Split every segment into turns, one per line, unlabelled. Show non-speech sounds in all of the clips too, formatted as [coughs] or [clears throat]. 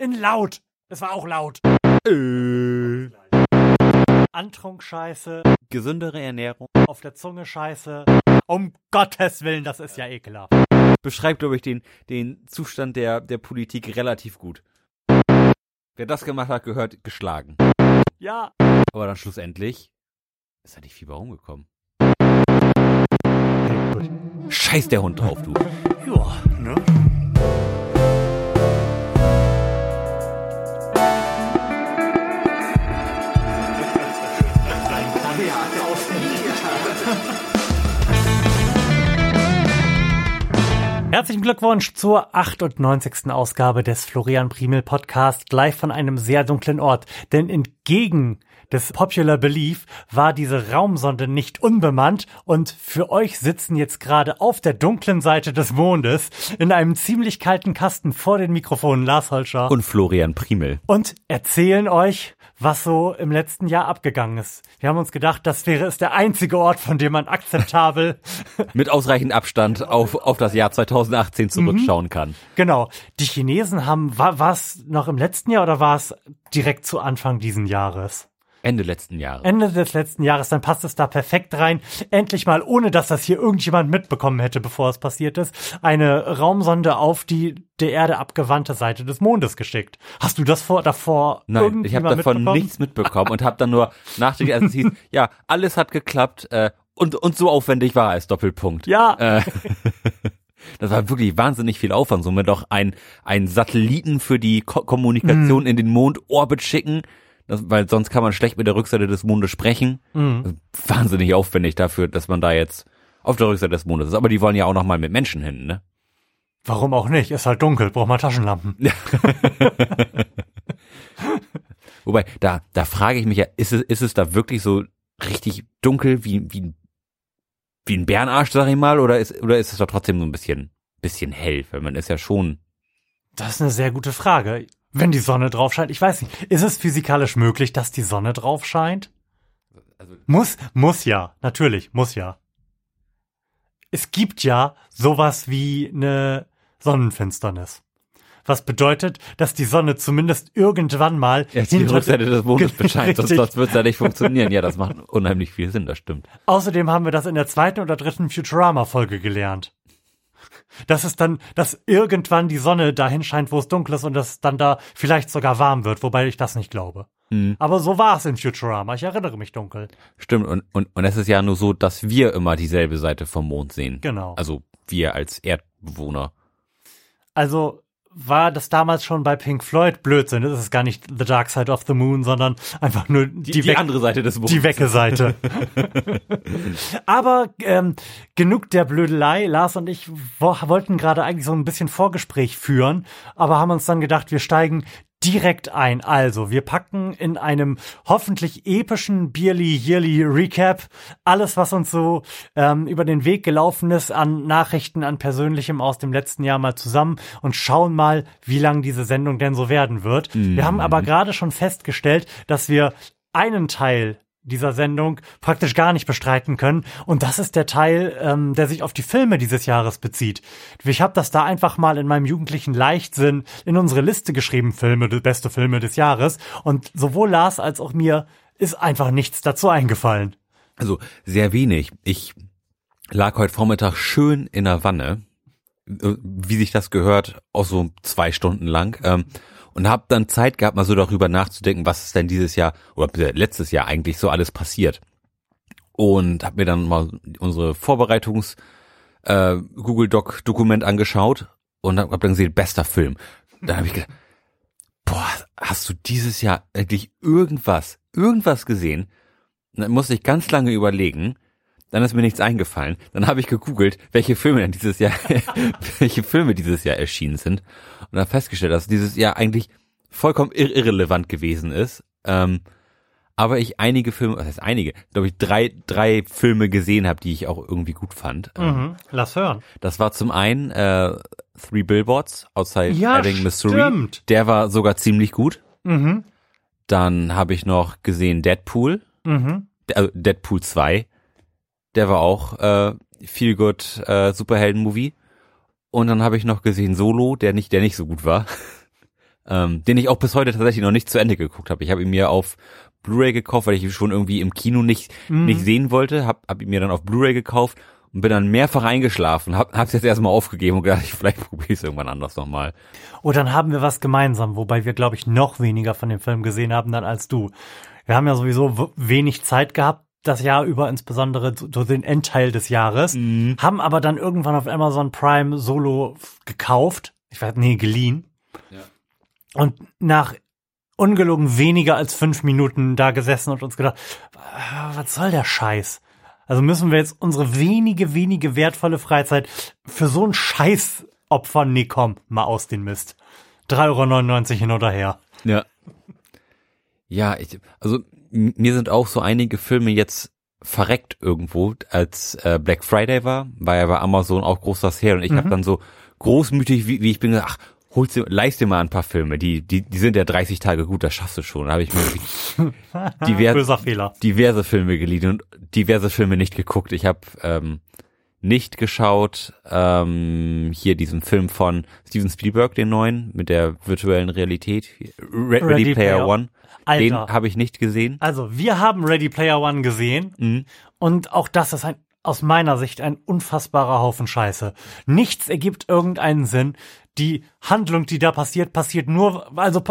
in laut. Es war auch laut.
Äh.
Antrunk scheiße,
Gesündere Ernährung.
auf der Zunge scheiße. Um Gottes Willen, das ist ja ekelhaft.
Beschreibt, glaube ich, den, den Zustand der, der Politik relativ gut. Wer das gemacht hat, gehört geschlagen.
Ja.
Aber dann schlussendlich ist da nicht viel bei rumgekommen. Scheiß der Hund drauf, du.
Ja, ne? Herzlichen Glückwunsch zur 98. Ausgabe des Florian Primel Podcast, live von einem sehr dunklen Ort. Denn entgegen des Popular Belief war diese Raumsonde nicht unbemannt und für euch sitzen jetzt gerade auf der dunklen Seite des Mondes in einem ziemlich kalten Kasten vor den Mikrofonen Lars Holscher
Und Florian Primel.
und erzählen euch, was so im letzten Jahr abgegangen ist. Wir haben uns gedacht, das wäre es der einzige Ort, von dem man akzeptabel [laughs]
Mit ausreichend Abstand auf, auf das Jahr 2018 zurückschauen kann.
Genau. Die Chinesen haben, war, war es noch im letzten Jahr oder war es direkt zu Anfang diesen Jahres?
Ende letzten Jahres.
Ende des letzten Jahres, dann passt es da perfekt rein. Endlich mal, ohne dass das hier irgendjemand mitbekommen hätte, bevor es passiert ist, eine Raumsonde auf die der Erde abgewandte Seite des Mondes geschickt. Hast du das vor, davor
Nein, ich habe davon nichts mitbekommen und habe dann nur nachgedacht, als es hieß, [laughs] ja, alles hat geklappt äh, und, und so aufwendig war es, Doppelpunkt.
Ja,
Äh, [laughs] das war wirklich wahnsinnig viel Aufwand. Somit auch ein, ein Satelliten für die Ko. Kommunikation in den Mondorbit schicken, das, weil sonst kann man schlecht mit der Rückseite des Mondes sprechen.
Mhm.
Wahnsinnig aufwendig dafür, dass man da jetzt auf der Rückseite des Mondes ist. Aber die wollen ja auch noch mal mit Menschen hin, ne?
warum auch nicht? Ist halt dunkel, braucht man Taschenlampen. [laughs]
Wobei, da, da frage ich mich ja, ist es, ist es da wirklich so richtig dunkel wie, wie, ein- wie ein Bärenarsch, sag ich mal, oder ist, oder ist es da trotzdem so ein bisschen, bisschen hell? Weil man ist ja schon,
Das ist eine sehr gute Frage. Wenn die Sonne drauf scheint, ich weiß nicht, ist es physikalisch möglich, dass die Sonne drauf scheint?
also,
Muss, muss ja, natürlich, muss ja. Es gibt ja sowas wie eine Sonnenfinsternis. Was bedeutet, dass die Sonne zumindest irgendwann mal
jetzt die Rückseite des Mondes bescheint, sonst, sonst wird's ja nicht funktionieren. Ja, das macht unheimlich viel Sinn, das stimmt.
Außerdem haben wir das in der zweiten oder dritten Futurama-Folge gelernt. Dass es dann, dass irgendwann die Sonne dahin scheint, wo es dunkel ist und es dann da vielleicht sogar warm wird, wobei ich das nicht glaube.
Hm.
Aber so war es in Futurama. Ich erinnere mich dunkel.
Stimmt, und, und, und es ist ja nur so, dass wir immer dieselbe Seite vom Mond sehen.
Genau.
Also wir als Erdbewohner.
Also war das damals schon bei Pink Floyd Blödsinn. Das ist gar nicht The Dark Side of the Moon, sondern einfach nur die,
Die,
Weg-
andere Seite des Mondes.
die Wecke-Seite. [laughs] Aber ähm, genug der Blödelei. Lars und ich wo wollten gerade eigentlich so ein bisschen Vorgespräch führen, aber haben uns dann gedacht, wir steigen direkt ein. Also, wir packen in einem hoffentlich epischen Beerly Yearly Recap alles, was uns so ähm, über den Weg gelaufen ist an Nachrichten, an Persönlichem aus dem letzten Jahr mal zusammen und schauen mal, wie lang diese Sendung denn so werden wird. Wir haben aber gerade schon festgestellt, dass wir einen Teil dieser Sendung praktisch gar nicht bestreiten können. Und das ist der Teil, ähm, der sich auf die Filme dieses Jahres bezieht. Ich habe das da einfach mal in meinem jugendlichen Leichtsinn in unsere Liste geschrieben, Filme, beste Filme des Jahres. Und sowohl Lars als auch mir ist einfach nichts dazu eingefallen.
Also sehr wenig. Ich lag heute Vormittag schön in der Wanne, äh, wie sich das gehört, auch so zwei Stunden lang. Ähm, und habe dann Zeit gehabt, mal so darüber nachzudenken, was ist denn dieses Jahr oder letztes Jahr eigentlich so alles passiert. Und habe mir dann mal unsere Vorbereitungs äh, Google Doc Dokument angeschaut und habe hab dann gesehen, bester Film. Dann habe ich gedacht, boah, hast du dieses Jahr eigentlich irgendwas, irgendwas gesehen? Dann musste ich ganz lange überlegen. Dann ist mir nichts eingefallen. Dann habe ich gegoogelt, welche Filme denn dieses Jahr, [laughs] welche Filme dieses Jahr erschienen sind. Und habe festgestellt, dass dieses Jahr eigentlich vollkommen ir irrelevant gewesen ist. Ähm, aber ich einige Filme, was heißt einige, glaube ich, drei, drei Filme gesehen habe, die ich auch irgendwie gut fand. Ähm,
Mhm. Lass hören.
das war zum einen äh, Three Billboards outside
Ja,
Ebbing, Missouri.
stimmt.
Der war sogar ziemlich gut.
Mhm.
Dann habe ich noch gesehen Deadpool,
Mhm.
also Deadpool 2. Der war auch äh, viel gut äh, Superhelden-Movie. Und dann habe ich noch gesehen Solo, der nicht, der nicht so gut war. [laughs] ähm, den ich auch bis heute tatsächlich noch nicht zu Ende geguckt habe. Ich habe ihn mir auf Blu-ray gekauft, weil ich ihn schon irgendwie im Kino nicht
Mhm.
nicht sehen wollte, hab, hab ihn mir dann auf Blu-ray gekauft und bin dann mehrfach eingeschlafen, hab, hab's jetzt erstmal aufgegeben und gedacht, [laughs] vielleicht probiere ich irgendwann anders nochmal.
Oh, dann haben wir was gemeinsam, wobei wir, glaube ich, noch weniger von dem Film gesehen haben dann als du. Wir haben ja sowieso wenig Zeit gehabt, das Jahr über, insbesondere zu den Endteil des Jahres, haben aber dann irgendwann auf Amazon Prime Solo gekauft. Ich weiß, nee, geliehen. Und nach ungelogen weniger als fünf Minuten da gesessen und uns gedacht, "Ah, was soll der Scheiß? Also müssen wir jetzt unsere wenige, wenige wertvolle Freizeit für so einen Scheiß opfern? Nee, komm, mal aus den Mist. 3,99 Euro hin oder her.
Ja. Ja, ich, also mir sind auch so einige Filme jetzt verreckt irgendwo, als äh, Black Friday war, war ja bei Amazon auch groß was her und ich hab habe dann so großmütig, wie, wie ich bin, gesagt, ach, holst dir, leist dir mal ein paar Filme, die, die, die sind ja 30 Tage gut, das schaffst du schon. Da habe ich mir [laughs] diver
Böser Fehler.
diverse Filme geliehen und diverse Filme nicht geguckt. Ich habe ähm, nicht geschaut, ähm, hier diesen Film von Steven Spielberg, den neuen, mit der virtuellen Realität, Re Ready,
Ready
Player,
Player.
One. Den
Alter.
habe ich nicht gesehen.
Also, wir haben Ready Player One gesehen
Mhm.
und auch das ist ein, aus meiner Sicht ein unfassbarer Haufen Scheiße. Nichts ergibt irgendeinen Sinn. Die Handlung, die da passiert, passiert nur, also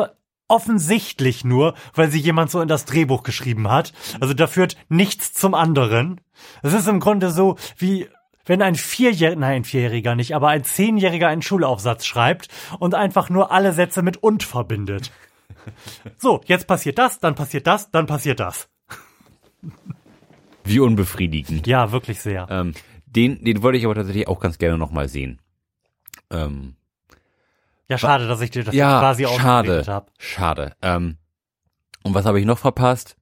offensichtlich nur, weil sie jemand so in das Drehbuch geschrieben hat. Also da führt nichts zum anderen. Es ist im Grunde so, wie wenn ein Vierjähriger, nein, ein Vierjähriger nicht, aber ein Zehnjähriger einen Schulaufsatz schreibt und einfach nur alle Sätze mit und verbindet. [laughs] So, jetzt passiert das, dann passiert das, dann passiert das.
Wie unbefriedigend.
Ja, wirklich sehr.
Ähm, den, den wollte ich aber tatsächlich auch ganz gerne nochmal sehen. Ähm,
Ja, schade, dass ich dir das
ja,
quasi
schade,
habe.
schade. Ähm, und was habe ich noch verpasst?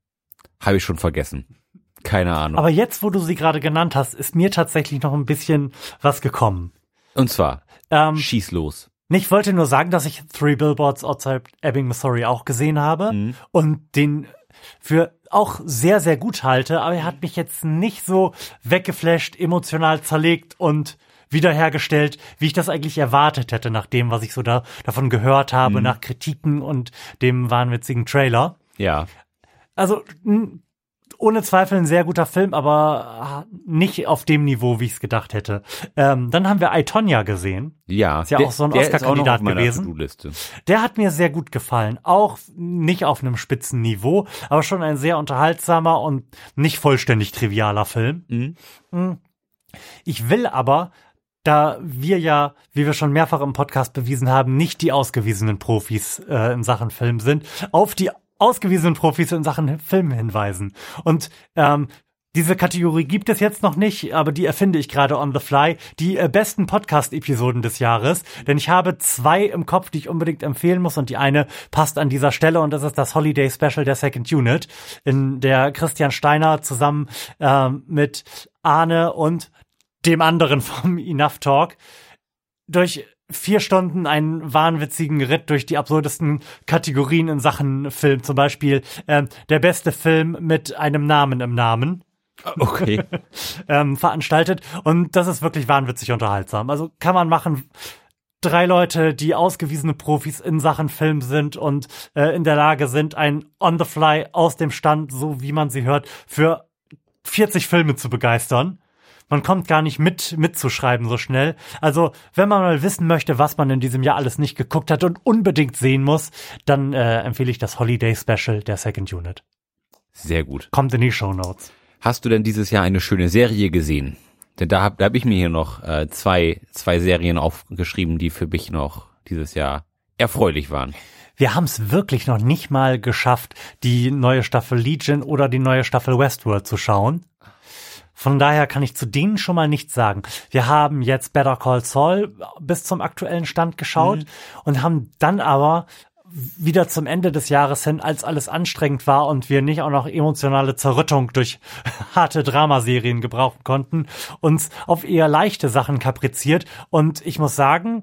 Habe ich schon vergessen. Keine Ahnung.
Aber jetzt, wo du sie gerade genannt hast, ist mir tatsächlich noch ein bisschen was gekommen.
und zwar,
Ähm,
schieß los.
Ich wollte nur sagen, dass ich Three Billboards Outside Ebbing, Missouri auch gesehen habe
Mhm.
und den für auch sehr, sehr gut halte, aber er hat mich jetzt nicht so weggeflasht, emotional zerlegt und wiederhergestellt, wie ich das eigentlich erwartet hätte, nach dem, was ich so da, davon gehört
Mhm.
habe, nach Kritiken und dem wahnwitzigen Trailer.
Ja.
Also ohne Zweifel ein sehr guter Film, aber äh, nicht auf dem Niveau, wie ich es gedacht hätte. Ähm, dann haben wir I, Tonya gesehen.
Ja.
Ist ja
der-
auch so ein Oscar-Kandidat gewesen. Der hat mir sehr gut gefallen. Auch nicht auf einem spitzen Niveau, aber schon ein sehr unterhaltsamer und nicht vollständig trivialer Film.
Mhm.
Ich will aber, da wir ja, wie wir schon mehrfach im Podcast bewiesen haben, nicht die ausgewiesenen Profis äh, in Sachen Film sind, auf die ausgewiesenen Profis in Sachen Film hinweisen. Und ähm, diese Kategorie gibt es jetzt noch nicht, aber die erfinde ich gerade on the fly. Die äh, besten Podcast-Episoden des Jahres. Denn ich habe zwei im Kopf, die ich unbedingt empfehlen muss. Und die eine passt an dieser Stelle und das ist das Holiday Special der Second Unit, in der Christian Steiner zusammen ähm, mit Arne und dem anderen [laughs] vom Enough Talk durch vier Stunden einen wahnwitzigen Ritt durch die absurdesten Kategorien in Sachen Film. Zum Beispiel ähm, der beste Film mit einem Namen im Namen [laughs]
Okay. [laughs]
ähm, veranstaltet. Und das ist wirklich wahnwitzig unterhaltsam. Also kann man machen. Drei Leute, die ausgewiesene Profis in Sachen Film sind und äh, in der Lage sind, ein On the Fly aus dem Stand, so wie man sie hört, für 40 Filme zu begeistern. Man kommt gar nicht mit, mitzuschreiben so schnell. Also, wenn man mal wissen möchte, was man in diesem Jahr alles nicht geguckt hat und unbedingt sehen muss, dann äh, empfehle ich das Holiday Special der Second Unit.
Sehr gut.
Kommt in die Show Notes.
Hast du denn dieses Jahr eine schöne Serie gesehen? Denn da habe da hab ich mir hier noch äh, zwei, zwei Serien aufgeschrieben, die für mich noch dieses Jahr erfreulich waren.
Wir haben es wirklich noch nicht mal geschafft, die neue Staffel Legion oder die neue Staffel Westworld zu schauen. Von daher kann ich zu denen schon mal nichts sagen. Wir haben jetzt Better Call Saul bis zum aktuellen Stand geschaut und haben dann aber wieder zum Ende des Jahres hin, als alles anstrengend war und wir nicht auch noch emotionale Zerrüttung durch [laughs] harte Dramaserien gebrauchen konnten, uns auf eher leichte Sachen kapriziert. Und ich muss sagen,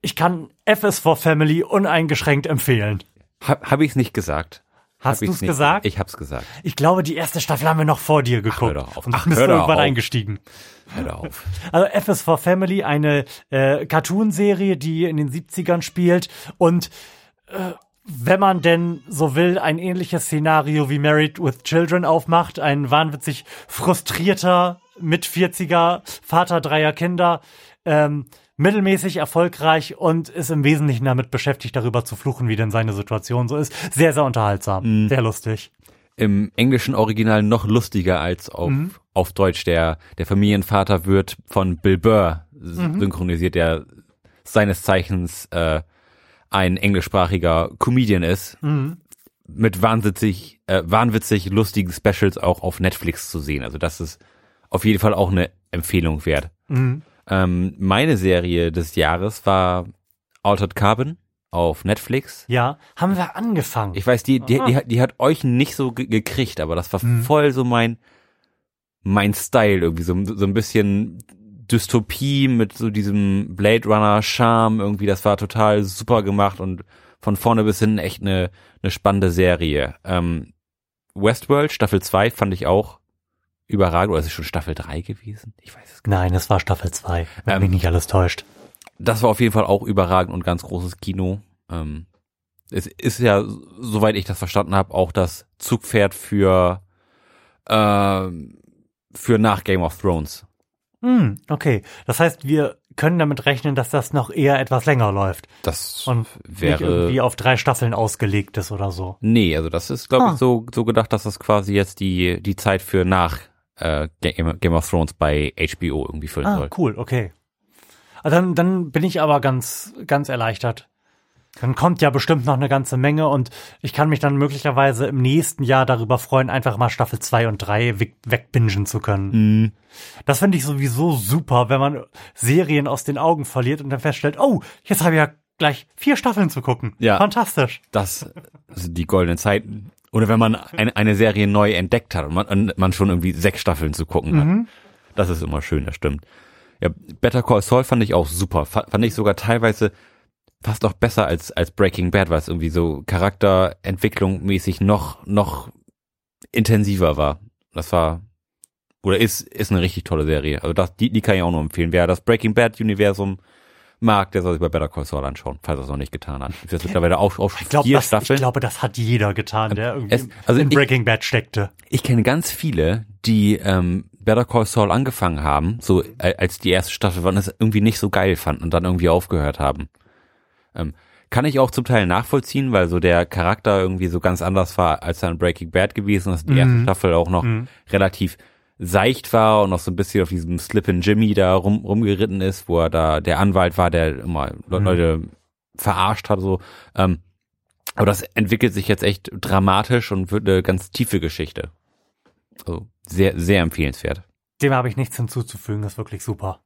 ich kann FS4 Family uneingeschränkt empfehlen.
Hab, hab ich's nicht gesagt?
Hast du's
nicht
gesagt?
Ich hab's gesagt.
Ich glaube, die erste Staffel haben wir noch vor dir geguckt.
hör doch auf.
Und
Ach,
bist
hör
du
doch
irgendwann
auf.
eingestiegen.
Hör doch auf. [laughs]
Also FS4 Family, eine äh, Cartoon-Serie, die in den 70ern spielt und äh, wenn man denn so will, ein ähnliches Szenario wie Married with Children aufmacht. Ein wahnwitzig frustrierter, mit 40er Vater dreier Kinder, ähm, mittelmäßig erfolgreich und ist im Wesentlichen damit beschäftigt, darüber zu fluchen, wie denn seine Situation so ist. Sehr, sehr unterhaltsam. Sehr lustig.
Im englischen Original noch lustiger als auf, auf Deutsch. Der, der Familienvater wird von Bill Burr synchronisiert, der seines Zeichens äh, ein englischsprachiger Comedian ist. Mit wahnwitzig, äh, wahnwitzig lustigen Specials auch auf Netflix zu sehen. Also das ist auf jeden Fall auch eine Empfehlung wert. Ähm, meine Serie des Jahres war Altered Carbon auf Netflix.
Ja, haben wir angefangen.
Ich weiß, die, die, die, hat- die hat euch nicht so ge gekriegt, aber das war voll so mein, mein Style irgendwie, so, so ein bisschen Dystopie mit so diesem Blade Runner Charme irgendwie, das war total super gemacht und von vorne bis hinten echt eine, eine spannende Serie. Ähm, Westworld Staffel 2 fand ich auch überragend, oder ist es schon Staffel 3 gewesen? Ich weiß es gar
Nein, es war Staffel 2, wenn
Ähm,
mich nicht alles täuscht.
nicht. Das war auf jeden Fall auch überragend und ganz großes Kino. Ähm, es ist ja, soweit ich das verstanden habe, auch das Zugpferd für ähm, für nach Game of Thrones.
Hm, okay. Das heißt, wir können damit rechnen, dass das noch eher etwas länger läuft
Das
und nicht irgendwie
wäre
auf drei Staffeln ausgelegt ist oder so.
nee, also das ist glaube
Ah.
ich so so gedacht, dass das quasi jetzt die die Zeit für nach äh, Game, Game of Thrones bei HBO irgendwie füllen
Ah,
soll.
cool, okay. Ah, Dann, dann bin ich aber ganz, ganz erleichtert. Dann kommt ja bestimmt noch eine ganze Menge und ich kann mich dann möglicherweise im nächsten Jahr darüber freuen, einfach mal Staffel 2 und 3 weg, wegbingen zu können.
Mhm.
Das finde ich sowieso super, wenn man Serien aus den Augen verliert und dann feststellt, oh, jetzt habe ich ja gleich vier Staffeln zu gucken.
Ja.
Fantastisch.
Das sind die goldenen Zeiten. Oder wenn man eine, eine Serie neu entdeckt hat und man, man schon irgendwie sechs Staffeln zu gucken hat. Das ist immer schön, das stimmt. Ja, Better Call Saul fand ich auch super. Fa- Fand ich sogar teilweise fast auch besser als, als Breaking Bad, weil es irgendwie so Charakterentwicklung mäßig noch, noch intensiver war. Das war, oder ist, ist eine richtig tolle Serie. Also das, die, die kann ich auch nur empfehlen. Wer das Breaking Bad Universum mag, der soll sich bei Better Call Saul anschauen, falls er es noch nicht getan hat. Ist jetzt mittlerweile auch auf
Ich glaube,
vier
das, ich
Staffeln.
glaube, das hat jeder getan, der irgendwie
Es- also
in
ich-
Breaking Bad steckte.
Ich kenne ganz viele, die ähm, Better Call Saul angefangen haben, so äh, als die erste Staffel waren, es irgendwie nicht so geil fanden und dann irgendwie aufgehört haben. Ähm, kann ich auch zum Teil nachvollziehen, weil so der Charakter irgendwie so ganz anders war, als er in Breaking Bad gewesen ist. Die erste Staffel auch noch relativ seicht war und noch so ein bisschen auf diesem Slippin' Jimmy da rum, rumgeritten ist, wo er da der Anwalt war, der immer Le- Leute verarscht hat so. Ähm, aber das entwickelt sich jetzt echt dramatisch und wird eine ganz tiefe Geschichte. Also sehr, sehr empfehlenswert.
Dem habe ich nichts hinzuzufügen, ist wirklich super.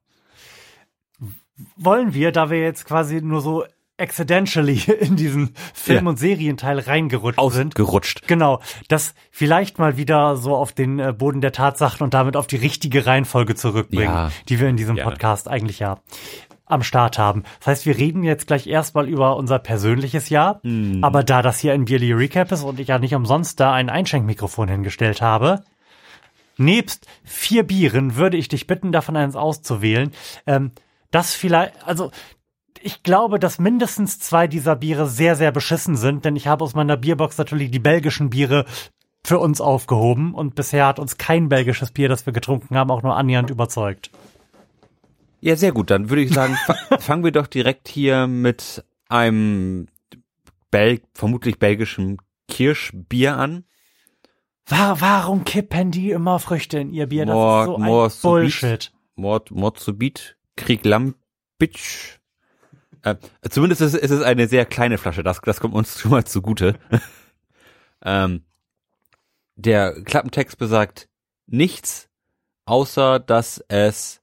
Wollen wir, da wir jetzt quasi nur so accidentally [laughs] in diesen Film-
Ja.
und Serienteil reingerutscht sind,
Ausgerutscht.
genau, das vielleicht mal wieder so auf den äh, Boden der Tatsachen und damit auf die richtige Reihenfolge zurückbringen,
Ja.
die wir in diesem
Gerne.
Podcast eigentlich ja am Start haben. Das heißt, wir reden jetzt gleich erstmal über unser persönliches Jahr,
Mhm.
aber da das hier ein Bierly Recap ist und ich ja nicht umsonst da ein Einschenkmikrofon hingestellt habe, Nebst vier Bieren würde ich dich bitten, davon eins auszuwählen. Ähm, das vielleicht, also ich glaube, dass mindestens zwei dieser Biere sehr, sehr beschissen sind, denn ich habe aus meiner Bierbox natürlich die belgischen Biere für uns aufgehoben und bisher hat uns kein belgisches Bier, das wir getrunken haben, auch nur annähernd überzeugt.
Ja, sehr gut. Dann würde ich sagen, fa [laughs] fangen wir doch direkt hier mit einem Bel vermutlich belgischen Kirschbier an.
War, warum kippen die immer Früchte in ihr Bier? Das
Mor-
ist so ein
Mor- Subit.
Bullshit.
Mord, Mordsubit, Krieg Lambitsch. Äh, zumindest ist, ist es eine sehr kleine Flasche, das, das kommt uns [laughs] schon mal zugute. ähm, der Klappentext besagt nichts, außer dass es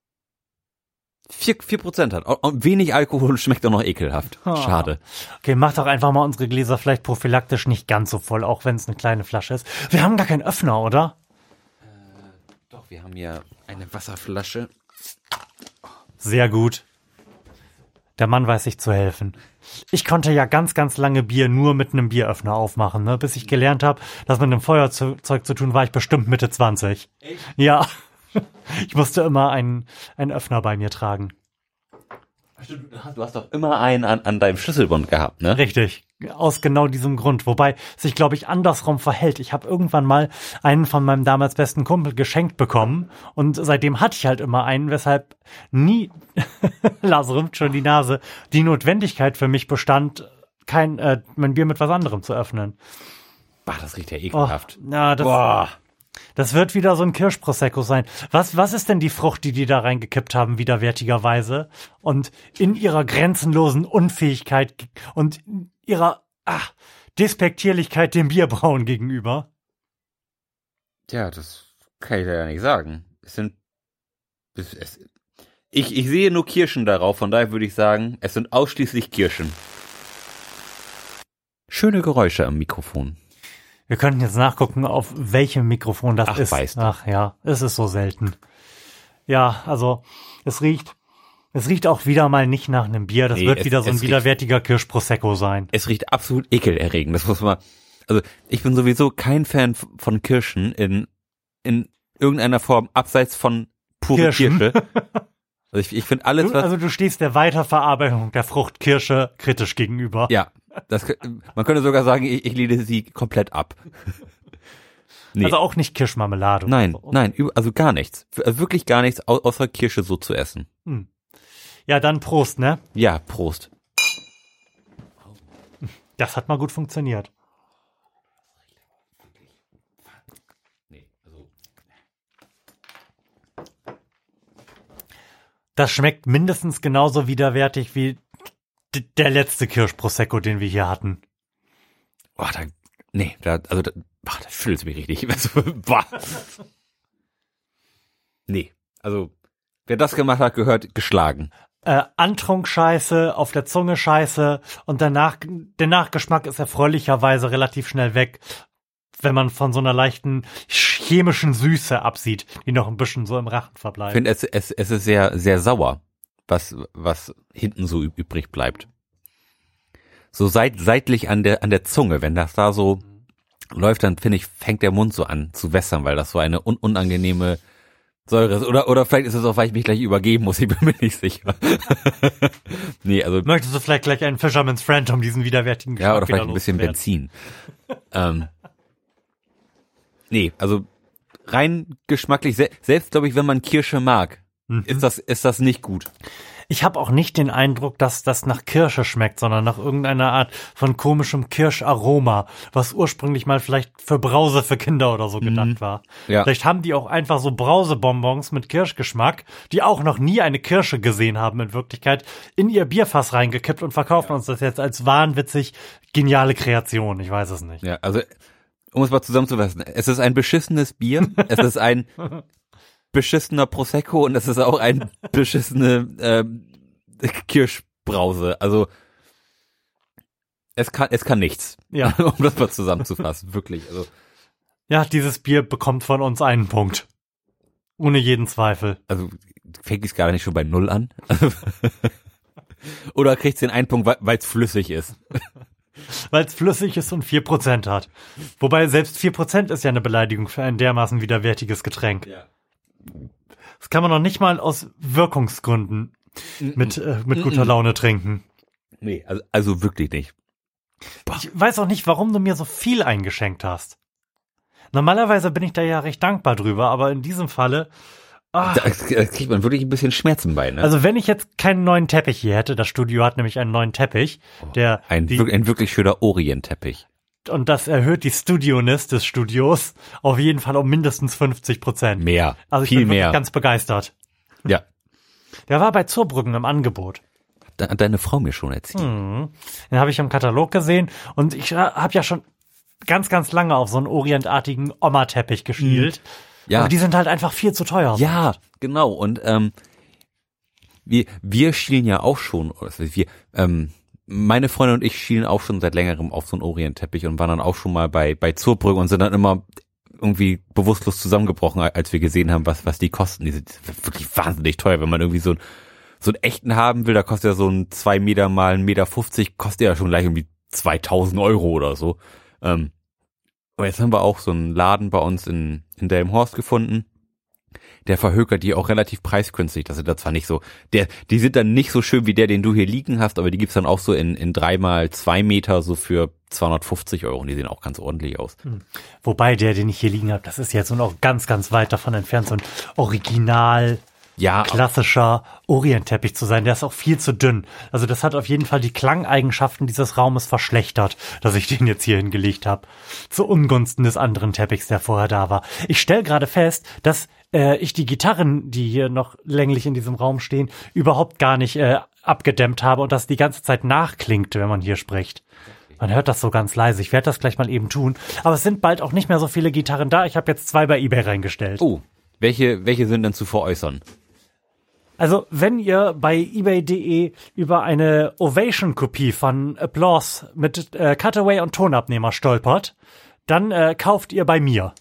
vier vier Prozent hat. Und- Wenig Alkohol und schmeckt auch noch ekelhaft. Schade.
Okay, mach doch einfach mal unsere Gläser vielleicht prophylaktisch nicht ganz so voll, auch wenn es eine kleine Flasche ist. Wir haben gar keinen Öffner, oder?
Doch, wir haben hier eine Wasserflasche.
Sehr gut. Der Mann weiß sich zu helfen. Ich konnte ja ganz, ganz lange Bier nur mit einem Bieröffner aufmachen, ne? bis ich gelernt habe, das mit einem Feuerzeug zu tun, war ich bestimmt Mitte 20. Ja. [laughs] Ich musste immer einen, einen Öffner bei mir tragen.
Du hast doch immer einen an, an deinem Schlüsselbund gehabt, ne?
Richtig. Aus genau diesem Grund. Wobei sich, glaube ich, andersrum verhält. Ich habe irgendwann mal einen von meinem damals besten Kumpel geschenkt bekommen und seitdem hatte ich halt immer einen, weshalb nie, [laughs] Lars rümpft schon die Nase, die Notwendigkeit für mich bestand, kein, äh, mein Bier mit was anderem zu öffnen.
Bah, das riecht ja ekelhaft.
Oh, na, das,
Boah.
Das wird wieder so ein Kirschprosecco sein. Was, was ist denn die Frucht, die die da reingekippt haben, widerwärtigerweise? Und in ihrer grenzenlosen Unfähigkeit und ihrer ach, Despektierlichkeit dem Bierbrauen gegenüber?
Tja, das kann ich ja nicht sagen. Es sind, es, es, ich, ich sehe nur Kirschen darauf, von daher würde ich sagen, es sind ausschließlich Kirschen. Schöne Geräusche am Mikrofon.
Wir könnten jetzt nachgucken, auf welchem Mikrofon das
Ach,
ist.
weißt du.
Ach ja, es ist so selten. Ja, also es riecht, es riecht auch wieder mal nicht nach einem Bier. Das
Nee,
wird
es-
wieder so ein
riecht-
widerwärtiger Kirschprosecco sein.
Es riecht absolut ekelerregend, das muss man, also ich bin sowieso kein Fan von Kirschen in, in irgendeiner Form, abseits von pure
Kirschen.
Kirsche. [laughs] Also ich, ich finde alles,
Du,
was,
also du stehst der Weiterverarbeitung der Frucht Kirsche kritisch gegenüber.
ja, das, man könnte sogar sagen, ich, ich lehne sie komplett ab. Nee.
Also auch nicht Kirschmarmelade.
Nein,
so.
nein, also gar nichts. Also Wirklich gar nichts, au- außer Kirsche so zu essen.
Ja, dann Prost, ne?
Ja, Prost.
Das hat mal gut funktioniert. Das schmeckt mindestens genauso widerwärtig wie der letzte Kirschprosecco, den wir hier hatten.
Boah, da, nee, da, also, da, boah, das schüttelt mich richtig. [laughs] Also. Nee, also, wer das gemacht hat, gehört geschlagen.
Äh, Antrunk scheiße, auf der Zunge scheiße und danach, der Nachgeschmack ist erfreulicherweise relativ schnell weg, wenn man von so einer leichten chemischen Süße absieht, die noch ein bisschen so im Rachen
Ich
verbleibt.
finde, es, es, es ist sehr, sehr sauer, was, was hinten so üb- übrig bleibt. So seit, seitlich an der, an der Zunge, wenn das da so läuft, dann finde ich, fängt der Mund so an zu wässern, weil das so eine un unangenehme Säure ist. Oder, oder vielleicht ist es auch, weil ich mich gleich übergeben muss, ich bin mir nicht sicher. [laughs] nee, also,
Möchtest du vielleicht gleich einen Fisherman's Friend, um diesen widerwärtigen
ja, oder vielleicht ein bisschen? Benzin. ähm, nee, also rein geschmacklich, se selbst glaube ich, wenn man Kirsche mag,
Mhm.
ist das, ist das nicht gut.
Ich habe auch nicht den Eindruck, dass das nach Kirsche schmeckt, sondern nach irgendeiner Art von komischem Kirscharoma, was ursprünglich mal vielleicht für Brause für Kinder oder so gedacht war.
Mhm. Ja.
Vielleicht haben die auch einfach so Brausebonbons mit Kirschgeschmack, die auch noch nie eine Kirsche gesehen haben in Wirklichkeit, in ihr Bierfass reingekippt und verkaufen uns das jetzt als wahnwitzig geniale Kreation. Ich weiß es nicht.
Ja, also um es mal zusammenzufassen, es ist ein beschissenes Bier, es ist ein beschissener Prosecco und es ist auch ein [laughs] beschissene ähm, Kirschbrause. Also es kann es kann nichts.
Ja. [laughs]
um das mal zusammenzufassen, wirklich. Also
Ja, dieses Bier bekommt von uns einen Punkt. Ohne jeden Zweifel.
also fängt es gerade nicht schon bei null an? [laughs] Oder kriegt den einen Punkt, weil es flüssig ist?
weil es flüssig ist und 4% hat. Wobei selbst 4% ist ja eine Beleidigung für ein dermaßen widerwärtiges Getränk.
Ja.
Das kann man noch nicht mal aus Wirkungsgründen mit, äh, mit guter Laune trinken.
Nee, also, also wirklich nicht.
Ich weiß auch nicht, warum du mir so viel eingeschenkt hast. Normalerweise bin ich da ja recht dankbar drüber, aber in diesem Falle. Ah,
Da, da kriegt man wirklich ein bisschen Schmerzen bei, ne?
also wenn ich jetzt keinen neuen Teppich hier hätte, das Studio hat nämlich einen neuen Teppich, der
ein,
die,
ein wirklich schöner Orientteppich.
Und das erhöht die Studioness des Studios auf jeden Fall um mindestens 50 Prozent.
Mehr.
Also ich
viel
bin wirklich
mehr.
ganz begeistert.
ja.
Der war bei Zurbrücken im Angebot.
Da hat deine Frau mir schon erzählt.
Den habe ich im Katalog gesehen und ich habe ja schon ganz, ganz lange auf so einen orientartigen Oma-Teppich geschielt.
Ja.
Aber die sind halt einfach viel zu teuer.
Ja, genau. Und ähm, wir, wir schielen ja auch schon, ich, wir, ähm, meine Freundin und ich schielen auch schon seit längerem auf so einen Orientteppich und waren dann auch schon mal bei, bei Zurbrügge und sind dann immer irgendwie bewusstlos zusammengebrochen, als wir gesehen haben, was, was die kosten. Die sind wirklich wahnsinnig teuer, wenn man irgendwie so, ein, so einen echten haben will, da kostet ja so ein zwei Meter mal ein Meter 50, kostet ja schon gleich irgendwie 2000 Euro oder so. Ähm, aber jetzt haben wir auch so einen Laden bei uns in, in Delmenhorst gefunden. Der verhökert die auch relativ preisgünstig. Das sind da zwar nicht so, der, die sind dann nicht so schön wie der, den du hier liegen hast, aber die gibt's dann auch so in, in dreimal zwei Meter so für 250 Euro und die sehen auch ganz ordentlich aus.
Hm. Wobei der, den ich hier liegen habe, das ist jetzt noch ganz, ganz weit davon entfernt, so ein Original
ja,
klassischer Orientteppich zu sein. Der ist auch viel zu dünn. Also das hat auf jeden Fall die Klangeigenschaften dieses Raumes verschlechtert, dass ich den jetzt hier hingelegt habe. Zu Ungunsten des anderen Teppichs, der vorher da war. Ich stelle gerade fest, dass äh, ich die Gitarren, die hier noch länglich in diesem Raum stehen, überhaupt gar nicht äh, abgedämmt habe und das die ganze Zeit nachklingt, wenn man hier spricht. Man hört das so ganz leise. Ich werde das gleich mal eben tun. Aber es sind bald auch nicht mehr so viele Gitarren da. Ich habe jetzt zwei bei eBay reingestellt.
Oh, welche, welche sind denn zu veräußern?
Also, wenn ihr bei eBay.de über eine Ovation-Kopie von Applause mit äh, Cutaway und Tonabnehmer stolpert, dann äh, kauft ihr bei mir.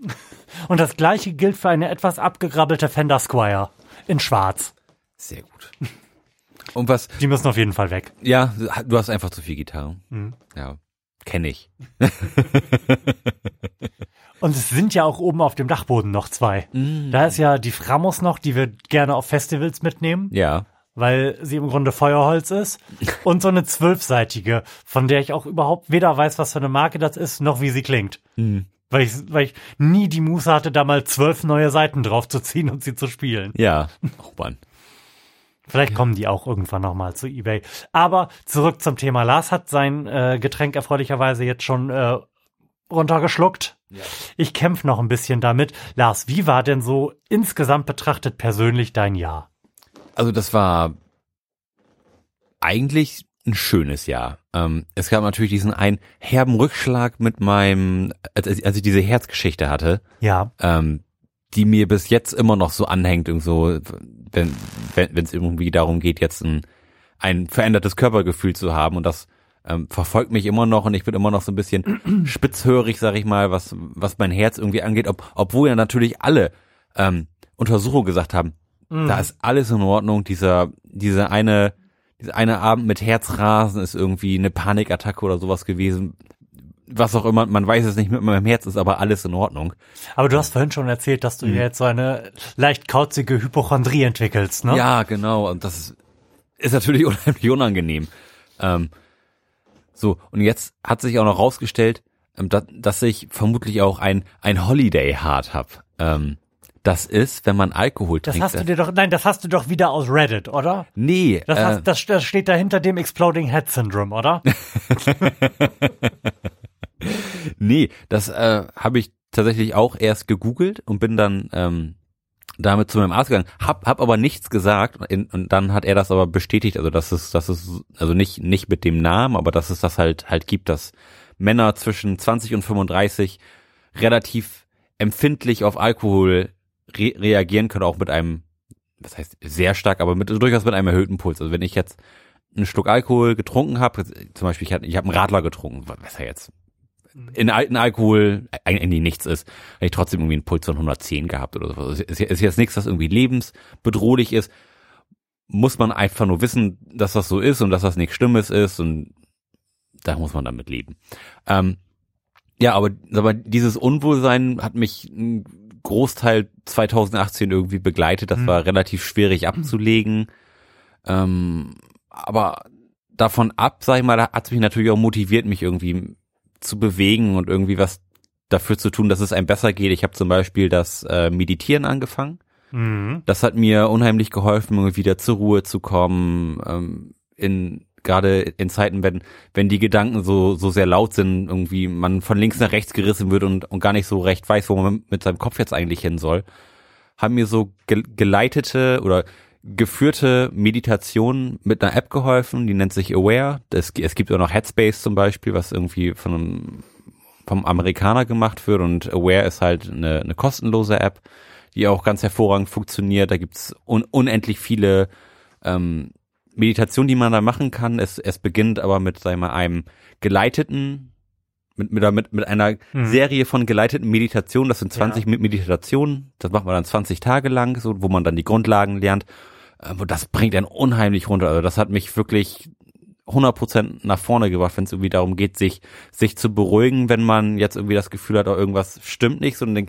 [laughs] Und das gleiche gilt für eine etwas abgegrabbelte Fender Squire in schwarz.
Sehr gut. Und was?
Die müssen auf jeden Fall weg.
Ja, du hast einfach zu viel Gitarre. Mhm. Ja, kenne ich. [laughs]
Und es sind ja auch oben auf dem Dachboden noch zwei. Mhm. Da ist ja die Framos noch, die wir gerne auf Festivals mitnehmen.
Ja.
Weil sie im Grunde Feuerholz ist. [laughs] Und so eine zwölfseitige, von der ich auch überhaupt weder weiß, was für eine Marke das ist, noch wie sie klingt. Mhm. Weil ich, weil ich nie die Muße hatte, da mal zwölf neue Seiten drauf zu ziehen und sie zu spielen.
Ja. Oh Mann.
Vielleicht kommen die auch irgendwann nochmal zu eBay. Aber zurück zum Thema. Lars hat sein äh, Getränk erfreulicherweise jetzt schon äh, runtergeschluckt. Ja. Ich kämpfe noch ein bisschen damit. Lars, wie war denn so insgesamt betrachtet persönlich dein Jahr?
Also das war eigentlich ein schönes Jahr. Ähm, es gab natürlich diesen einen herben Rückschlag mit meinem, als, als ich diese Herzgeschichte hatte.
Ja.
Ähm, die mir bis jetzt immer noch so anhängt, und so, wenn wenn es irgendwie darum geht, jetzt ein, ein verändertes Körpergefühl zu haben und das ähm, verfolgt mich immer noch und ich bin immer noch so ein bisschen [clears throat] spitzhörig, sag ich mal, was was mein Herz irgendwie angeht, ob, obwohl ja natürlich alle ähm, Untersuchungen gesagt haben, mhm. da ist alles in Ordnung, dieser dieser eine dieser eine Abend mit Herzrasen ist irgendwie eine Panikattacke oder sowas gewesen was auch immer, man weiß es nicht mit meinem Herz, ist aber alles in Ordnung.
Aber du hast vorhin schon erzählt, dass du mhm. jetzt so eine leicht kauzige Hypochondrie entwickelst, ne?
Ja, genau. Und das ist, ist natürlich [laughs] unheimlich unangenehm. Ähm, so, und jetzt hat sich auch noch rausgestellt, ähm, dass, ich vermutlich auch ein, ein Holiday Heart hab. Ähm, das ist, wenn man Alkohol
das
trinkt.
Das hast du dir doch, nein, das hast du doch wieder aus Reddit, oder?
Nee.
Das,
äh,
hast, das, das steht da hinter dem Exploding Head Syndrome, oder? [laughs]
nee, das äh, habe ich tatsächlich auch erst gegoogelt und bin dann ähm, damit zu meinem Arzt gegangen, hab, hab aber nichts gesagt in, und dann hat er das aber bestätigt, also dass es, dass es, also nicht, nicht mit dem Namen, aber dass es das halt halt gibt, dass Männer zwischen 20 und 35 relativ empfindlich auf Alkohol re reagieren können, auch mit einem, was heißt sehr stark, aber mit durchaus mit einem erhöhten Puls. Also wenn ich jetzt einen Schluck Alkohol getrunken habe, zum Beispiel ich habe ich hab einen Radler getrunken, was ja jetzt in alten Alkohol eigentlich nichts ist, hätte ich trotzdem irgendwie einen Puls von 110 gehabt oder so. Es ist jetzt nichts, was irgendwie lebensbedrohlich ist. Muss man einfach nur wissen, dass das so ist und dass das nichts Schlimmes ist und da muss man damit leben. Ähm, ja, aber, aber dieses Unwohlsein hat mich einen Großteil 2018 irgendwie begleitet. Das mhm. war relativ schwierig abzulegen. Ähm, aber davon ab, sag ich mal, hat es mich natürlich auch motiviert, mich irgendwie zu bewegen und irgendwie was dafür zu tun, dass es einem besser geht. Ich habe zum Beispiel das äh, Meditieren angefangen. Mhm. Das hat mir unheimlich geholfen, wieder zur Ruhe zu kommen. Ähm, in gerade in Zeiten, wenn wenn die Gedanken so so sehr laut sind, irgendwie man von links nach rechts gerissen wird und, und gar nicht so recht weiß, wo man mit seinem Kopf jetzt eigentlich hin soll, haben mir so ge geleitete oder geführte Meditation mit einer App geholfen, die nennt sich Aware. Es, es gibt auch noch Headspace zum Beispiel, was irgendwie von einem, vom Amerikaner gemacht wird und Aware ist halt eine, eine kostenlose App, die auch ganz hervorragend funktioniert. Da gibt's un, unendlich viele ähm, Meditationen, die man da machen kann. Es, es beginnt aber mit, sagen wir mal, einem geleiteten mit, mit, mit, einer mhm. Serie von geleiteten Meditationen, das sind 20 ja. Meditationen, das macht man dann 20 Tage lang, so, wo man dann die Grundlagen lernt. Aber das bringt einen unheimlich runter. Also das hat mich wirklich 100% nach vorne gebracht, wenn es irgendwie darum geht, sich, sich zu beruhigen, wenn man jetzt irgendwie das Gefühl hat, oh, irgendwas stimmt nicht, sondern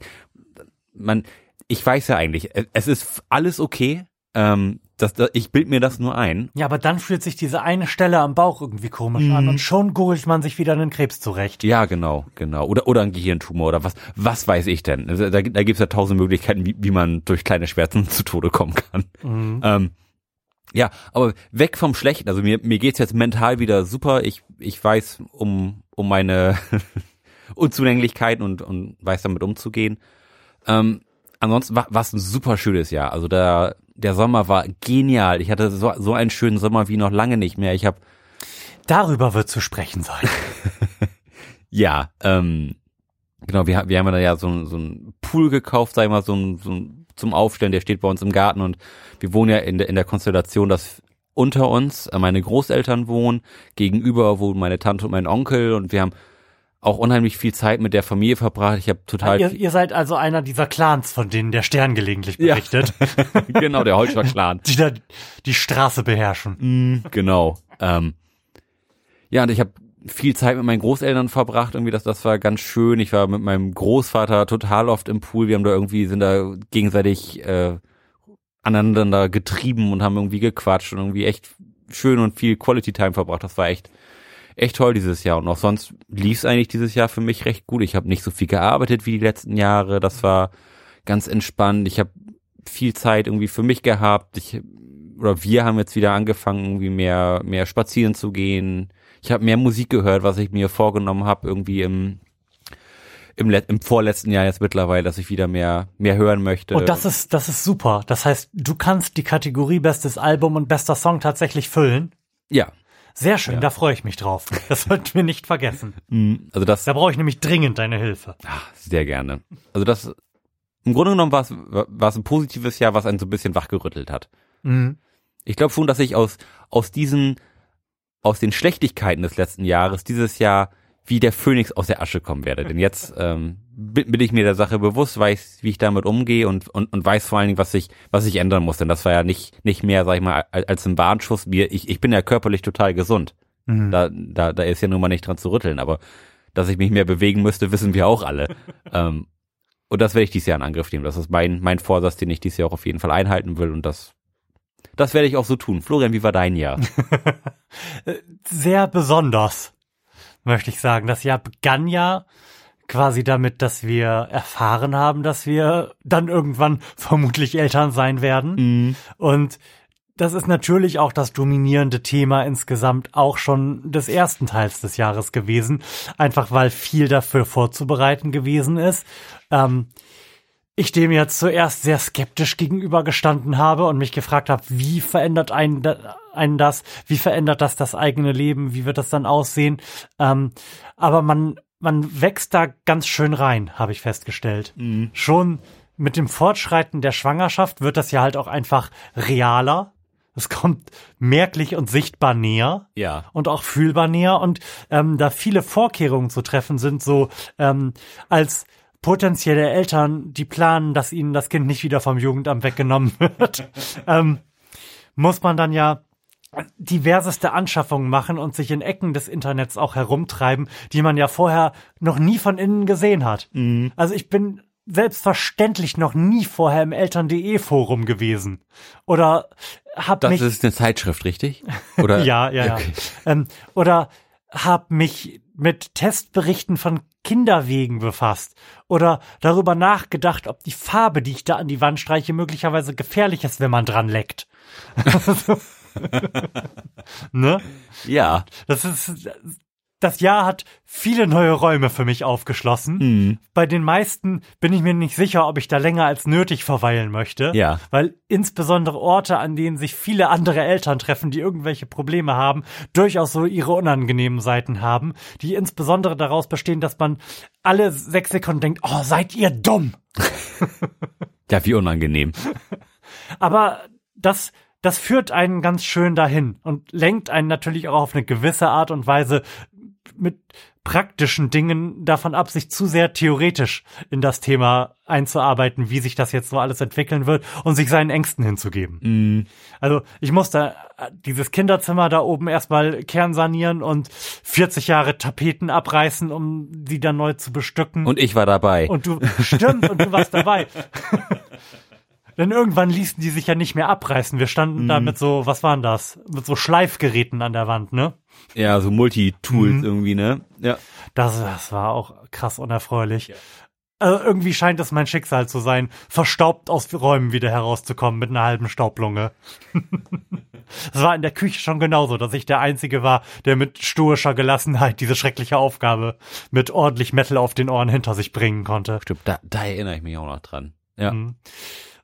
man, ich weiß ja eigentlich, es- es ist alles okay. Ähm, das, das, ich bild mir das nur ein.
Ja, aber dann fühlt sich diese eine Stelle am Bauch irgendwie komisch an
Mhm.
und schon gurgelt man sich wieder einen Krebs zurecht.
Ja, genau, genau. Oder, oder ein Gehirntumor oder was, was weiß ich denn? Also, da, da gibt's ja tausend Möglichkeiten, wie, wie man durch kleine Schmerzen [laughs] zu Tode kommen kann.
Mhm.
Ähm, ja, aber weg vom Schlechten. Also mir, mir geht's jetzt mental wieder super. Ich, ich weiß um, um meine [laughs] Unzulänglichkeiten und, und weiß damit umzugehen. Ähm, ansonsten war es ein super schönes Jahr. Also der, der Sommer war genial. Ich hatte so, so einen schönen Sommer wie noch lange nicht mehr. Ich habe
Darüber wird zu sprechen sein. [laughs]
Ja, ähm, genau, wir, wir haben ja da ja so, ein- so einen Pool gekauft, sag ich mal, so, ein, so ein, zum Aufstellen, der steht bei uns im Garten und wir wohnen ja in der, in der Konstellation, dass unter uns meine Großeltern wohnen, gegenüber wohnen meine Tante und mein Onkel und wir haben auch unheimlich viel Zeit mit der Familie verbracht. Ich habe total
ihr, ihr seid also einer dieser Clans, von denen der Stern gelegentlich
Ja.
berichtet, [laughs]
genau der Holzschlag Clan.
die da die Straße beherrschen.
Genau. Ähm, ja, und ich habe viel Zeit mit meinen Großeltern verbracht, irgendwie das, das war ganz schön. Ich war mit meinem Großvater total oft im Pool. Wir haben da irgendwie, sind da gegenseitig äh, aneinander getrieben und haben irgendwie gequatscht und irgendwie echt schön und viel Quality Time verbracht. Das war echt, echt toll dieses Jahr. Und auch sonst lief es eigentlich dieses Jahr für mich recht gut. Ich habe nicht so viel gearbeitet wie die letzten Jahre. Das war ganz entspannt. Ich habe viel Zeit irgendwie für mich gehabt. Ich oder wir haben jetzt wieder angefangen, irgendwie mehr mehr spazieren zu gehen. Ich habe mehr Musik gehört, was ich mir vorgenommen habe, irgendwie im im, Let im vorletzten Jahr jetzt mittlerweile, dass ich wieder mehr mehr hören möchte.
Und das ist das ist super. Das heißt, du kannst die Kategorie bestes Album und bester Song tatsächlich füllen.
ja,
Sehr schön,
Ja.
da freue ich mich drauf. [laughs] Das sollten wir nicht vergessen.
Mm, also das
Da brauche ich nämlich dringend deine Hilfe.
ah, sehr gerne. Also das im Grunde genommen war es war es ein positives Jahr, was einen so ein bisschen wachgerüttelt hat.
Mhm.
Ich glaube schon, dass ich aus, aus diesen, aus den Schlechtigkeiten des letzten Jahres dieses Jahr wie der Phönix aus der Asche kommen werde. Denn jetzt ähm, bin, bin ich mir der Sache bewusst, weiß, wie ich damit umgehe und, und, und weiß vor allen Dingen, was ich, was ich ändern muss. Denn das war ja nicht, nicht mehr, sag ich mal, als, als ein Warnschuss. Mir, ich, ich bin ja körperlich total gesund.
Mhm.
Da, da, da ist ja nun mal nicht dran zu rütteln. Aber dass ich mich mehr bewegen müsste, wissen wir auch alle. [laughs] ähm, und das werde ich dieses Jahr in Angriff nehmen. Das ist mein, mein Vorsatz, den ich dieses Jahr auch auf jeden Fall einhalten will. Und das, das werde ich auch so tun. Florian, wie war dein Jahr? [laughs]
Sehr besonders, möchte ich sagen. Das Jahr begann ja quasi damit, dass wir erfahren haben, dass wir dann irgendwann vermutlich Eltern sein werden. Und das ist natürlich auch das dominierende Thema insgesamt auch schon des ersten Teils des Jahres gewesen, einfach weil viel dafür vorzubereiten gewesen ist. Ähm, ich dem jetzt zuerst sehr skeptisch gegenübergestanden habe und mich gefragt habe, wie verändert einen, da- einen das, wie verändert das das eigene Leben, wie wird das dann aussehen. Ähm, aber man, man wächst da ganz schön rein, habe ich festgestellt. Schon mit dem Fortschreiten der Schwangerschaft wird das ja halt auch einfach realer. Es kommt merklich und sichtbar näher
Ja.
und auch fühlbar näher und ähm, da viele Vorkehrungen zu treffen sind, so ähm, als potenzielle Eltern, die planen, dass ihnen das Kind nicht wieder vom Jugendamt weggenommen [laughs] wird, ähm, muss man dann ja diverseste Anschaffungen machen und sich in Ecken des Internets auch herumtreiben, die man ja vorher noch nie von innen gesehen hat. Also ich bin selbstverständlich noch nie vorher im Eltern.de Forum gewesen oder hab
Das
mich
ist eine Zeitschrift, richtig? Oder? [laughs]
ja, ja, ja.
Okay.
Ähm, oder hab mich mit Testberichten von Kinderwegen befasst oder darüber nachgedacht, ob die Farbe, die ich da an die Wand streiche, möglicherweise gefährlich ist, wenn man dran leckt. [laughs] [laughs] ne?
Ja.
Das ist das Jahr hat viele neue Räume für mich aufgeschlossen.
Hm.
Bei den meisten bin ich mir nicht sicher, ob ich da länger als nötig verweilen möchte.
Ja.
Weil insbesondere Orte, an denen sich viele andere Eltern treffen, die irgendwelche Probleme haben, durchaus so ihre unangenehmen Seiten haben, die insbesondere daraus bestehen, dass man alle sechs Sekunden denkt, oh, seid ihr dumm. [laughs]
Ja, wie unangenehm.
Aber das, das führt einen ganz schön dahin und lenkt einen natürlich auch auf eine gewisse Art und Weise mit praktischen Dingen davon ab, sich zu sehr theoretisch in das Thema einzuarbeiten, wie sich das jetzt so alles entwickeln wird und sich seinen Ängsten hinzugeben.
Mm,
Also ich musste dieses Kinderzimmer da oben erstmal kernsanieren und 40 Jahre Tapeten abreißen, um sie dann neu zu bestücken.
Und ich war dabei.
Und du, stimmt, und du warst [laughs] dabei. Denn irgendwann ließen die sich ja nicht mehr abreißen. Wir standen da mit so, was waren das? Mit so Schleifgeräten an der Wand, ne?
Ja, so Multitools irgendwie, ne? Ja.
Das, das war auch krass unerfreulich. Also irgendwie scheint es mein Schicksal zu sein, verstaubt aus Räumen wieder herauszukommen mit einer halben Staublunge. [laughs] Es war in der Küche schon genauso, dass ich der Einzige war, der mit stoischer Gelassenheit diese schreckliche Aufgabe mit ordentlich Metal auf den Ohren hinter sich bringen konnte.
Stimmt, da, da erinnere ich mich auch noch dran. Ja.
Mhm.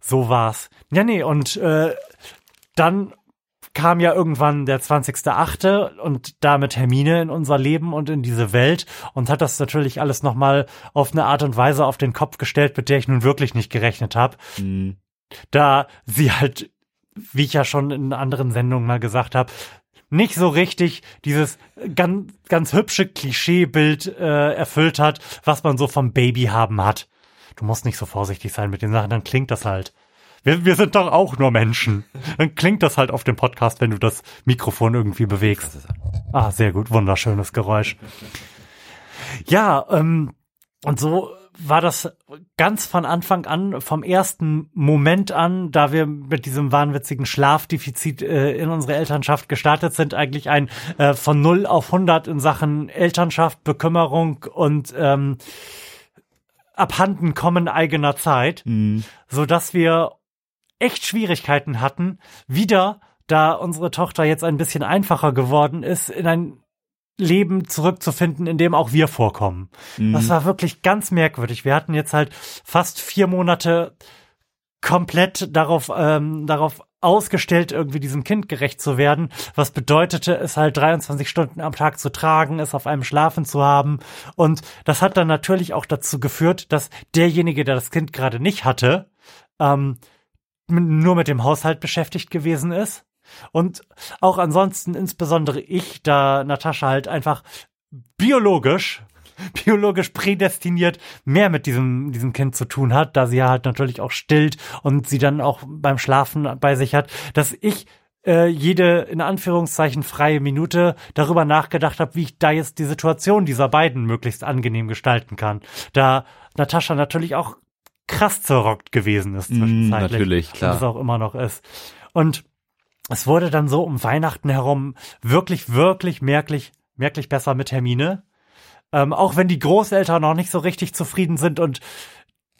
So war's. Ja, nee, und äh, dann kam ja irgendwann der 20.8. und damit Hermine in unser Leben und in diese Welt und hat das natürlich alles nochmal auf eine Art und Weise auf den Kopf gestellt, mit der ich nun wirklich nicht gerechnet habe.
Mhm.
Da sie halt, wie ich ja schon in anderen Sendungen mal gesagt habe, nicht so richtig dieses ganz, ganz hübsche Klischeebild äh, erfüllt hat, was man so vom Baby haben hat. Du musst nicht so vorsichtig sein mit den Sachen, dann klingt das halt. Wir, wir sind doch auch nur Menschen. Dann klingt das halt auf dem Podcast, wenn du das Mikrofon irgendwie bewegst. Ah, sehr gut, wunderschönes Geräusch. Ja, ähm, und so war das ganz von Anfang an, vom ersten Moment an, da wir mit diesem wahnwitzigen Schlafdefizit äh, in unsere Elternschaft gestartet sind, eigentlich ein äh, von 0 auf 100 in Sachen Elternschaft, Bekümmerung und ähm, Abhandenkommen eigener Zeit,
Mhm.
so dass wir echt Schwierigkeiten hatten, wieder, da unsere Tochter jetzt ein bisschen einfacher geworden ist, in ein Leben zurückzufinden, in dem auch wir vorkommen. Das war wirklich ganz merkwürdig. Wir hatten jetzt halt fast vier Monate komplett darauf, ähm, darauf ausgestellt, irgendwie diesem Kind gerecht zu werden. Was bedeutete es halt 23 Stunden am Tag zu tragen, es auf einem Schlafen zu haben. Und das hat dann natürlich auch dazu geführt, dass derjenige, der das Kind gerade nicht hatte, ähm, nur mit dem Haushalt beschäftigt gewesen ist. Und auch ansonsten insbesondere ich, da Natascha halt einfach biologisch, biologisch prädestiniert mehr mit diesem, diesem Kind zu tun hat, da sie ja halt natürlich auch stillt und sie dann auch beim Schlafen bei sich hat, dass ich äh, jede in Anführungszeichen freie Minute darüber nachgedacht habe, wie ich da jetzt die Situation dieser beiden möglichst angenehm gestalten kann. Da Natascha natürlich auch krass zerrockt gewesen ist
Mm,
zwischenzeitlich.
natürlich, klar.
Und es auch immer noch ist. Und es wurde dann so um Weihnachten herum wirklich, wirklich merklich, merklich besser mit Hermine. Ähm, auch wenn die Großeltern noch nicht so richtig zufrieden sind und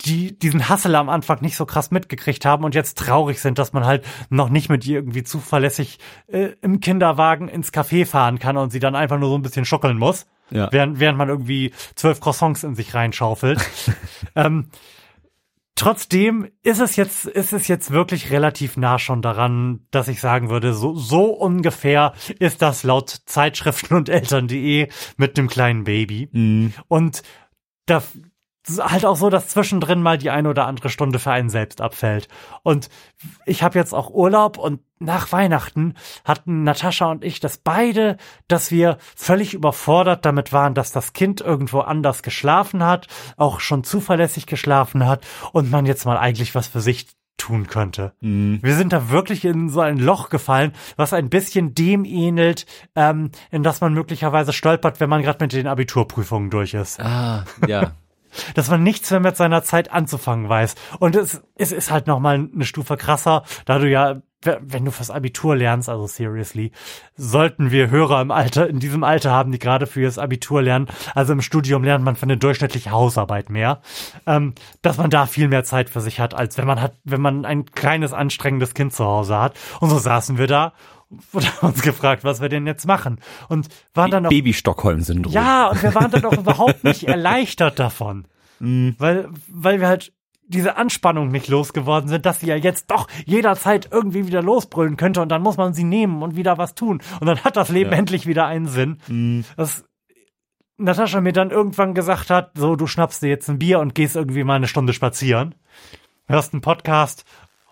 die diesen Hassel am Anfang nicht so krass mitgekriegt haben und jetzt traurig sind, dass man halt noch nicht mit ihr irgendwie zuverlässig äh, im Kinderwagen ins Café fahren kann und sie dann einfach nur so ein bisschen schuckeln muss,
Ja.
während, während man irgendwie zwölf Croissants in sich reinschaufelt. [laughs] ähm, Trotzdem ist es jetzt, ist es jetzt wirklich relativ nah schon daran, dass ich sagen würde, so, so ungefähr ist das laut Zeitschriften und Eltern.de mit dem kleinen Baby.
Mhm.
Und da halt auch so, dass zwischendrin mal die eine oder andere Stunde für einen selbst abfällt. Und ich habe jetzt auch Urlaub und nach Weihnachten hatten Natascha und ich das beide, dass wir völlig überfordert damit waren, dass das Kind irgendwo anders geschlafen hat, auch schon zuverlässig geschlafen hat und man jetzt mal eigentlich was für sich tun könnte.
Mhm.
Wir sind da wirklich in so ein Loch gefallen, was ein bisschen dem ähnelt, ähm, in das man möglicherweise stolpert, wenn man gerade mit den Abiturprüfungen durch ist.
Ah, ja.
Dass man nichts mehr mit seiner Zeit anzufangen weiß. Und es, es ist halt nochmal eine Stufe krasser, da du ja, wenn du fürs Abitur lernst, also seriously, sollten wir Hörer im Alter, in diesem Alter haben, die gerade für das Abitur lernen. Also im Studium lernt man für eine durchschnittliche Hausarbeit mehr. Ähm, dass man da viel mehr Zeit für sich hat, als wenn man hat, wenn man ein kleines, anstrengendes Kind zu Hause hat. Und so saßen wir da haben [laughs] uns gefragt, was wir denn jetzt machen. Und waren dann auch
Baby-Stockholm-Syndrom.
ja, und wir waren dann auch überhaupt nicht erleichtert davon. Weil, weil wir halt diese Anspannung nicht losgeworden sind, dass sie ja jetzt doch jederzeit irgendwie wieder losbrüllen könnte und dann muss man sie nehmen und wieder was tun. Und dann hat das Leben
Ja.
endlich wieder einen Sinn. Dass Natascha mir dann irgendwann gesagt hat, so, du schnappst dir jetzt ein Bier und gehst irgendwie mal eine Stunde spazieren, hörst einen Podcast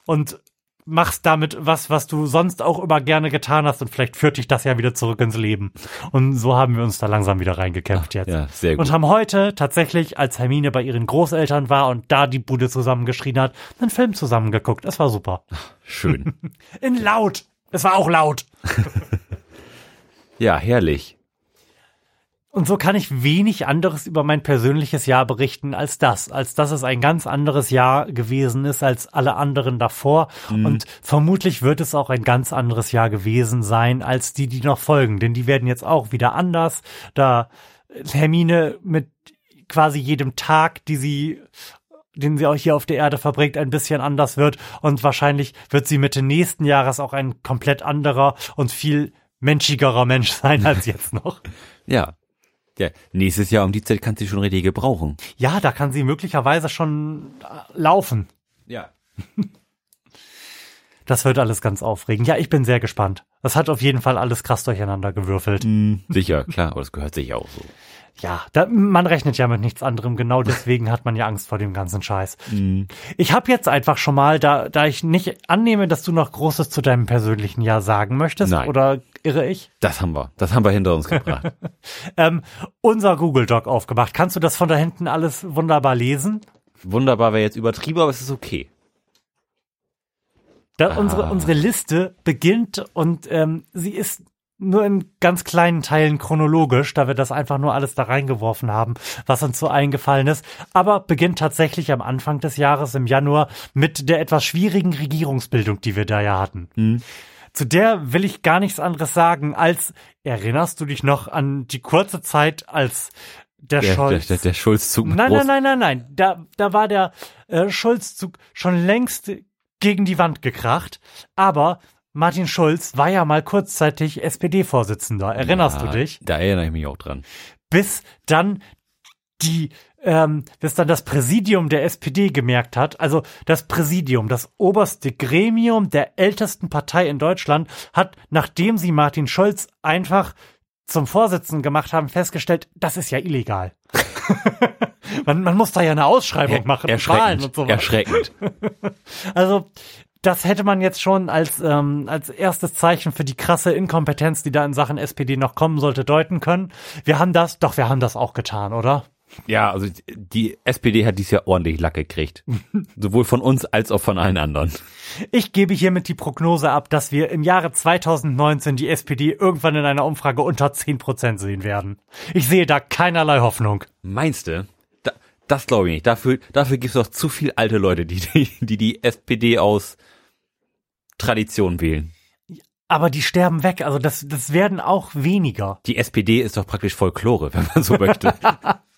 und machst damit was, was du sonst auch immer gerne getan hast und vielleicht führt dich das ja wieder zurück ins Leben. Und so haben wir uns da langsam wieder reingekämpft jetzt.
Ja, sehr gut.
Und haben heute tatsächlich, als Hermine bei ihren Großeltern war und da die Bude zusammengeschrien hat, einen Film zusammengeguckt. Es war super.
Schön. [laughs]
In laut. Es war auch laut. [laughs]
Ja, herrlich.
Und so kann ich wenig anderes über mein persönliches Jahr berichten als das, als dass es ein ganz anderes Jahr gewesen ist als alle anderen davor. Mhm. Und vermutlich wird es auch ein ganz anderes Jahr gewesen sein als die, die noch folgen, denn die werden jetzt auch wieder anders, da Termine mit quasi jedem Tag, die sie den sie auch hier auf der Erde verbringt, ein bisschen anders wird. Und wahrscheinlich wird sie Mitte nächsten Jahres auch ein komplett anderer und viel menschigerer Mensch [laughs] sein als jetzt noch.
ja. Ja, nächstes Jahr um die Zeit kann sie schon richtig gebrauchen.
Ja, da kann sie möglicherweise schon äh, laufen.
Ja. [laughs]
Das wird alles ganz aufregend. Ja, ich bin sehr gespannt. Das hat auf jeden Fall alles krass durcheinander gewürfelt.
Mm, sicher, klar, aber das gehört sicher auch so.
Ja, da, man rechnet ja mit nichts anderem. Genau deswegen hat man ja Angst vor dem ganzen Scheiß. Mm. Ich habe jetzt einfach schon mal, da, da ich nicht annehme, dass du noch Großes zu deinem persönlichen Jahr sagen möchtest, Nein. oder irre ich?
Das haben wir. Das haben wir hinter uns gebracht. [laughs]
ähm, unser Google Doc aufgemacht. Kannst du das von da hinten alles wunderbar lesen?
Wunderbar wäre jetzt übertrieben, aber es ist okay.
Da ah. unsere, unsere Liste beginnt und ähm, sie ist nur in ganz kleinen Teilen chronologisch, da wir das einfach nur alles da reingeworfen haben, was uns so eingefallen ist, aber beginnt tatsächlich am Anfang des Jahres im Januar mit der etwas schwierigen Regierungsbildung, die wir da ja hatten. Mhm. Zu der will ich gar nichts anderes sagen, als erinnerst du dich noch an die kurze Zeit, als der, der Scholz.
Der, der, der Schulzzug.
Nein, nein, nein, nein, nein. Da, da war der äh, Schulzzug schon längst gegen die Wand gekracht. Aber Martin Schulz war ja mal kurzzeitig SPD-Vorsitzender. Erinnerst ja, du dich?
Da erinnere ich mich auch dran.
Bis dann die, ähm, bis dann das Präsidium der SPD gemerkt hat, also das Präsidium, das oberste Gremium der ältesten Partei in Deutschland, hat, nachdem sie Martin Schulz einfach zum Vorsitzenden gemacht haben, festgestellt, das ist ja illegal. [laughs] man, man muss da ja eine Ausschreibung er, machen,
Wahlen und so weiter. Erschreckend. [laughs]
also das hätte man jetzt schon als, ähm, als erstes Zeichen für die krasse Inkompetenz, die da in Sachen SPD noch kommen sollte, deuten können. Wir haben das, doch, wir haben das auch getan, oder?
Ja, also die SPD hat dies Jahr ordentlich Lack gekriegt. [laughs] Sowohl von uns als auch von allen anderen.
Ich gebe hiermit die Prognose ab, dass wir im Jahre 2019 die SPD irgendwann in einer Umfrage unter 10 Prozent sehen werden. Ich sehe da keinerlei Hoffnung.
Meinst du? Da, das glaube ich nicht. Dafür, dafür gibt es doch zu viel alte Leute, die die, die, die SPD aus Tradition wählen.
Aber die sterben weg, also das, das werden auch weniger.
Die SPD ist doch praktisch Folklore, wenn man so möchte. [laughs]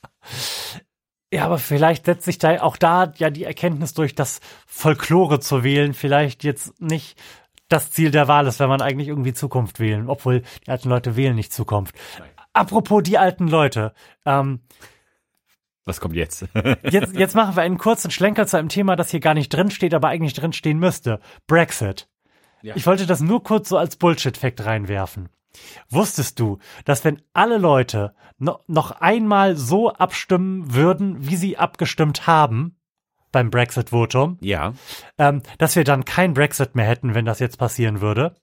ja, aber vielleicht setzt sich da auch da ja die Erkenntnis durch, dass Folklore zu wählen vielleicht jetzt nicht das Ziel der Wahl ist, wenn man eigentlich irgendwie Zukunft wählen, obwohl die alten Leute wählen nicht Zukunft. Nein. Apropos die alten Leute, ähm,
was kommt jetzt? [laughs]
jetzt? Jetzt machen wir einen kurzen Schlenker zu einem Thema, das hier gar nicht drinsteht, aber eigentlich drinstehen müsste. Brexit. Ja. Ich wollte das nur kurz so als Bullshit-Fact reinwerfen. Wusstest du, dass wenn alle Leute no noch einmal so abstimmen würden, wie sie abgestimmt haben beim Brexit-Votum,
ja.
ähm, dass wir dann kein Brexit mehr hätten, wenn das jetzt passieren würde?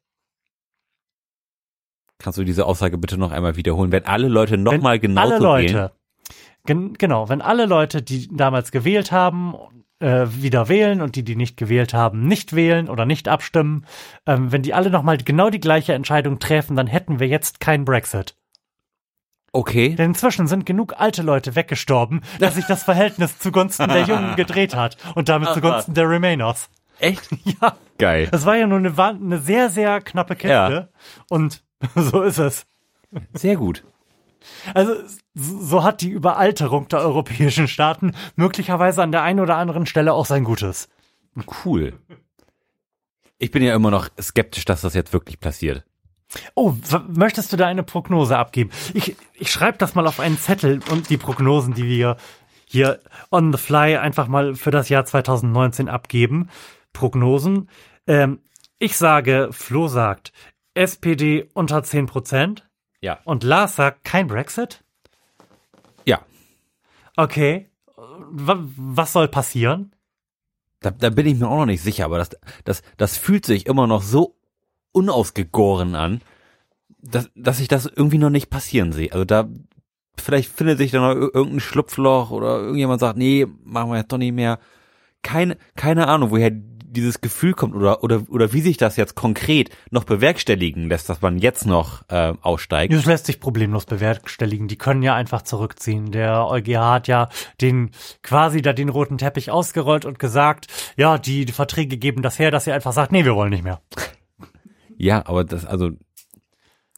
Kannst du diese Aussage bitte noch einmal wiederholen? Wenn alle Leute nochmal genauso alle
Leute, wählen? Gen genau, wenn alle Leute, die damals gewählt haben, äh, wieder wählen und die, die nicht gewählt haben, nicht wählen oder nicht abstimmen, ähm, wenn die alle nochmal genau die gleiche Entscheidung treffen, dann hätten wir jetzt keinen Brexit.
Okay.
Denn inzwischen sind genug alte Leute weggestorben, dass sich das Verhältnis zugunsten der Jungen [laughs] gedreht hat und damit zugunsten der Remainers.
Echt? [laughs]
Ja.
Geil.
Das war ja nur eine, eine sehr, sehr knappe Kiste. Ja. Und [laughs] so ist es.
Sehr gut.
Also so hat die Überalterung der europäischen Staaten möglicherweise an der einen oder anderen Stelle auch sein Gutes.
Cool. Ich bin ja immer noch skeptisch, dass das jetzt wirklich passiert.
Oh, möchtest du da eine Prognose abgeben? Ich, ich schreibe das mal auf einen Zettel und die Prognosen, die wir hier on the fly einfach mal für das Jahr 2019 abgeben. Prognosen. Ähm, ich sage, Flo sagt, SPD unter 10 Prozent.
Ja.
Und Lars sagt kein Brexit?
Ja.
Okay. Was soll passieren?
Da, da bin ich mir auch noch nicht sicher, aber das, das, das fühlt sich immer noch so unausgegoren an, dass, dass ich das irgendwie noch nicht passieren sehe. Also da, vielleicht findet sich da noch irgendein Schlupfloch oder irgendjemand sagt, nee, machen wir jetzt doch nicht mehr. Keine, keine Ahnung, woher dieses Gefühl kommt oder oder oder wie sich das jetzt konkret noch bewerkstelligen lässt, dass man jetzt noch äh, aussteigt.
Das lässt sich problemlos bewerkstelligen. Die können ja einfach zurückziehen. Der EuGH hat ja den quasi da den roten Teppich ausgerollt und gesagt, ja, die, die Verträge geben das her, dass ihr einfach sagt, nee, wir wollen nicht mehr. [laughs]
Ja, aber das also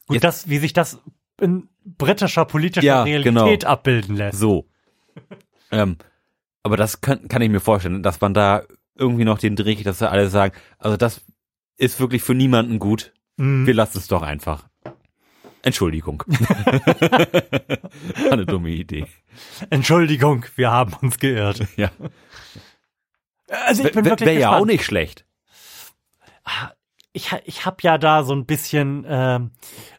Gut, das, wie sich das in britischer politischer
Ja,
Realität
genau.
abbilden lässt.
so. ähm, aber das kann, kann ich mir vorstellen, dass man da irgendwie noch den Dreh, dass da alle sagen, also das ist wirklich für niemanden gut.
Mhm.
Wir lassen es doch einfach. Entschuldigung. [laughs] Eine dumme Idee.
Entschuldigung, wir haben uns geirrt. [laughs]
Ja.
Also ich bin
Wäre
wirklich
wär ja auch nicht schlecht.
Ich, ha- ich habe ja da so ein bisschen ähm,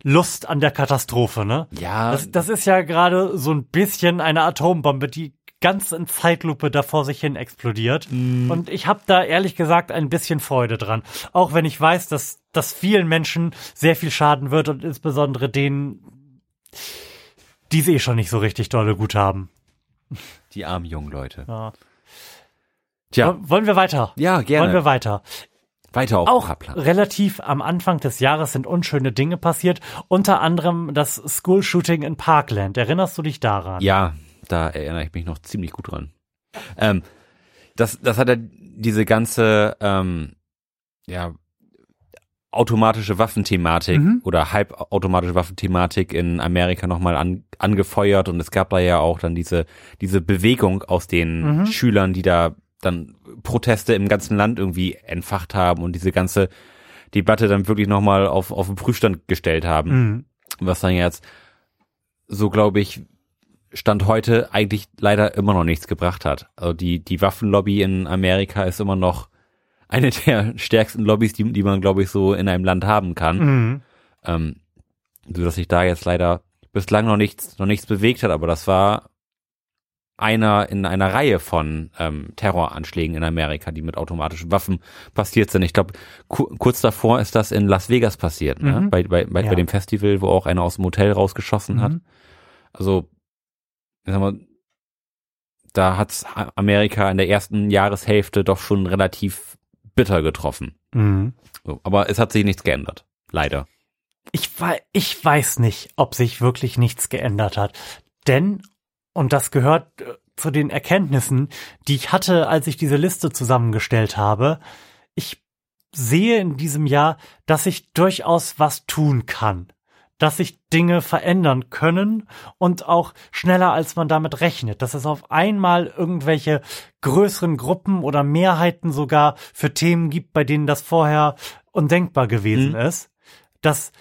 Lust an der Katastrophe, ne?
Ja.
Das, das ist ja gerade so ein bisschen eine Atombombe, die ganz in Zeitlupe da vor sich hin explodiert. Und ich habe da ehrlich gesagt ein bisschen Freude dran. Auch wenn ich weiß, dass das vielen Menschen sehr viel schaden wird und insbesondere denen, die es eh schon nicht so richtig dolle gut haben.
die armen jungen Leute.
Ja.
Tja,
Wo- Wollen wir weiter?
ja, gerne.
Wollen wir weiter?
Weiter auf
Auch
Fahrplan.
relativ am Anfang des Jahres sind unschöne Dinge passiert, unter anderem das School-Shooting in Parkland. Erinnerst du dich daran?
Ja, da erinnere ich mich noch ziemlich gut dran. Ähm, das, das hat ja diese ganze, ähm, ja, automatische Waffenthematik
Mhm.
oder halbautomatische Waffenthematik in Amerika nochmal an, angefeuert und es gab da ja auch dann diese, diese Bewegung aus den
Mhm.
Schülern, die da dann Proteste im ganzen Land irgendwie entfacht haben und diese ganze Debatte dann wirklich nochmal auf, auf den Prüfstand gestellt haben
Mhm.
was dann jetzt so glaube ich Stand heute eigentlich leider immer noch nichts gebracht hat. Also die die Waffenlobby in Amerika ist immer noch eine [laughs] der stärksten Lobbys, die, die man glaube ich so in einem Land haben kann.
Mhm.
Ähm, so dass sich da jetzt leider bislang noch nichts noch nichts bewegt hat, aber das war einer in einer Reihe von ähm, Terroranschlägen in Amerika, die mit automatischen Waffen passiert sind. Ich glaube, ku kurz davor ist das in Las Vegas passiert, ne?
Mhm.
bei, bei, bei,
Ja.
bei dem Festival, wo auch einer aus dem Hotel rausgeschossen hat.
Mhm.
Also, ich sag mal, da hat's Amerika in der ersten Jahreshälfte doch schon relativ bitter getroffen.
Mhm.
So, aber es hat sich nichts geändert. Leider.
Ich, ich weiß nicht, ob sich wirklich nichts geändert hat. Denn, und das gehört äh, zu den Erkenntnissen, die ich hatte, als ich diese Liste zusammengestellt habe, ich sehe in diesem Jahr, dass ich durchaus was tun kann. Dass sich Dinge verändern können und auch schneller als man damit rechnet. Dass es auf einmal irgendwelche größeren Gruppen oder Mehrheiten sogar für Themen gibt, bei denen das vorher undenkbar gewesen
Mhm.
ist. Dass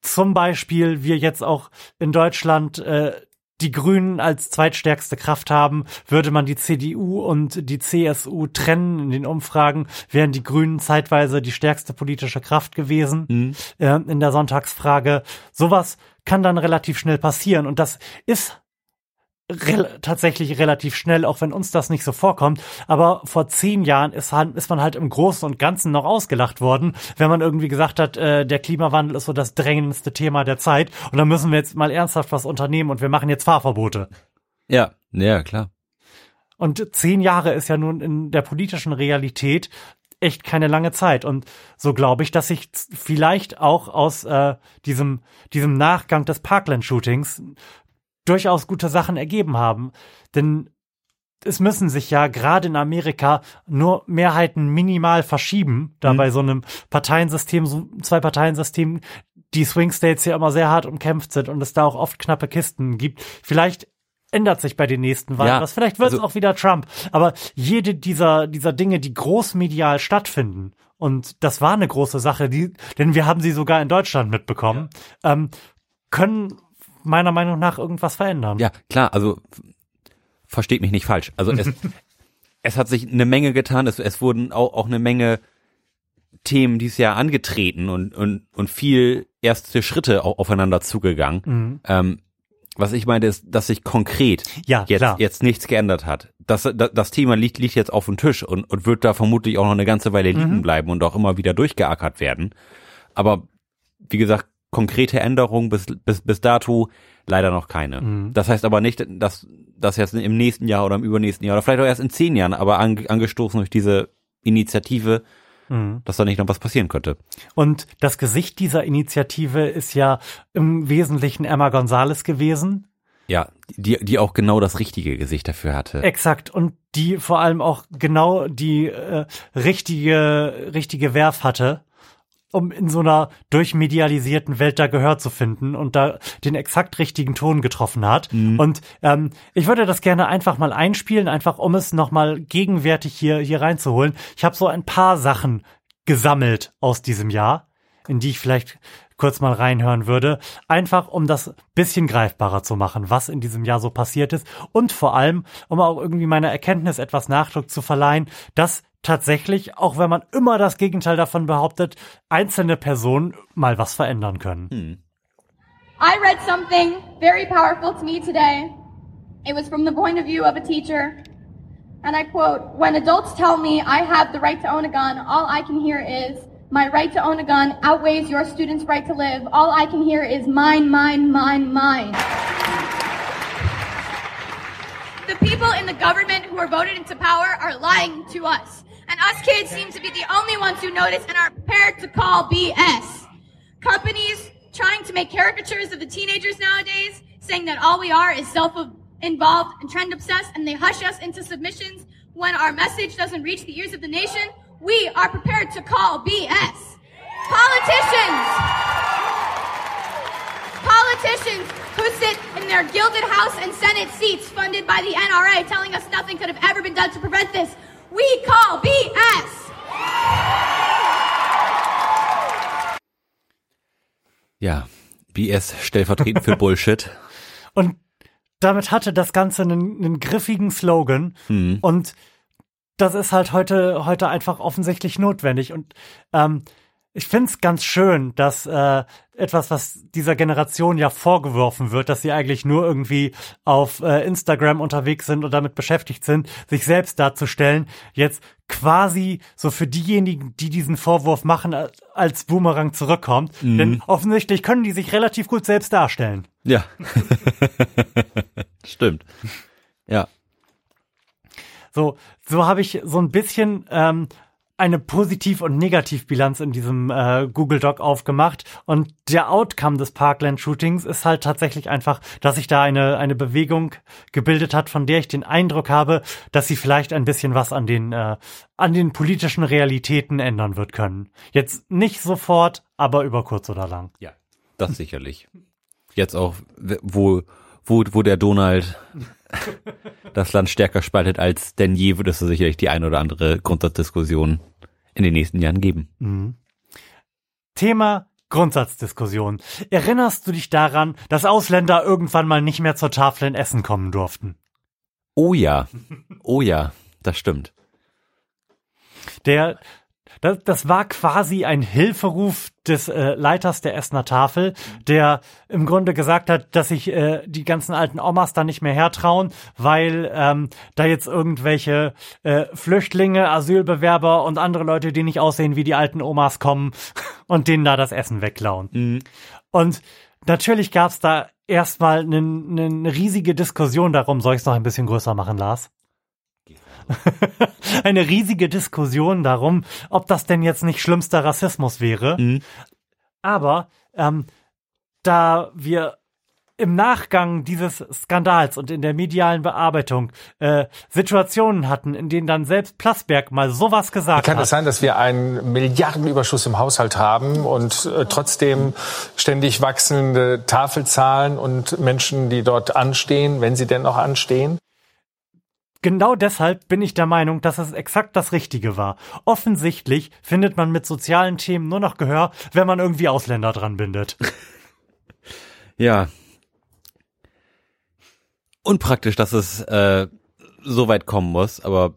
zum Beispiel wir jetzt auch in Deutschland äh, die Grünen als zweitstärkste Kraft haben, würde man die CDU und die CSU trennen in den Umfragen, wären die Grünen zeitweise die stärkste politische Kraft gewesen
Mhm.
äh, in der Sonntagsfrage. Sowas kann dann relativ schnell passieren und das ist rel tatsächlich relativ schnell, auch wenn uns das nicht so vorkommt. Aber vor zehn Jahren ist, ist man halt im Großen und Ganzen noch ausgelacht worden, wenn man irgendwie gesagt hat, äh, der Klimawandel ist so das drängendste Thema der Zeit und da müssen wir jetzt mal ernsthaft was unternehmen und wir machen jetzt Fahrverbote.
Ja, ja, klar.
Und zehn Jahre ist ja nun in der politischen Realität echt keine lange Zeit. Und so glaube ich, dass sich vielleicht auch aus äh, diesem, diesem Nachgang des Parkland-Shootings durchaus gute Sachen ergeben haben. Denn es müssen sich ja gerade in Amerika nur Mehrheiten minimal verschieben, da
Mhm.
bei so einem Parteiensystem, so zwei Parteiensystem, die Swing States ja immer sehr hart umkämpft sind und es da auch oft knappe Kisten gibt. Vielleicht ändert sich bei den nächsten Wahlen
Ja,
was. Vielleicht wird es
also-
auch wieder Trump. Aber jede dieser, dieser Dinge, die großmedial stattfinden, und das war eine große Sache, die, denn wir haben sie sogar in Deutschland mitbekommen, ähm, können meiner Meinung nach irgendwas verändern.
Ja, klar, also versteht mich nicht falsch. Also es, [laughs] es hat sich eine Menge getan, es, es wurden auch, auch eine Menge Themen dieses Jahr angetreten und, und, und viel erste Schritte au- aufeinander zugegangen.
Mhm.
Ähm, was ich meine ist, dass sich konkret
Ja,
jetzt,
klar.
jetzt nichts geändert hat. Das, das, das Thema liegt, liegt jetzt auf dem Tisch und, und wird da vermutlich auch noch eine ganze Weile liegen
Mhm.
bleiben und auch immer wieder durchgeackert werden. Aber wie gesagt, konkrete Änderungen bis, bis, bis dato leider noch keine.
Mhm.
Das heißt aber nicht, dass das jetzt im nächsten Jahr oder im übernächsten Jahr oder vielleicht auch erst in zehn Jahren, aber ange, angestoßen durch diese Initiative, mhm. dass da nicht noch was passieren könnte.
Und das Gesicht dieser Initiative ist ja im Wesentlichen Emma Gonzalez gewesen.
Ja, die, die auch genau das richtige Gesicht dafür hatte.
Exakt. Und die vor allem auch genau die äh, richtige, richtige Werf hatte um in so einer durchmedialisierten Welt da Gehör zu finden und da den exakt richtigen Ton getroffen hat. Mhm. Und ähm, ich würde das gerne einfach mal einspielen, einfach um es nochmal gegenwärtig hier, hier reinzuholen. Ich habe so ein paar Sachen gesammelt aus diesem Jahr, in die ich vielleicht kurz mal reinhören würde, einfach um das bisschen greifbarer zu machen, was in diesem Jahr so passiert ist und vor allem, um auch irgendwie meiner Erkenntnis etwas Nachdruck zu verleihen, dass tatsächlich, auch wenn man immer das Gegenteil davon behauptet, einzelne Personen mal was verändern können. Hm.
I read something very powerful to me today. It was from the point of view of a teacher. And I quote, When adults tell me I have the right to own a gun, all I can hear is, My right to own a gun outweighs your student's right to live. All I can hear is mine, mine, mine, mine. The people in the government who are voted into power are lying to us. And us kids seem to be the only ones who notice and are prepared to call BS. Companies trying to make caricatures of the teenagers nowadays, saying that all we are is self-involved and trend obsessed, and they hush us into submissions when our message doesn't reach the ears of the nation. We are prepared to call BS. Politicians! Politicians who sit in their gilded House and Senate seats funded by the NRA telling us nothing could have ever been done to prevent this we call BS.
Ja, BS stellvertretend für [laughs] Bullshit.
Und damit hatte das Ganze einen, einen griffigen Slogan. Mhm. Und das ist halt heute, heute einfach offensichtlich notwendig. Und ähm, ich finde es ganz schön, dass äh, etwas, was dieser Generation ja vorgeworfen wird, dass sie eigentlich nur irgendwie auf äh, Instagram unterwegs sind und damit beschäftigt sind, sich selbst darzustellen, jetzt quasi so für diejenigen, die diesen Vorwurf machen, als Boomerang zurückkommt. Mhm. Denn offensichtlich können die sich relativ gut selbst darstellen.
Ja. [laughs] Stimmt. Ja.
So, so habe ich so ein bisschen ähm, eine Positiv- und Negativbilanz in diesem äh, Google Doc aufgemacht und der Outcome des Parkland-Shootings ist halt tatsächlich einfach, dass sich da eine eine Bewegung gebildet hat, von der ich den Eindruck habe, dass sie vielleicht ein bisschen was an den äh, an den politischen Realitäten ändern wird können. Jetzt nicht sofort, aber über kurz oder lang.
Ja, das sicherlich. Jetzt auch, wo wo wo der Donald das Land stärker spaltet als denn je, wird es sicherlich die ein oder andere Grundsatzdiskussion in den nächsten Jahren geben. Mhm.
Thema Grundsatzdiskussion. Erinnerst du dich daran, dass Ausländer irgendwann mal nicht mehr zur Tafel in Essen kommen durften?
Oh ja. Oh ja, das stimmt.
Der das, das war quasi ein Hilferuf des äh, Leiters der Essener Tafel, der im Grunde gesagt hat, dass sich äh, die ganzen alten Omas da nicht mehr hertrauen, weil ähm, da jetzt irgendwelche äh, Flüchtlinge, Asylbewerber und andere Leute, die nicht aussehen wie die alten Omas kommen [laughs] und denen da das Essen wegklauen. Mhm. Und natürlich gab's da erstmal eine ne riesige Diskussion darum, soll ich es noch ein bisschen größer machen, Lars? Eine riesige Diskussion darum, ob das denn jetzt nicht schlimmster Rassismus wäre. Mhm. Aber ähm, da wir im Nachgang dieses Skandals und in der medialen Bearbeitung äh, Situationen hatten, in denen dann selbst Plasberg mal sowas gesagt
Kann
hat.
Kann es sein, dass wir einen Milliardenüberschuss im Haushalt haben und äh, trotzdem ständig wachsende Tafelzahlen und Menschen, die dort anstehen, wenn sie denn noch anstehen?
Genau deshalb bin ich der Meinung, dass es exakt das Richtige war. Offensichtlich findet man mit sozialen Themen nur noch Gehör, wenn man irgendwie Ausländer dran bindet. [laughs]
ja. Unpraktisch, dass es äh, so weit kommen muss, aber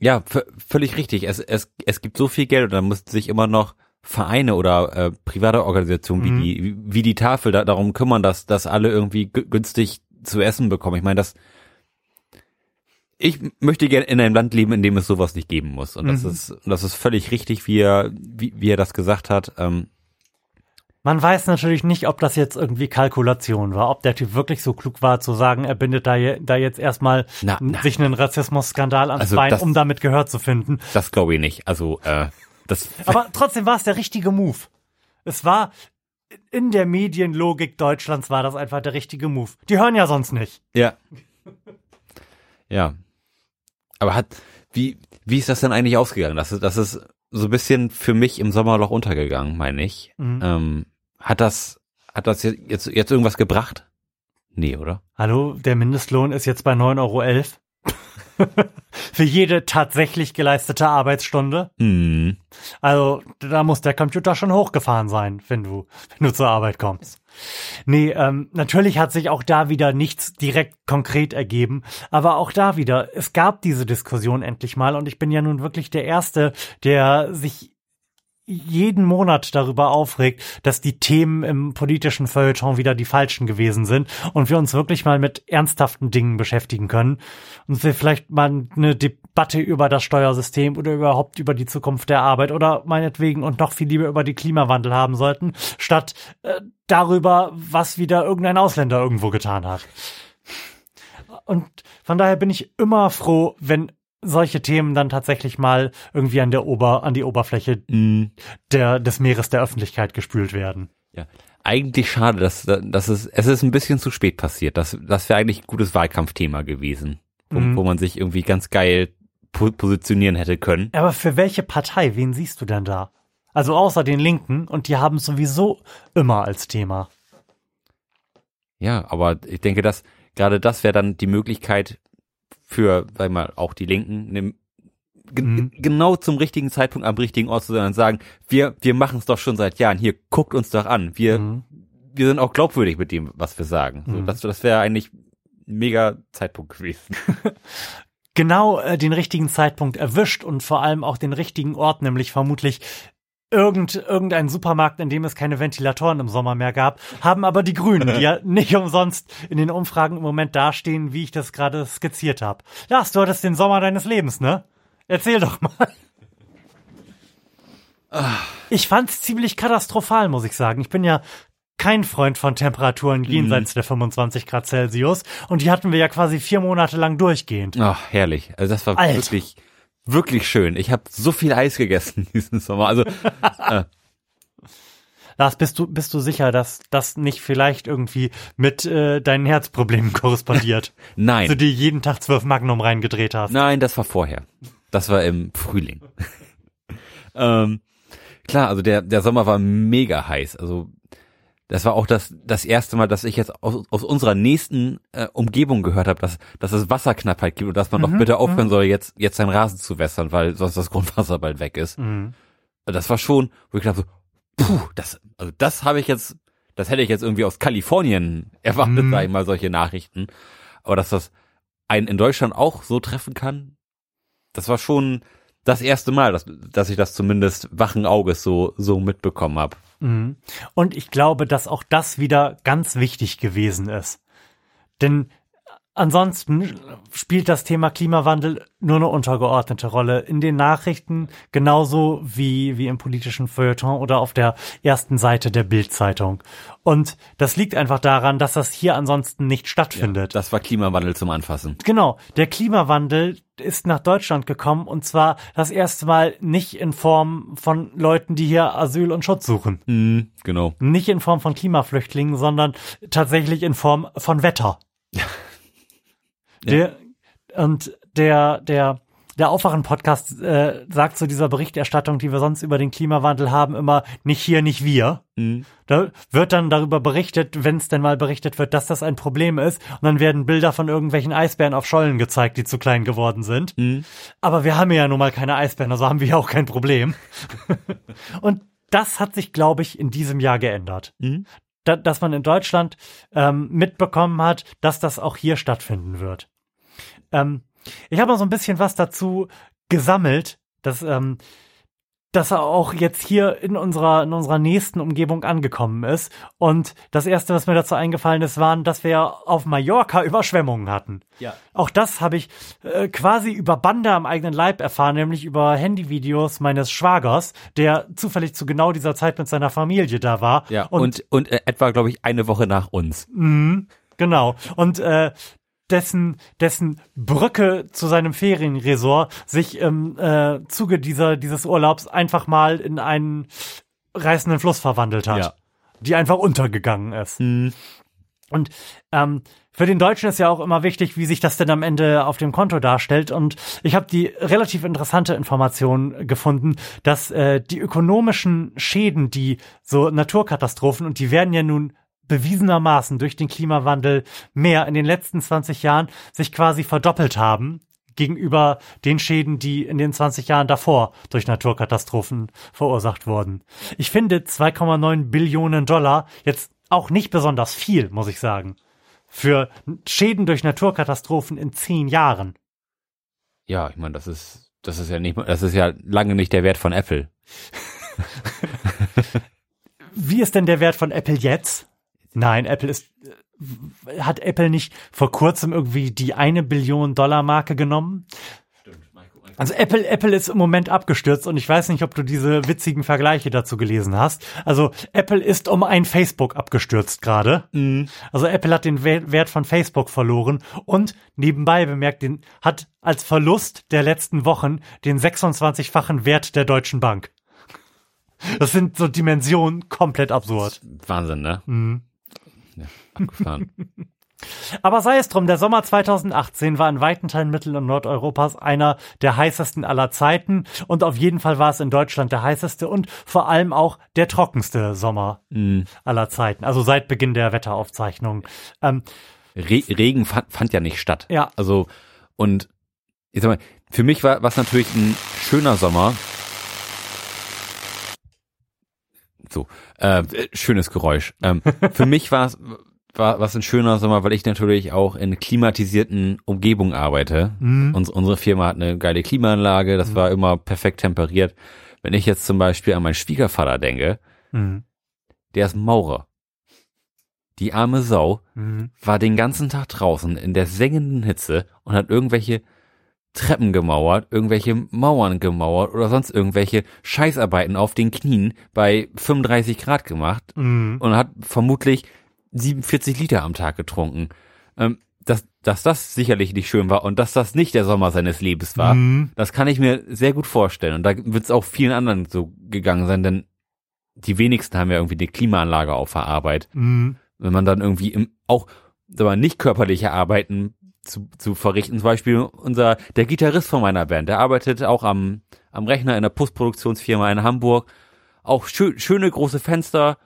ja, völlig richtig. Es, es, es gibt so viel Geld und dann müssten sich immer noch Vereine oder äh, private Organisationen mhm. wie die wie die Tafel da, darum kümmern, dass dass alle irgendwie günstig zu essen bekommen. Ich meine, das ich möchte gerne in einem Land leben, in dem es sowas nicht geben muss. Und das mhm. ist, das ist völlig richtig, wie er, wie, wie er das gesagt hat. Ähm,
Man weiß natürlich nicht, ob das jetzt irgendwie Kalkulation war, ob der Typ wirklich so klug war zu sagen, er bindet da, je, da jetzt erstmal
Na, na.
sich einen Rassismusskandal ans
Also
Bein,
das-
um damit Gehör zu finden.
Das glaube ich nicht. Also, äh, das. [laughs]
Aber trotzdem war es der richtige Move. Es war in der Medienlogik Deutschlands war das einfach der richtige Move. Die hören ja sonst nicht.
Ja. Ja. Aber hat, wie, wie ist das denn eigentlich ausgegangen? Das ist, das ist so ein bisschen für mich im Sommerloch untergegangen, meine ich.
Mhm.
Ähm, hat das, hat das jetzt, jetzt, jetzt irgendwas gebracht? Nee, oder?
Hallo, der Mindestlohn ist jetzt bei 9,11 Euro. [laughs] Für jede tatsächlich geleistete Arbeitsstunde.
Hm.
Also, da muss der Computer schon hochgefahren sein, wenn du, wenn du zur Arbeit kommst. Nee, ähm, natürlich hat sich auch da wieder nichts direkt konkret ergeben, aber auch da wieder, es gab diese Diskussion endlich mal und ich bin ja nun wirklich der Erste, der sich jeden Monat darüber aufregt, dass die Themen im politischen Feuilleton wieder die falschen gewesen sind und wir uns wirklich mal mit ernsthaften Dingen beschäftigen können und wir vielleicht mal eine Debatte über das Steuersystem oder überhaupt über die Zukunft der Arbeit oder meinetwegen und noch viel lieber über die Klimawandel haben sollten, statt äh, darüber, was wieder irgendein Ausländer irgendwo getan hat. Und von daher bin ich immer froh, wenn solche Themen dann tatsächlich mal irgendwie an der Ober, an die Oberfläche
Hm.
der, des Meeres der Öffentlichkeit gespült werden.
Ja. Eigentlich schade, dass, dass es, es ist ein bisschen zu spät passiert. Das, das wäre eigentlich ein gutes Wahlkampfthema gewesen, wo,
Mhm.
wo man sich irgendwie ganz geil po positionieren hätte können.
Aber für welche Partei, wen siehst du denn da? Also außer den Linken und die haben es sowieso immer als Thema.
Ja, aber ich denke, dass gerade das wäre dann die Möglichkeit für, sag ich mal, auch die Linken, ne, ge
Mhm.
genau zum richtigen Zeitpunkt am richtigen Ort zu sein und sagen, wir, wir machen es doch schon seit Jahren. Hier, guckt uns doch an. Wir,
Mhm.
wir sind auch glaubwürdig mit dem, was wir sagen. So,
Mhm.
das das wäre eigentlich mega Zeitpunkt gewesen. [laughs]
Genau äh, den richtigen Zeitpunkt erwischt und vor allem auch den richtigen Ort, nämlich vermutlich irgend, irgendein Supermarkt, in dem es keine Ventilatoren im Sommer mehr gab, haben aber die Grünen, die ja [laughs] nicht umsonst in den Umfragen im Moment dastehen, wie ich das gerade skizziert habe. Lars, du hattest den Sommer deines Lebens, ne? Erzähl doch mal. Ich fand's ziemlich katastrophal, muss ich sagen. Ich bin ja kein Freund von Temperaturen jenseits der 25 Grad Celsius und die hatten wir ja quasi vier Monate lang durchgehend.
Ach, herrlich. Also das war
Alter.
wirklich, wirklich schön. Ich habe so viel Eis gegessen [laughs] diesen Sommer. Also
Lars, bist du, bist du sicher, dass das nicht vielleicht irgendwie mit äh, deinen Herzproblemen korrespondiert? [laughs]
nein.
du dir jeden Tag zwölf Magnum reingedreht hast.
Nein, das war vorher. Das war im Frühling. [laughs] ähm, klar, also der, der Sommer war mega heiß. Also das war auch das, das erste Mal, dass ich jetzt aus, aus unserer nächsten äh, Umgebung gehört habe, dass, dass es Wasserknappheit gibt und dass man doch bitte aufhören soll, jetzt, jetzt seinen Rasen zu wässern, weil sonst das [laughs] Grundwasser bald weg ist.
Mhm.
Das war schon, wo ich dachte, so, puh, das, also das habe ich jetzt, das hätte ich jetzt irgendwie aus Kalifornien [laughs] erwartet,
Mhm.
sag ich mal, solche Nachrichten. Aber dass das einen in Deutschland auch so treffen kann, das war schon das erste Mal, dass, dass ich das zumindest wachen Auges so, so mitbekommen habe.
Mhm. Und ich glaube, dass auch das wieder ganz wichtig gewesen ist. Denn ansonsten spielt das Thema Klimawandel nur eine untergeordnete Rolle in den Nachrichten, genauso wie, wie im politischen Feuilleton oder auf der ersten Seite der Bildzeitung. Und das liegt einfach daran, dass das hier ansonsten nicht stattfindet.
Das war Klimawandel zum Anfassen.
Genau, der Klimawandel ist nach Deutschland gekommen und zwar das erste Mal nicht in Form von Leuten, die hier Asyl und Schutz suchen.
Mhm, genau.
Nicht in Form von Klimaflüchtlingen, sondern tatsächlich in Form von Wetter. Der, und der, der, der Aufwachen-Podcast äh, sagt zu dieser Berichterstattung, die wir sonst über den Klimawandel haben, immer nicht hier, nicht wir.
Mhm.
Da wird dann darüber berichtet, wenn es denn mal berichtet wird, dass das ein Problem ist. Und dann werden Bilder von irgendwelchen Eisbären auf Schollen gezeigt, die zu klein geworden sind.
Mhm.
Aber wir haben ja nun mal keine Eisbären, also haben wir ja auch kein Problem. [laughs] Und das hat sich, glaube ich, in diesem Jahr geändert.
Mhm.
Da, dass man in Deutschland ähm, mitbekommen hat, dass das auch hier stattfinden wird. Ähm, ich habe noch so ein bisschen was dazu gesammelt, dass ähm, dass er auch jetzt hier in unserer, in unserer nächsten Umgebung angekommen ist. Und das erste, was mir dazu eingefallen ist, waren, dass wir auf Mallorca Überschwemmungen hatten.
Ja.
Auch das habe ich äh, quasi über Bande am eigenen Leib erfahren, nämlich über Handyvideos meines Schwagers, der zufällig zu genau dieser Zeit mit seiner Familie da war.
Ja, und, und, äh, etwa, glaube ich, eine Woche nach uns.
Genau. Und äh, dessen, dessen Brücke zu seinem Ferienresort sich im äh, Zuge dieser, dieses Urlaubs einfach mal in einen reißenden Fluss verwandelt hat.
Ja.
Die einfach untergegangen ist. Und ähm, für den Deutschen ist ja auch immer wichtig, wie sich das denn am Ende auf dem Konto darstellt. Und ich habe die relativ interessante Information gefunden, dass äh, die ökonomischen Schäden, die so Naturkatastrophen, und die werden ja nun bewiesenermaßen durch den Klimawandel mehr in den letzten 20 Jahren sich quasi verdoppelt haben gegenüber den Schäden, die in den 20 Jahren davor durch Naturkatastrophen verursacht wurden. Ich finde 2,9 Billionen Dollar jetzt auch nicht besonders viel, muss ich sagen. Für Schäden durch Naturkatastrophen in zehn Jahren.
Ja, ich meine, das ist, das ist ja nicht, das ist ja lange nicht der Wert von Apple. [laughs]
Wie ist denn der Wert von Apple jetzt? Nein, Apple ist, äh, hat Apple nicht vor kurzem irgendwie die eine Billion Dollar Marke genommen? Also Apple, Apple ist im Moment abgestürzt und ich weiß nicht, ob du diese witzigen Vergleiche dazu gelesen hast. Also Apple ist um ein Facebook abgestürzt gerade. Also Apple hat den We- Wert von Facebook verloren und nebenbei bemerkt, den, hat als Verlust der letzten Wochen den 26-fachen Wert der Deutschen Bank. Das sind so Dimensionen komplett absurd.
Wahnsinn, ne? Ja, abgefahren. [laughs]
Aber sei es drum, der Sommer 2018 war in weiten Teilen Mittel- und Nordeuropas einer der heißesten aller Zeiten und auf jeden Fall war es in Deutschland der heißeste und vor allem auch der trockenste Sommer aller Zeiten, also seit Beginn der Wetteraufzeichnung. Ähm,
Re Regen fand, fand ja nicht statt.
Ja.
Also, und ich sag mal, für mich war was natürlich ein schöner Sommer. So, äh, schönes Geräusch. Ähm, für mich war es war was ein schöner Sommer, weil ich natürlich auch in klimatisierten Umgebungen arbeite. Uns, unsere Firma hat eine geile Klimaanlage, das war immer perfekt temperiert. Wenn ich jetzt zum Beispiel an meinen Schwiegervater denke,
Mhm.
der ist Maurer. Die arme Sau
Mhm.
war den ganzen Tag draußen in der sengenden Hitze und hat irgendwelche Treppen gemauert, irgendwelche Mauern gemauert oder sonst irgendwelche Scheißarbeiten auf den Knien bei 35 Grad gemacht
Mhm.
und hat vermutlich 47 Liter am Tag getrunken. Ähm, dass, dass das sicherlich nicht schön war und dass das nicht der Sommer seines Lebens war,
Mhm.
das kann ich mir sehr gut vorstellen. Und da wird es auch vielen anderen so gegangen sein, denn die wenigsten haben ja irgendwie eine Klimaanlage auf der Arbeit
Mhm.
wenn man dann irgendwie im, auch sag mal, nicht körperliche Arbeiten zu, zu verrichten. Zum Beispiel unser, der Gitarrist von meiner Band, der arbeitet auch am, am Rechner in der Postproduktionsfirma in Hamburg. Auch schön, schöne große Fenster,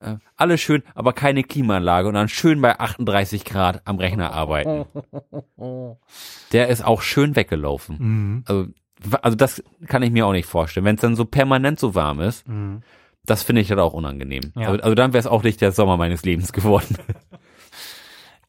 äh, alles schön, aber keine Klimaanlage und dann schön bei 38 Grad am Rechner arbeiten. [laughs] Der ist auch schön weggelaufen.
Mhm.
Also, also das kann ich mir auch nicht vorstellen. Wenn es dann so permanent so warm ist,
Mhm.
das finde ich dann auch unangenehm.
Ja.
Also, also dann wäre es auch nicht der Sommer meines Lebens geworden. [laughs]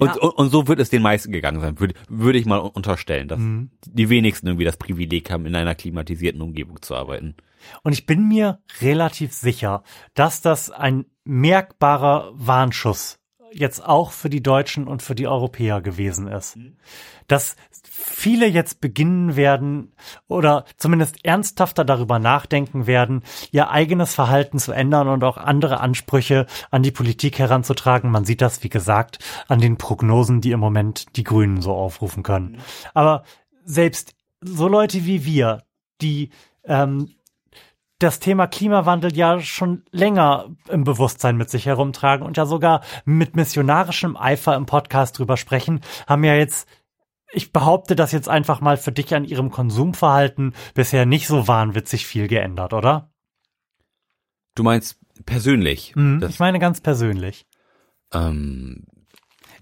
Und,
Ja.
und, und so wird es den meisten gegangen sein, würde, würde ich mal unterstellen, dass
Mhm.
die wenigsten irgendwie das Privileg haben, in einer klimatisierten Umgebung zu arbeiten.
Und ich bin mir relativ sicher, dass das ein merkbarer Warnschuss jetzt auch für die Deutschen und für die Europäer gewesen ist. Dass viele jetzt beginnen werden oder zumindest ernsthafter darüber nachdenken werden, ihr eigenes Verhalten zu ändern und auch andere Ansprüche an die Politik heranzutragen. Man sieht das, wie gesagt, an den Prognosen, die im Moment die Grünen so aufrufen können. Aber selbst so Leute wie wir, die ähm, das Thema Klimawandel ja schon länger im Bewusstsein mit sich herumtragen und ja sogar mit missionarischem Eifer im Podcast drüber sprechen, haben ja jetzt, ich behaupte das jetzt einfach mal für dich an ihrem Konsumverhalten bisher nicht so wahnwitzig viel geändert, oder?
Du meinst persönlich?
Mhm, ich meine ganz persönlich.
ähm,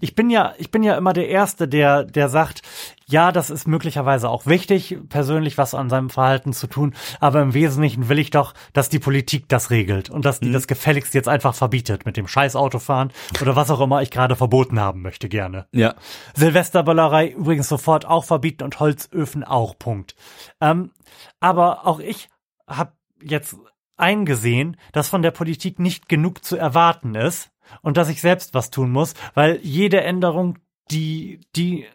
Ich bin ja, ich bin ja immer der Erste, der, der sagt, ja, das ist möglicherweise auch wichtig, persönlich was an seinem Verhalten zu tun, aber im Wesentlichen will ich doch, dass die Politik das regelt und dass die das gefälligst jetzt einfach verbietet mit dem Scheißautofahren oder was auch immer ich gerade verboten haben möchte gerne.
ja.
Silvesterböllerei übrigens sofort auch verbieten und Holzöfen auch, Punkt. Ähm, aber auch ich habe jetzt eingesehen, dass von der Politik nicht genug zu erwarten ist und dass ich selbst was tun muss, weil jede Änderung, die, die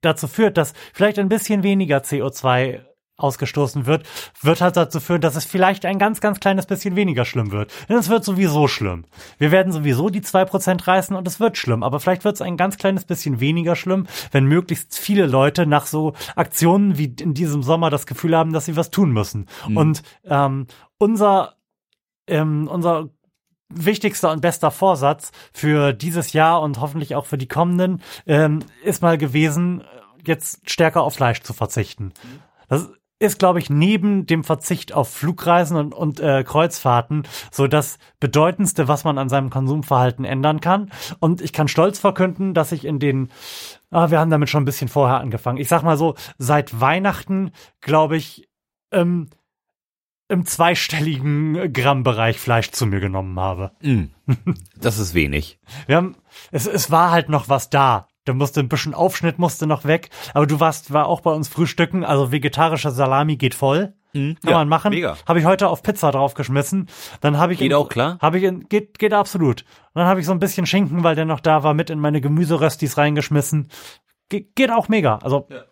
dazu führt, dass vielleicht ein bisschen weniger CO2 ausgestoßen wird, wird halt dazu führen, dass es vielleicht ein ganz, ganz kleines bisschen weniger schlimm wird. Denn es wird sowieso schlimm. Wir werden sowieso die zwei Prozent reißen und es wird schlimm. Aber vielleicht wird es ein ganz kleines bisschen weniger schlimm, wenn möglichst viele Leute nach so Aktionen wie in diesem Sommer das Gefühl haben, dass sie was tun müssen. Mhm. Und ähm, unser, ähm, unser wichtigster und bester Vorsatz für dieses Jahr und hoffentlich auch für die kommenden ähm, ist mal gewesen, jetzt stärker auf Fleisch zu verzichten. Das ist, glaube ich, neben dem Verzicht auf Flugreisen und, und äh, Kreuzfahrten so das Bedeutendste, was man an seinem Konsumverhalten ändern kann. Und ich kann stolz verkünden, dass ich in den, ah, wir haben damit schon ein bisschen vorher angefangen. Ich sag mal so, seit Weihnachten, glaube ich, ähm, im zweistelligen Grammbereich Fleisch zu mir genommen habe.
Mm, das ist wenig.
Wir haben, es, es war halt noch was da. Da musste ein bisschen Aufschnitt musste noch weg. Aber du warst, war auch bei uns frühstücken. Also vegetarischer Salami geht voll. Mhm, Kann ja, man machen. Mega. Habe ich heute auf Pizza draufgeschmissen. Dann habe ich
geht in, auch klar.
Habe ich in, geht geht absolut. Und dann habe ich so ein bisschen Schinken, weil der noch da war, mit in meine Gemüseröstis reingeschmissen. Ge geht auch mega. Also ja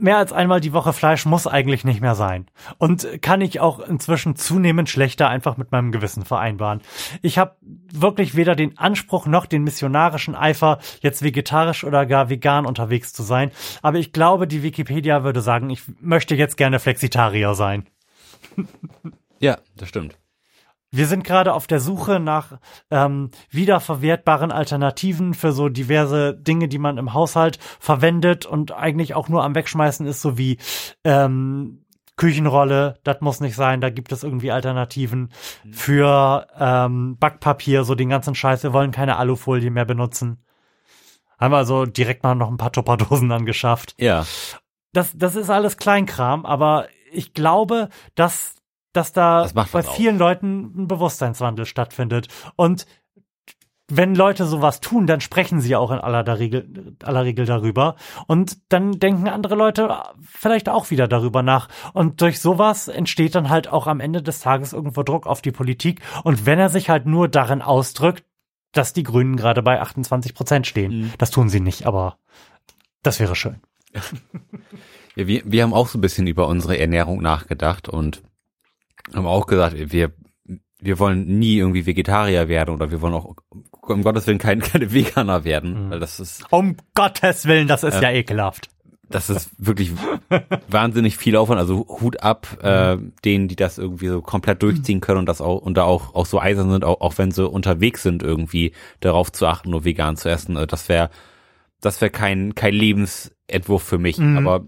mehr als einmal die Woche Fleisch muss eigentlich nicht mehr sein. Und kann ich auch inzwischen zunehmend schlechter einfach mit meinem Gewissen vereinbaren. Ich habe wirklich weder den Anspruch noch den missionarischen Eifer, jetzt vegetarisch oder gar vegan unterwegs zu sein. Aber ich glaube, die Wikipedia würde sagen, ich möchte jetzt gerne Flexitarier sein.
Ja, das stimmt.
Wir sind gerade auf der Suche nach ähm, wiederverwertbaren Alternativen für so diverse Dinge, die man im Haushalt verwendet und eigentlich auch nur am Wegschmeißen ist, so wie ähm, Küchenrolle, das muss nicht sein, da gibt es irgendwie Alternativen mhm. für ähm, Backpapier, so den ganzen Scheiß. Wir wollen keine Alufolie mehr benutzen. Haben wir also direkt mal noch ein paar Tupperdosen angeschafft.
Ja.
Das, das ist alles Kleinkram, aber ich glaube, dass dass da das bei vielen auch. Leuten ein Bewusstseinswandel stattfindet. Und wenn Leute sowas tun, dann sprechen sie auch in aller, Regel, aller Regel darüber. Und dann denken andere Leute vielleicht auch wieder darüber nach. Und durch sowas entsteht dann halt auch am Ende des Tages irgendwo Druck auf die Politik. Und wenn er sich halt nur darin ausdrückt, dass die Grünen gerade bei 28 Prozent stehen. Mhm. Das tun sie nicht, aber das wäre schön. [laughs]
Ja, wir, wir haben auch so ein bisschen über unsere Ernährung nachgedacht und haben auch gesagt, wir, wir wollen nie irgendwie Vegetarier werden oder wir wollen auch um Gottes Willen kein, [laughs] keine Veganer werden, mhm. weil das ist.
Um Gottes Willen, das ist äh, ja ekelhaft.
Das ist [laughs] wirklich wahnsinnig viel Aufwand. Also Hut ab äh, denen, die das irgendwie so komplett durchziehen können und das auch und da auch auch so eisern sind, auch, auch wenn sie unterwegs sind, irgendwie darauf zu achten, nur vegan zu essen. Also das wäre das wäre kein kein Lebensentwurf für mich. Mhm. Aber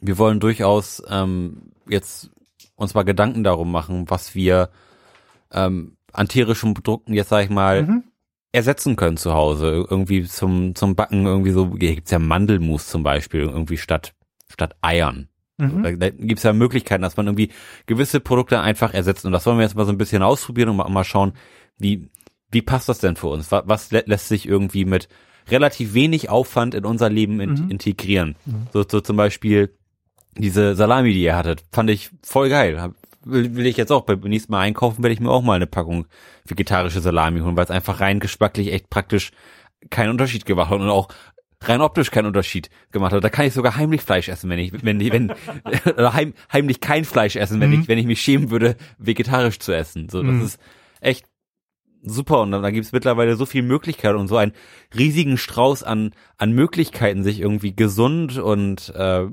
wir wollen durchaus ähm, jetzt uns mal Gedanken darum machen, was wir ähm, an tierischen Produkten jetzt sag ich mal mhm. ersetzen können zu Hause. Irgendwie zum zum Backen irgendwie so gibt's ja Mandelmus zum Beispiel irgendwie statt statt Eiern. Mhm. Da, da gibt's ja Möglichkeiten, dass man irgendwie gewisse Produkte einfach ersetzt. Und das wollen wir jetzt mal so ein bisschen ausprobieren und mal, mal schauen, wie wie passt das denn für uns? Was, was lässt sich irgendwie mit relativ wenig Aufwand in unser Leben in, mhm. integrieren? Mhm. So, so zum Beispiel diese Salami, die ihr hattet, fand ich voll geil. Will, will ich jetzt auch beim nächsten Mal einkaufen, werde ich mir auch mal eine Packung vegetarische Salami holen, weil es einfach rein geschmacklich echt praktisch keinen Unterschied gemacht hat und auch rein optisch keinen Unterschied gemacht hat. Da kann ich sogar heimlich Fleisch essen, wenn ich, wenn, wenn, oder [laughs] heim, heimlich kein Fleisch essen, wenn mhm. ich, wenn ich mich schämen würde, vegetarisch zu essen. So, das mhm. ist echt super und da, da gibt es mittlerweile so viel Möglichkeiten und so einen riesigen Strauß an an Möglichkeiten, sich irgendwie gesund und äh,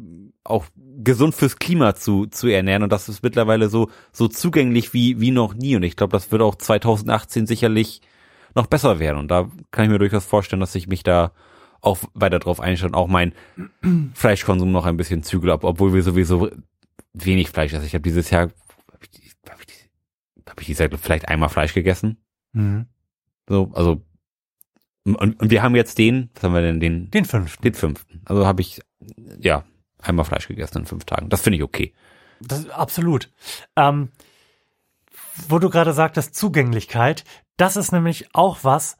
auch gesund fürs Klima zu, zu ernähren und das ist mittlerweile so, so zugänglich wie, wie noch nie und ich glaube, das wird auch 2018 sicherlich noch besser werden und da kann ich mir durchaus vorstellen, dass ich mich da auch weiter drauf einstelle und auch mein [clears throat] Fleischkonsum noch ein bisschen zügel ab, obwohl wir sowieso wenig Fleisch essen. Ich habe dieses Jahr, habe ich, hab ich, hab ich dieses Jahr vielleicht einmal Fleisch gegessen. Mhm. So, also und, und wir haben jetzt den, was haben wir denn, den?
Den fünften.
Den fünften. Also habe ich, ja, einmal Fleisch gegessen in fünf Tagen. Das finde ich okay.
Das, absolut. Ähm, wo du gerade sagtest, Zugänglichkeit, das ist nämlich auch was,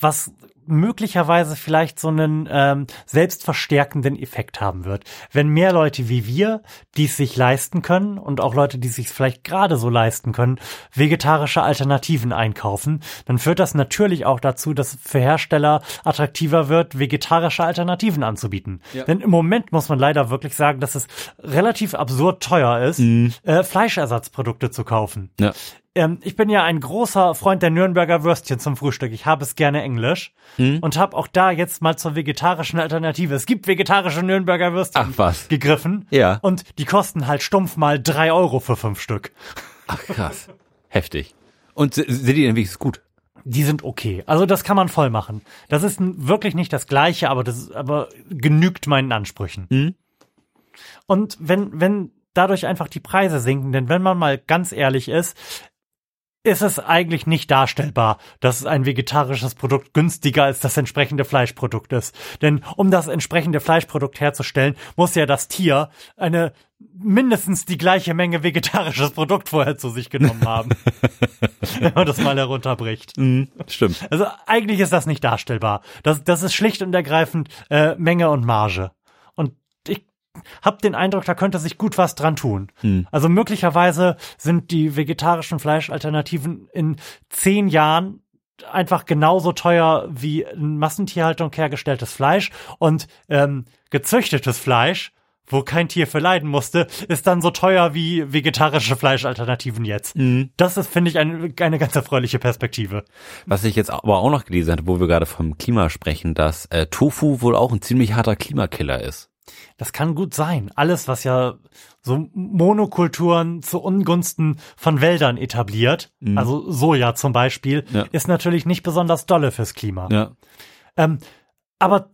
was möglicherweise vielleicht so einen ähm, selbstverstärkenden Effekt haben wird. Wenn mehr Leute wie wir, die es sich leisten können und auch Leute, die es sich vielleicht gerade so leisten können, vegetarische Alternativen einkaufen, dann führt das natürlich auch dazu, dass für Hersteller attraktiver wird, vegetarische Alternativen anzubieten.
Ja.
Denn im Moment muss man leider wirklich sagen, dass es relativ absurd teuer ist, äh, Fleischersatzprodukte zu kaufen.
Ja.
Ähm, ich bin ja ein großer Freund der Nürnberger Würstchen zum Frühstück. Ich habe es gerne englisch und habe auch da jetzt mal zur vegetarischen Alternative. Es gibt vegetarische Nürnberger Würstchen
Ach, was.
gegriffen.
Ja.
Und die kosten halt stumpf mal drei Euro für fünf Stück.
Ach, krass. Heftig. Und si- sind die denn wenigstens gut?
Die sind okay. Also das kann man voll machen. Das ist wirklich nicht das Gleiche, aber das aber genügt meinen Ansprüchen.
Mhm.
Und wenn, wenn dadurch einfach die Preise sinken, denn wenn man mal ganz ehrlich ist, ist es eigentlich nicht darstellbar, dass ein vegetarisches Produkt günstiger als das entsprechende Fleischprodukt ist. Denn um das entsprechende Fleischprodukt herzustellen, muss ja das Tier eine mindestens die gleiche Menge vegetarisches Produkt vorher zu sich genommen haben. [laughs] wenn man das mal herunterbricht.
Stimmt.
Also eigentlich ist das nicht darstellbar. Das, das ist schlicht und ergreifend äh, Menge und Marge. Habe den Eindruck, da könnte sich gut was dran tun. Also möglicherweise sind die vegetarischen Fleischalternativen in zehn Jahren einfach genauso teuer wie in Massentierhaltung hergestelltes Fleisch und ähm, gezüchtetes Fleisch, wo kein Tier für leiden musste, ist dann so teuer wie vegetarische Fleischalternativen jetzt. Das ist, finde ich, eine, eine ganz erfreuliche Perspektive.
Was ich jetzt aber auch noch gelesen hatte, wo wir gerade vom Klima sprechen, dass äh, Tofu wohl auch ein ziemlich harter Klimakiller ist.
Das kann gut sein. Alles, was ja so Monokulturen zu Ungunsten von Wäldern etabliert, also Soja zum Beispiel,
Ja.
ist natürlich nicht besonders dolle fürs Klima.
Ja.
Ähm, aber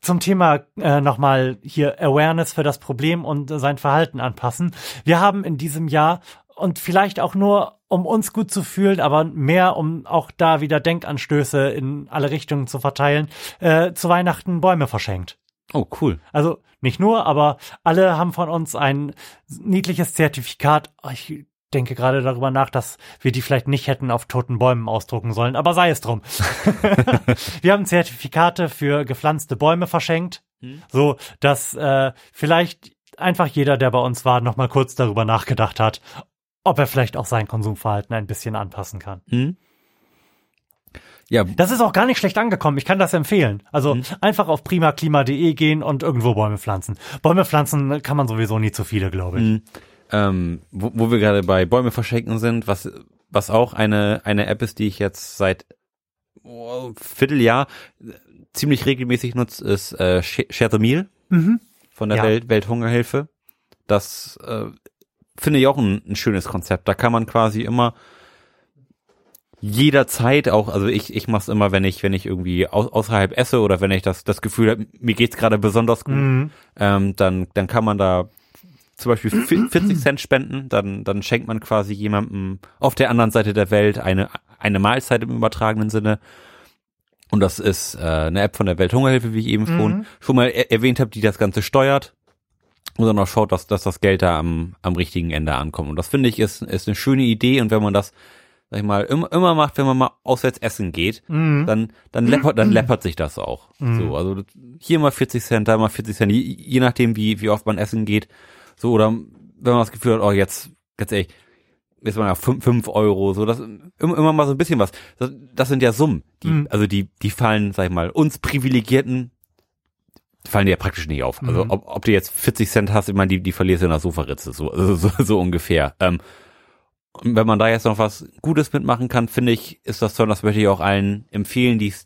zum Thema äh, nochmal hier Awareness für das Problem und äh, sein Verhalten anpassen. Wir haben in diesem Jahr und vielleicht auch nur, um uns gut zu fühlen, aber mehr, um auch da wieder Denkanstöße in alle Richtungen zu verteilen, äh, zu Weihnachten Bäume verschenkt.
Oh, cool.
Also nicht nur, aber alle haben von uns ein niedliches Zertifikat. Oh, Ich denke gerade darüber nach, dass wir die vielleicht nicht hätten auf toten Bäumen ausdrucken sollen, aber sei es drum. [laughs] [laughs] wir haben Zertifikate für gepflanzte Bäume verschenkt, so dass äh, vielleicht einfach jeder, der bei uns war, noch mal kurz darüber nachgedacht hat, ob er vielleicht auch sein Konsumverhalten ein bisschen anpassen kann.
Hm? Ja,
Das ist auch gar nicht schlecht angekommen. Ich kann das empfehlen. Also einfach auf primaklima.de gehen und irgendwo Bäume pflanzen. Bäume pflanzen kann man sowieso nie zu viele, glaube ich.
ähm, wo, wo wir gerade bei Bäume verschenken sind, was, was auch eine, eine App ist, die ich jetzt seit oh, Vierteljahr äh, ziemlich regelmäßig nutze, ist äh, Sh- Share the Meal von der
Ja.
Welt, Welthungerhilfe. Das äh, finde ich auch ein, ein schönes Konzept. Da kann man quasi immer jederzeit auch, also ich, ich mache es immer, wenn ich, wenn ich irgendwie au außerhalb esse oder wenn ich das, das Gefühl habe, mir geht's gerade besonders gut,
Mhm.
ähm, dann, dann kann man da zum Beispiel vi- [clears throat] 40 Cent spenden, dann, dann schenkt man quasi jemandem auf der anderen Seite der Welt eine, eine Mahlzeit im übertragenen Sinne. Und das ist äh, eine App von der Welthungerhilfe, wie ich eben schon, schon mal er erwähnt habe, die das Ganze steuert und dann auch schaut, dass, dass das Geld da am, am richtigen Ende ankommt. Und das finde ich ist, ist eine schöne Idee. Und wenn man das, sag ich mal, immer, immer macht, wenn man mal auswärts essen geht, dann, dann läppert, dann [clears throat] läppert sich das auch. So, also hier mal 40 Cent, da mal 40 Cent, je, je nachdem, wie, wie oft man essen geht. So, oder wenn man das Gefühl hat, oh, jetzt, ganz ehrlich, ist man ja fünf, fünf Euro, so, das, immer, immer mal so ein bisschen was. Das, das sind ja Summen, die, also die, die fallen, sag ich mal, uns Privilegierten, die fallen dir ja praktisch nicht auf. Also, ob, ob du jetzt 40 Cent hast, ich meine, die, die verlierst du in der Sofaritze, so, [laughs] also, so, so ungefähr. Ähm, und wenn man da jetzt noch was Gutes mitmachen kann, finde ich, ist das toll. Das möchte ich auch allen empfehlen, die es,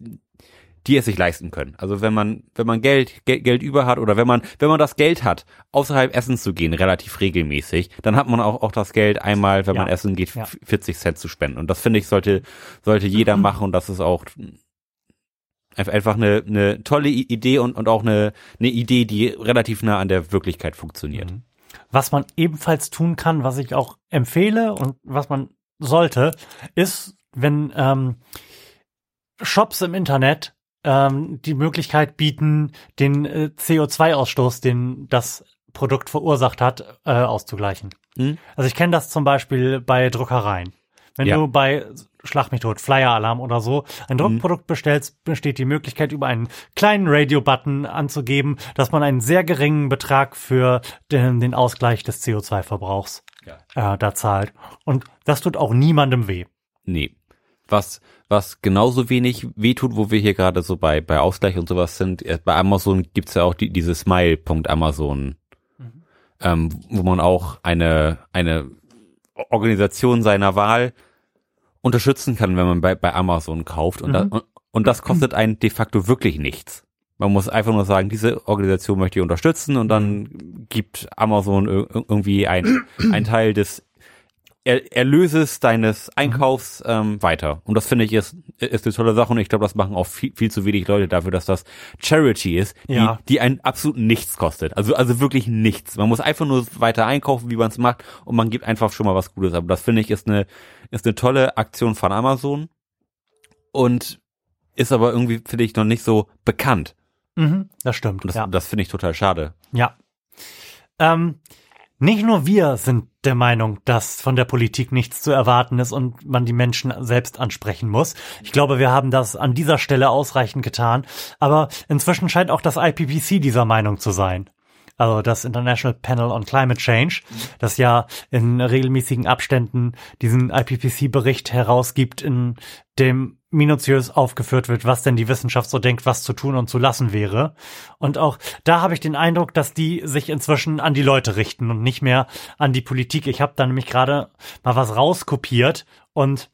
die es sich leisten können. Also wenn man, wenn man Geld, Geld, Geld über hat oder wenn man, wenn man das Geld hat, außerhalb essen zu gehen, relativ regelmäßig, dann hat man auch, auch das Geld einmal, wenn
Ja.
man essen geht,
Ja.
40 Cent zu spenden. Und das finde ich, sollte, sollte jeder [clears throat] machen und das ist auch einfach eine, eine tolle Idee und, und auch eine, eine Idee, die relativ nah an der Wirklichkeit funktioniert.
Was man ebenfalls tun kann, was ich auch empfehle und was man sollte, ist, wenn ähm, Shops im Internet ähm, die Möglichkeit bieten, den äh, CO2-Ausstoß, den das Produkt verursacht hat, äh, auszugleichen.
Mhm.
Also ich kenne das zum Beispiel bei Druckereien. Wenn
Ja.
du bei Schlag mich tot, Flyer-Alarm oder so, ein
Mhm.
Druckprodukt bestellst, besteht die Möglichkeit, über einen kleinen Radio-Button anzugeben, dass man einen sehr geringen Betrag für den, den Ausgleich des CO2-Verbrauchs äh, da zahlt. Und das tut auch niemandem weh.
Nee. Was, was genauso wenig wehtut, wo wir hier gerade so bei, bei Ausgleich und sowas sind, äh, bei Amazon gibt's ja auch die, diese Smile.amazon, ähm, wo man auch eine, eine Organisation seiner Wahl unterstützen kann, wenn man bei, bei Amazon kauft. Und, da, und, und das kostet einen de facto wirklich nichts. Man muss einfach nur sagen, diese Organisation möchte ich unterstützen und dann gibt Amazon ir- irgendwie ein, [clears throat] ein Teil des er Erlöses deines Einkaufs ähm, weiter. Und das finde ich ist, ist eine tolle Sache und ich glaube, das machen auch viel, viel zu wenig Leute dafür, dass das Charity ist, die,
Ja.
die einen absolut nichts kostet. Also, also wirklich nichts. Man muss einfach nur weiter einkaufen, wie man es macht und man gibt einfach schon mal was Gutes. Aber das finde ich ist eine, ist eine tolle Aktion von Amazon und ist aber irgendwie, finde ich, noch nicht so bekannt.
Mhm, das stimmt.
Und das,
ja.
das finde ich total schade.
Ja. Ähm, nicht nur wir sind der Meinung, dass von der Politik nichts zu erwarten ist und man die Menschen selbst ansprechen muss. Ich glaube, wir haben das an dieser Stelle ausreichend getan. Aber inzwischen scheint auch das IPPC dieser Meinung zu sein. Also das International Panel on Climate Change, das ja in regelmäßigen Abständen diesen IPPC-Bericht herausgibt, in dem minutiös aufgeführt wird, was denn die Wissenschaft so denkt, was zu tun und zu lassen wäre. Und auch da habe ich den Eindruck, dass die sich inzwischen an die Leute richten und nicht mehr an die Politik. Ich habe da nämlich gerade mal was rauskopiert und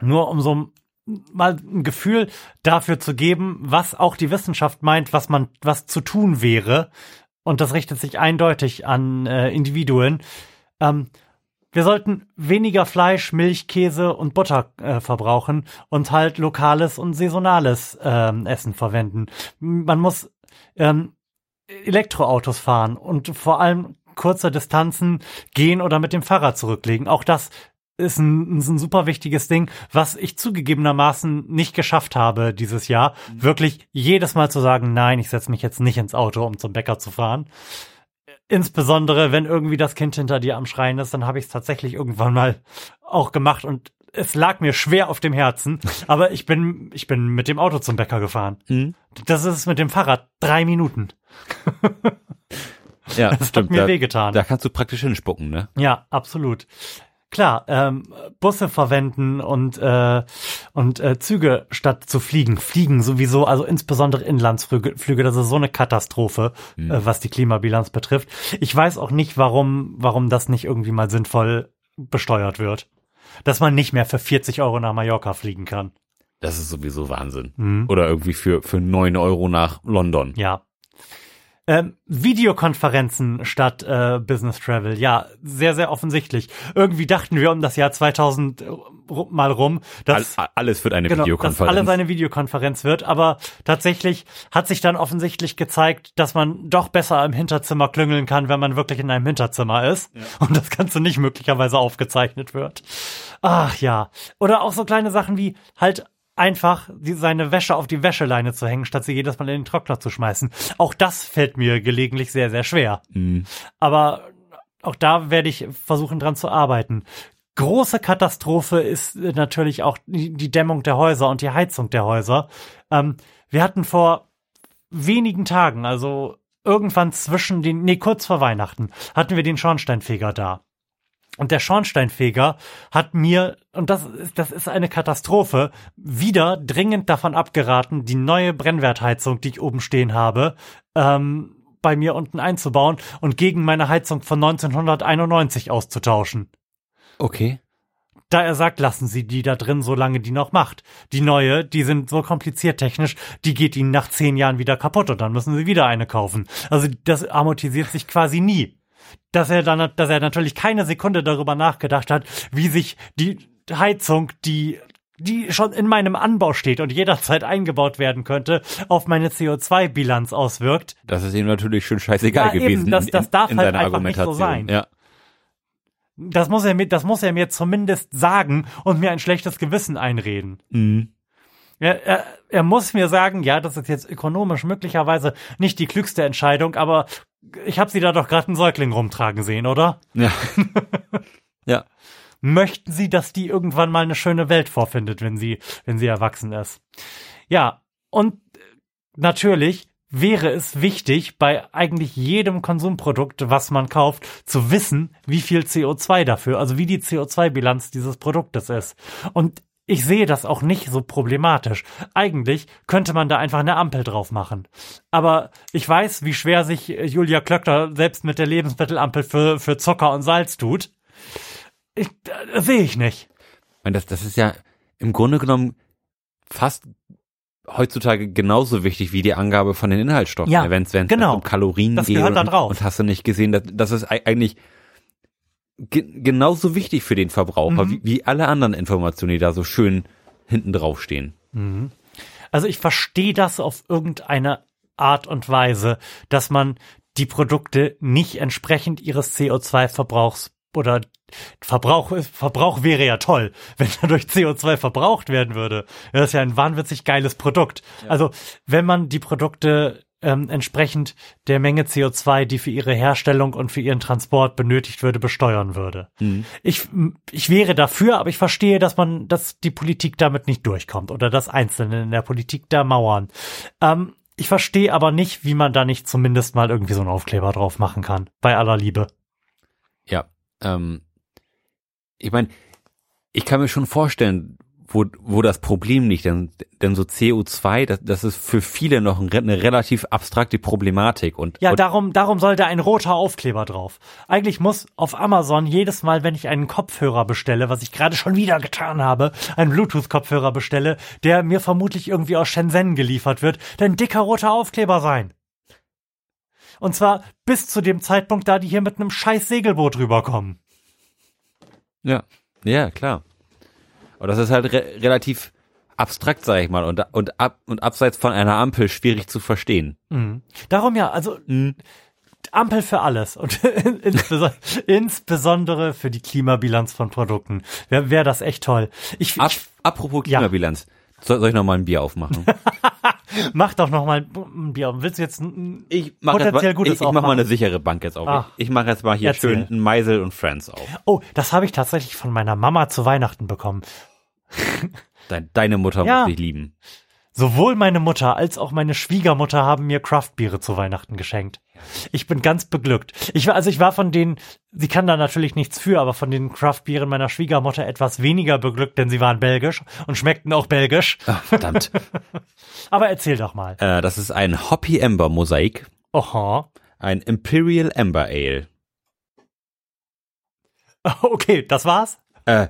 nur um so mal ein Gefühl dafür zu geben, was auch die Wissenschaft meint, was man, was zu tun wäre. Und das richtet sich eindeutig an äh, Individuen. Ähm, wir sollten weniger Fleisch, Milch, Käse und Butter äh, verbrauchen und halt lokales und saisonales ähm, Essen verwenden. Man muss ähm, Elektroautos fahren und vor allem kurze Distanzen gehen oder mit dem Fahrrad zurücklegen. Auch das ist ein, ist ein super wichtiges Ding, was ich zugegebenermaßen nicht geschafft habe dieses Jahr. Wirklich jedes Mal zu sagen, nein, ich setze mich jetzt nicht ins Auto, um zum Bäcker zu fahren. Insbesondere, wenn irgendwie das Kind hinter dir am Schreien ist, dann habe ich es tatsächlich irgendwann mal auch gemacht und es lag mir schwer auf dem Herzen, [laughs] aber ich bin, ich bin mit dem Auto zum Bäcker gefahren.
Mhm.
Das ist mit dem Fahrrad drei Minuten.
Ja, [laughs]
Das hat mir
da,
wehgetan.
da kannst du praktisch hinspucken, ne?
Ja, absolut. Klar, ähm, Busse verwenden und äh, und äh, Züge statt zu fliegen. Fliegen sowieso, also insbesondere Inlandsflüge, Flüge, das ist so eine Katastrophe, äh, was die Klimabilanz betrifft. Ich weiß auch nicht, warum warum das nicht irgendwie mal sinnvoll besteuert wird, dass man nicht mehr für 40 Euro nach Mallorca fliegen kann.
Das ist sowieso Wahnsinn.
Mhm.
Oder irgendwie für, für neun Euro nach London.
Ja. Ähm, Videokonferenzen statt äh, Business Travel. Ja, sehr, sehr offensichtlich. Irgendwie dachten wir um das Jahr 2000 ru- mal rum, dass,
All, alles wird eine
genau, dass
Videokonferenz.
alles eine Videokonferenz wird. Aber tatsächlich hat sich dann offensichtlich gezeigt, dass man doch besser im Hinterzimmer klüngeln kann, wenn man wirklich in einem Hinterzimmer ist. Und das Ganze nicht möglicherweise aufgezeichnet wird. Ach ja. Oder auch so kleine Sachen wie halt einfach seine Wäsche auf die Wäscheleine zu hängen, statt sie jedes Mal in den Trockner zu schmeißen. Auch das fällt mir gelegentlich sehr, sehr schwer.
Mhm.
Aber auch da werde ich versuchen dran zu arbeiten. Große Katastrophe ist natürlich auch die die Dämmung der Häuser und die Heizung der Häuser. Ähm, wir hatten vor wenigen Tagen, also irgendwann zwischen den, nee, kurz vor Weihnachten, hatten wir den Schornsteinfeger da. Und der Schornsteinfeger hat mir, und das ist, das ist eine Katastrophe, wieder dringend davon abgeraten, die neue Brennwertheizung, die ich oben stehen habe, ähm, bei mir unten einzubauen und gegen meine Heizung von 1991 auszutauschen.
Okay.
Da er sagt, lassen Sie die da drin, solange die noch macht. Die neue, die sind so kompliziert technisch, die geht Ihnen nach zehn Jahren wieder kaputt und dann müssen Sie wieder eine kaufen. Also das amortisiert sich quasi nie. Dass er dann, dass er natürlich keine Sekunde darüber nachgedacht hat, wie sich die Heizung, die die schon in meinem Anbau steht und jederzeit eingebaut werden könnte, auf meine CO2-Bilanz auswirkt.
Das ist ihm natürlich schön scheißegal
Ja, eben,
gewesen.
das-
in-
das
in-
darf
in
halt einfach nicht so sein.
Ja.
Das muss er mir, das muss er mir zumindest sagen und mir ein schlechtes Gewissen einreden.
Mhm.
Er, er, er muss mir sagen, ja, das ist jetzt ökonomisch möglicherweise nicht die klügste Entscheidung, aber ich habe sie da doch gerade einen Säugling rumtragen sehen, oder?
Ja. [laughs] ja.
möchten sie, dass die irgendwann mal eine schöne Welt vorfindet, wenn sie, wenn sie erwachsen ist. Ja, und natürlich wäre es wichtig, bei eigentlich jedem Konsumprodukt, was man kauft, zu wissen, wie viel CO2 dafür, also wie die CO2-Bilanz dieses Produktes ist. Und ich sehe das auch nicht so problematisch. Eigentlich könnte man da einfach eine Ampel drauf machen. Aber ich weiß, wie schwer sich Julia Klöckner selbst mit der Lebensmittelampel für, für Zucker und Salz tut. Ich, das sehe ich nicht.
Das, das ist ja im Grunde genommen fast heutzutage genauso wichtig wie die Angabe von den Inhaltsstoffen.
Ja,
wenn es
genau.
um Kalorien
Das
geht
gehört da
und,
drauf.
und hast du nicht gesehen, dass, das ist ei- eigentlich ge genauso wichtig für den Verbraucher
Mhm.
wie, wie alle anderen Informationen, die da so schön hinten drauf stehen.
Also ich verstehe das auf irgendeine Art und Weise, dass man die Produkte nicht entsprechend ihres CO2-Verbrauchs oder Verbrauch, Verbrauch wäre ja toll, [laughs] wenn dadurch CO2 verbraucht werden würde. Das ist ja ein wahnwitzig geiles Produkt. Also wenn man die Produkte ähm, entsprechend der Menge CO2, die für ihre Herstellung und für ihren Transport benötigt würde, besteuern würde. Ich, ich wäre dafür, aber ich verstehe, dass man, dass die Politik damit nicht durchkommt oder dass Einzelne in der Politik da mauern. Ähm, ich verstehe aber nicht, wie man da nicht zumindest mal irgendwie so einen Aufkleber drauf machen kann. Bei aller Liebe.
Ja, ähm, ich meine, ich kann mir schon vorstellen, wo, wo das Problem liegt, denn, denn so CO2, das, das ist für viele noch ein, eine relativ abstrakte Problematik und,
Ja,
und
darum, darum soll da ein roter Aufkleber drauf. Eigentlich muss auf Amazon jedes Mal, wenn ich einen Kopfhörer bestelle, was ich gerade schon wieder getan habe, einen Bluetooth-Kopfhörer bestelle, der mir vermutlich irgendwie aus Shenzhen geliefert wird, ein dicker roter Aufkleber sein. Und zwar bis zu dem Zeitpunkt, da die hier mit einem scheiß Segelboot rüberkommen.
Ja, ja, klar. Aber das ist halt re relativ abstrakt, sag ich mal, und, und, ab, und abseits von einer Ampel schwierig zu verstehen.
Darum ja, also Ampel für alles und [laughs] insbesondere, für die Klimabilanz von Produkten. Wäre wär das echt toll. Ich,
Ab,
ich
apropos
Ja.
Klimabilanz. Soll, soll ich noch mal ein Bier aufmachen? [laughs]
mach doch noch mal ein Bier. Willst du jetzt ein,
Ich mach
Potenziell
mal,
Gutes
ich, ich mach mal eine sichere Bank jetzt auf.
Ah.
Ich, ich mache jetzt mal hier
Erzähl.
schön ein Meisel und Friends auf.
Oh, das habe ich tatsächlich von meiner Mama zu Weihnachten bekommen. [laughs]
Dein, deine Mutter
Ja.
muss dich lieben.
Sowohl meine Mutter als auch meine Schwiegermutter haben mir Craftbiere zu Weihnachten geschenkt. Ich bin ganz beglückt. Ich war, also ich war von den, sie kann da natürlich nichts für, aber von den Craftbieren meiner Schwiegermutter etwas weniger beglückt, denn sie waren belgisch und schmeckten auch belgisch.
Ach, verdammt. [laughs]
Aber erzähl doch mal.
äh, das ist ein Hoppy Amber Mosaik,
Oha.
ein Imperial Amber Ale. [laughs]
Okay, das war's?
Äh,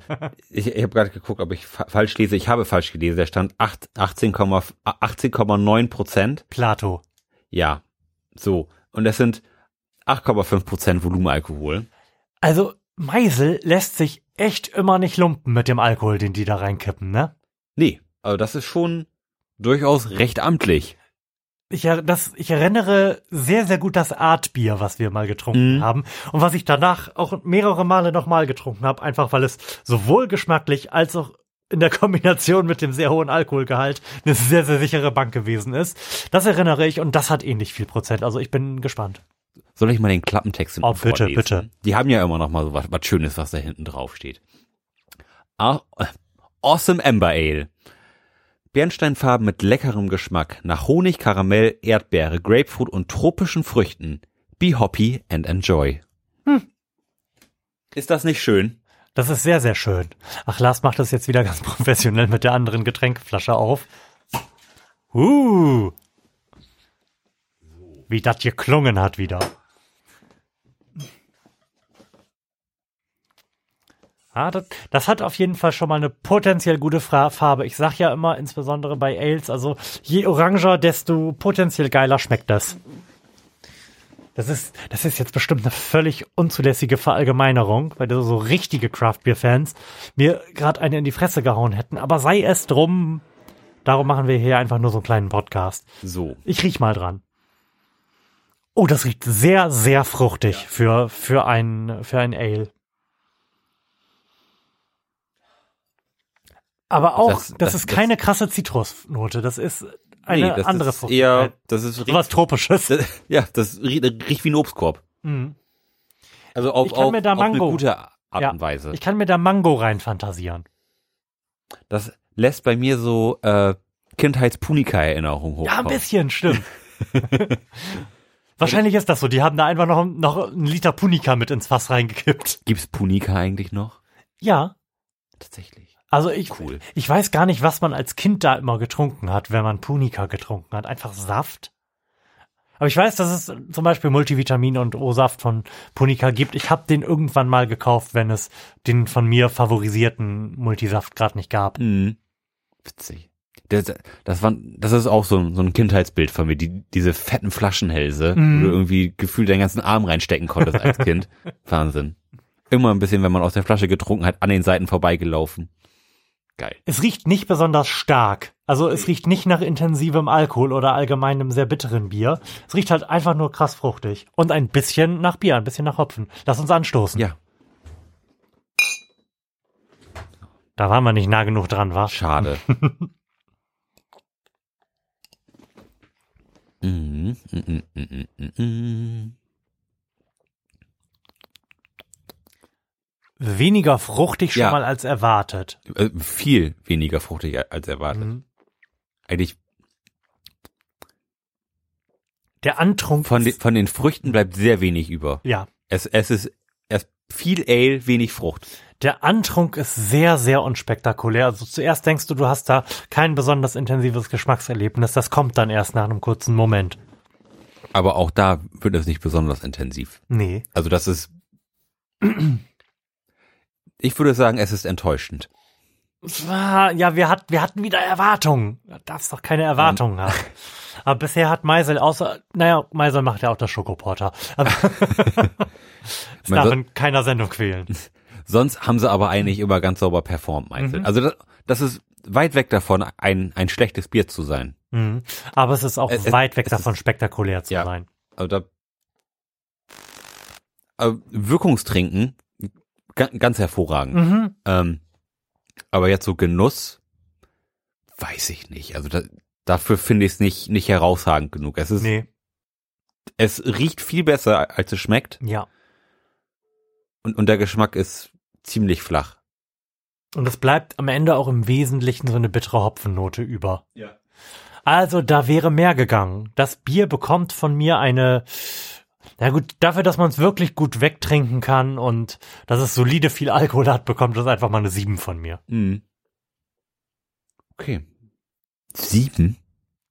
ich ich habe gerade geguckt, ob ich fa falsch lese. Ich habe falsch gelesen. Der stand acht- 18,9 18,9 Prozent.
Plato.
Ja, so. Und das sind 8,5 Prozent Volumenalkohol.
Also, Meisel lässt sich echt immer nicht lumpen mit dem Alkohol, den die da reinkippen, ne?
Nee, also das ist schon durchaus recht amtlich.
Ich, das, ich erinnere sehr, sehr gut das Artbier, was wir mal getrunken
Mhm.
haben und was ich danach auch mehrere Male nochmal getrunken habe, einfach weil es sowohl geschmacklich als auch in der [laughs] Kombination mit dem sehr hohen Alkoholgehalt eine sehr, sehr sichere Bank gewesen ist. Das erinnere ich und das hat ähnlich viel Prozent. Also ich bin gespannt.
Soll ich mal den Klappentext
Oh, bitte,
vorlesen?
bitte.
Die haben ja immer noch mal so was, was Schönes, was da hinten drauf steht. Ah, awesome Amber Ale. Bernsteinfarben mit leckerem Geschmack nach Honig, Karamell, Erdbeere, Grapefruit und tropischen Früchten. Be hoppy and enjoy. Hm. Ist das nicht schön?
Das ist sehr, sehr schön. Ach, Lars macht das jetzt wieder ganz [laughs] professionell mit der anderen Getränkeflasche auf. Uh. Wie das geklungen hat wieder. Ah, das, das hat auf jeden Fall schon mal eine potenziell gute Farbe. Ich sag ja immer, insbesondere bei Ales, also je oranger, desto potenziell geiler schmeckt das. Das ist, das ist jetzt bestimmt eine völlig unzulässige Verallgemeinerung, weil so richtige Craft-Beer-Fans mir gerade eine in die Fresse gehauen hätten. Aber sei es drum, darum machen wir hier einfach nur so einen kleinen Podcast.
So.
Ich riech mal dran. Oh, das riecht sehr, sehr fruchtig für, für ein, für ein Ale. Aber auch, das,
Das- das-
ist
das-
keine krasse Zitrusnote. Das ist eine
nee, das
andere
ist eher, das ist
Sowas Tropisches.
Das, ja, das riecht, riecht wie ein Obstkorb.
Mhm.
Also auch,
Ich kann
auch,
mir da
auch eine
Mango-
gute Art
Ja.
und Weise.
Ich kann mir da Mango rein fantasieren.
das lässt bei mir so äh, Kindheits-Punika-Erinnerungen hochkommen.
Ja, ein bisschen, stimmt. [laughs] [laughs] Wahrscheinlich ist das so. Die haben da einfach noch, noch einen Liter Punika mit ins Fass reingekippt.
Gibt's Punika eigentlich noch?
Ja.
Tatsächlich.
Also ich,
Cool.
ich weiß gar nicht, was man als Kind da immer getrunken hat, wenn man Punika getrunken hat. Einfach Saft. Aber ich weiß, dass es zum Beispiel Multivitamin und O-Saft von Punika gibt. Ich habe den irgendwann mal gekauft, wenn es den von mir favorisierten Multisaft gerade nicht gab.
Mhm. Witzig. Das, das, war, das ist auch so ein, so ein Kindheitsbild von mir, die, diese fetten Flaschenhälse,
Mhm.
wo du irgendwie gefühlt deinen ganzen Arm reinstecken konntest als Kind. [laughs] Wahnsinn. Immer ein bisschen, wenn man aus der Flasche getrunken hat, an den Seiten vorbeigelaufen. Geil.
Es riecht nicht besonders stark. Also es riecht nicht nach intensivem Alkohol oder allgemeinem sehr bitteren Bier. Es riecht halt einfach nur krass fruchtig. Und ein bisschen nach Bier, ein bisschen nach Hopfen. Lass uns anstoßen.
Ja,
Da waren wir nicht nah genug dran, war.
schade. [laughs] Mhm, mhm, mhm, mhm, mhm.
Weniger fruchtig schon
Ja.
mal als erwartet.
Äh, Viel weniger fruchtig als erwartet.
Mhm.
Eigentlich
Der Antrunk.
von, den von den Früchten bleibt sehr wenig über.
ja.
Es, es ist erst viel Ale, wenig Frucht.
Der Antrunk ist sehr, sehr unspektakulär. Also zuerst denkst du, du hast da kein besonders intensives Geschmackserlebnis. Das kommt dann erst nach einem kurzen Moment.
Aber auch da wird es nicht besonders intensiv.
Nee.
Also das ist, [clears throat] ich würde sagen, es ist enttäuschend.
Ja, wir, hat, wir hatten wieder Erwartungen. Du darfst doch keine Erwartungen haben. Aber bisher hat Meisel außer, naja, Meisel macht ja auch das Schokoporter. Aber [laughs] es
Man
darf in keiner Sendung quälen.
Sonst haben sie aber eigentlich immer ganz sauber performt, meinst
Mhm.
Also das, das ist weit weg davon, ein, ein schlechtes Bier zu sein.
Mhm. Aber es ist auch
Es-
weit weg davon, spektakulär zu
Ja.
sein.
Also da, äh, Wirkungstrinken, ganz hervorragend.
Mhm.
Ähm, aber jetzt so Genuss, weiß ich nicht. Also da, dafür finde ich es nicht, nicht herausragend genug. Es ist,
Nee,
es riecht viel besser, als es schmeckt.
ja.
Und, und der Geschmack ist ziemlich flach.
Und es bleibt am Ende auch im Wesentlichen so eine bittere Hopfennote über.
Ja.
Also da wäre mehr gegangen. Das Bier bekommt von mir eine, na gut, dafür, dass man es wirklich gut wegtrinken kann und dass es solide viel Alkohol hat, bekommt es einfach mal eine 7 von mir.
Mhm. Okay. Sieben?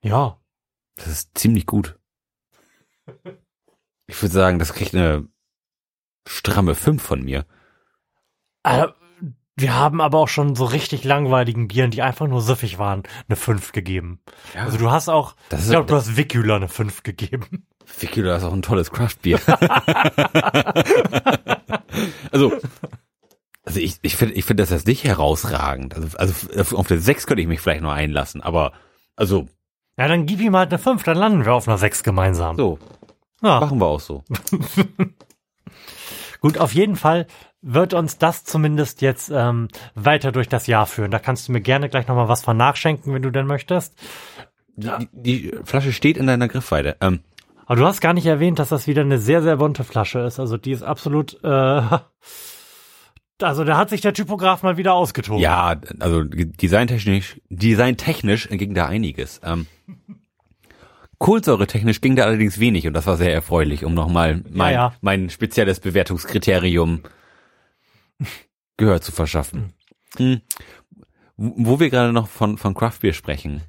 Ja.
Das ist ziemlich gut. Ich würde sagen, das kriegt eine stramme fünf von mir.
Äh, wir haben aber auch schon so richtig langweiligen Bieren, die einfach nur süffig waren, eine 5 gegeben.
Ja.
Also du hast auch,
Das
ich glaube, du hast Vicula eine 5 gegeben.
Vicula ist auch ein tolles Craftbier. [laughs] also, also ich, ich finde ich finde das jetzt nicht herausragend. Also, also auf der sechs könnte ich mich vielleicht noch einlassen, aber also
Ja, dann gib ihm halt eine 5, dann landen wir auf einer 6 gemeinsam.
so,
Ja.
machen wir auch so. [laughs]
Gut, auf jeden Fall wird uns das zumindest jetzt ähm, weiter durch das Jahr führen. Da kannst du mir gerne gleich nochmal was von nachschenken, wenn du denn möchtest.
Die, die, die Flasche steht in deiner Griffweite. Ähm,
Aber du hast gar nicht erwähnt, dass das wieder eine sehr, sehr bunte Flasche ist. Also die ist absolut, äh, [laughs] also da hat sich der Typograf mal wieder ausgetobt.
ja, also designtechnisch, designtechnisch ging da einiges. Ähm, Kohlensäuretechnisch ging da allerdings wenig und das war sehr erfreulich, um nochmal mein,
ja.
mein spezielles Bewertungskriterium Gehör zu verschaffen. Hm. Wo wo wir gerade noch von, von Craft Beer sprechen.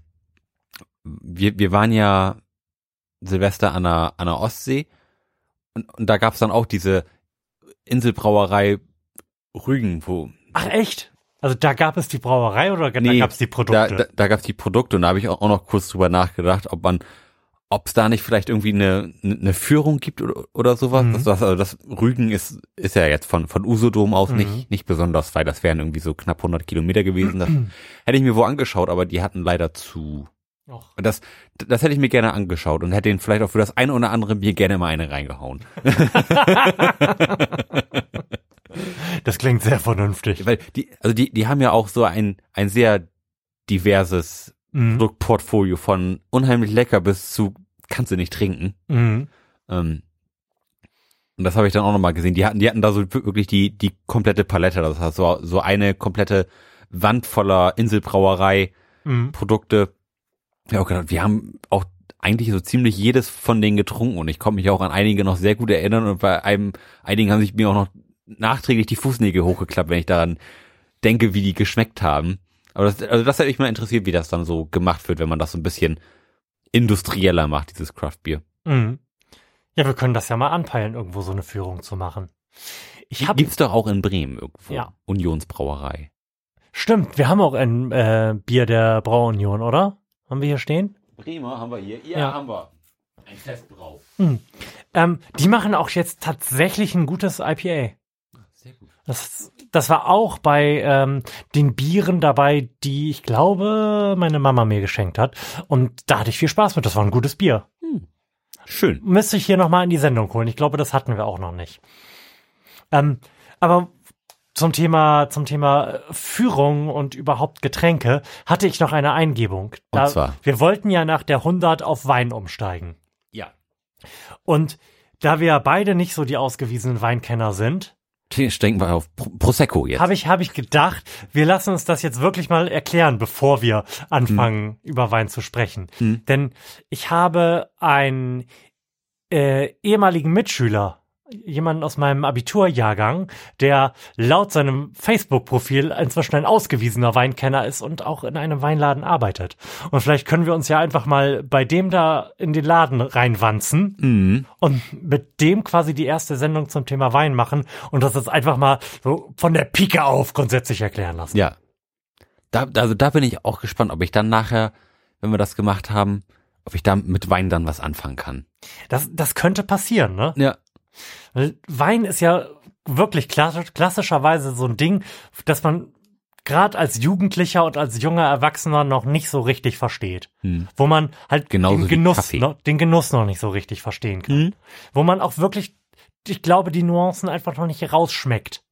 Wir, wir waren ja Silvester an der, an der Ostsee und, und da gab's dann auch diese Inselbrauerei Rügen, wo
Ach echt? Also da gab es die Brauerei oder da
Nee,
gab es die
da,
Produkte?
da, da gab's die Produkte und da habe ich auch auch noch kurz drüber nachgedacht, ob man, ob es da nicht vielleicht irgendwie eine, eine Führung gibt oder, oder sowas.
Mhm.
Das, das, also das Rügen ist, ist ja jetzt von, von Usedom aus
Mhm.
nicht, nicht besonders weit. Das wären irgendwie so knapp 100 Kilometer gewesen. Das [clears throat] hätte ich mir wo angeschaut, aber die hatten leider zu.
Och.
Und Das, das hätte ich mir gerne angeschaut und hätte ihnen vielleicht auch für das eine oder andere Bier gerne mal eine reingehauen. [laughs]
Das klingt sehr vernünftig.
Weil die, also die, die haben ja auch so ein, ein sehr diverses
Mhm.
Produktportfolio von unheimlich lecker bis zu kannst du nicht trinken.
Mhm.
Ähm, Und das habe ich dann auch nochmal gesehen. Die hatten, die hatten da so wirklich die, die komplette Palette. Das heißt, so, so eine komplette Wand voller Inselbrauerei
Mhm.
Produkte. Ja, gedacht, wir haben auch eigentlich so ziemlich jedes von denen getrunken und ich konnte mich auch an einige noch sehr gut erinnern und bei einem, einigen haben sich mir auch noch nachträglich die Fußnägel hochgeklappt, wenn ich daran denke, wie die geschmeckt haben. Aber das, also das hätte mich mal interessiert, wie das dann so gemacht wird, wenn man das so ein bisschen industrieller macht, dieses Craftbier.
Mhm. Ja, wir können das ja mal anpeilen, irgendwo so eine Führung zu machen. Ich hab,
Gibt's doch auch in Bremen irgendwo.
Ja.
Unionsbrauerei.
stimmt, wir haben auch ein äh, Bier der Brauunion, oder? Haben wir hier stehen?
Bremer haben wir hier. Ja,
Ja.
haben wir. Ein Festbrau.
Ähm, die machen auch jetzt tatsächlich ein gutes IPA.
Sehr gut.
Das, das war auch bei ähm, den Bieren dabei, die ich glaube, meine Mama mir geschenkt hat. Und da hatte ich viel Spaß mit. Das war ein gutes Bier.
Schön.
Müsste ich hier nochmal in die Sendung holen. Ich glaube, das hatten wir auch noch nicht. Ähm, aber zum Thema, zum Thema Führung und überhaupt Getränke hatte ich noch eine Eingebung. Da,
zwar?
Wir wollten ja nach der 100 auf Wein umsteigen.
Ja.
Und da wir beide nicht so die ausgewiesenen Weinkenner sind,
Denken wir auf Pro Prosecco jetzt.
habe ich, habe ich gedacht, wir lassen uns das jetzt wirklich mal erklären, bevor wir anfangen, über Wein zu sprechen.
Hm.
Denn ich habe einen äh, ehemaligen Mitschüler, jemanden aus meinem Abiturjahrgang, der laut seinem Facebook-Profil inzwischen ein ausgewiesener Weinkenner ist und auch in einem Weinladen arbeitet. Und vielleicht können wir uns ja einfach mal bei dem da in den Laden reinwanzen
Mhm.
und mit dem quasi die erste Sendung zum Thema Wein machen und das jetzt einfach mal so von der Pike auf grundsätzlich erklären lassen.
Ja. Da, also da bin ich auch gespannt, ob ich dann nachher, wenn wir das gemacht haben, ob ich da mit Wein dann was anfangen kann.
Das, das könnte passieren, ne?
Ja.
Wein ist ja wirklich klassisch, klassischerweise so ein Ding, das man gerade als Jugendlicher und als junger Erwachsener noch nicht so richtig versteht.
Hm.
Wo man halt
Genauso
den Genuss, noch, den Genuss noch nicht so richtig verstehen kann.
Mhm.
Wo man auch wirklich, ich glaube, die Nuancen einfach noch nicht rausschmeckt.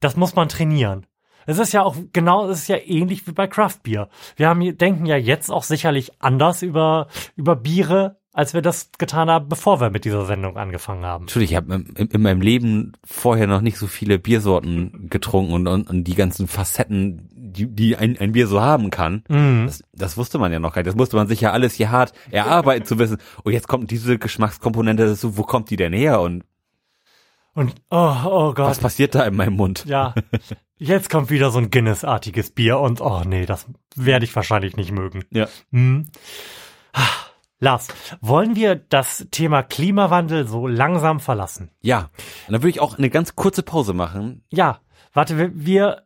Das muss man trainieren. Es ist ja auch genau, es ist ja ähnlich wie bei Craft Beer. Wir haben, denken ja jetzt auch sicherlich anders über, über Biere, als wir das getan haben, bevor wir mit dieser Sendung angefangen haben.
Entschuldigung, ich habe in, in meinem Leben vorher noch nicht so viele Biersorten getrunken und, und, und die ganzen Facetten, die, die ein, ein Bier so haben kann.
Mhm.
Das, das wusste man ja noch gar nicht. Das musste man sich ja alles hier hart erarbeiten zu wissen. Oh, jetzt kommt diese Geschmackskomponente dazu. Wo kommt die denn her? Und
Und, oh, oh Gott.
was passiert da in meinem Mund?
Ja, jetzt kommt wieder so ein Guinness-artiges Bier und oh nee, das werde ich wahrscheinlich nicht mögen.
Ja.
Hm. Lars, wollen wir das Thema Klimawandel so langsam verlassen?
Ja. Und dann würde ich auch eine ganz kurze Pause machen.
Ja, warte, wir, wir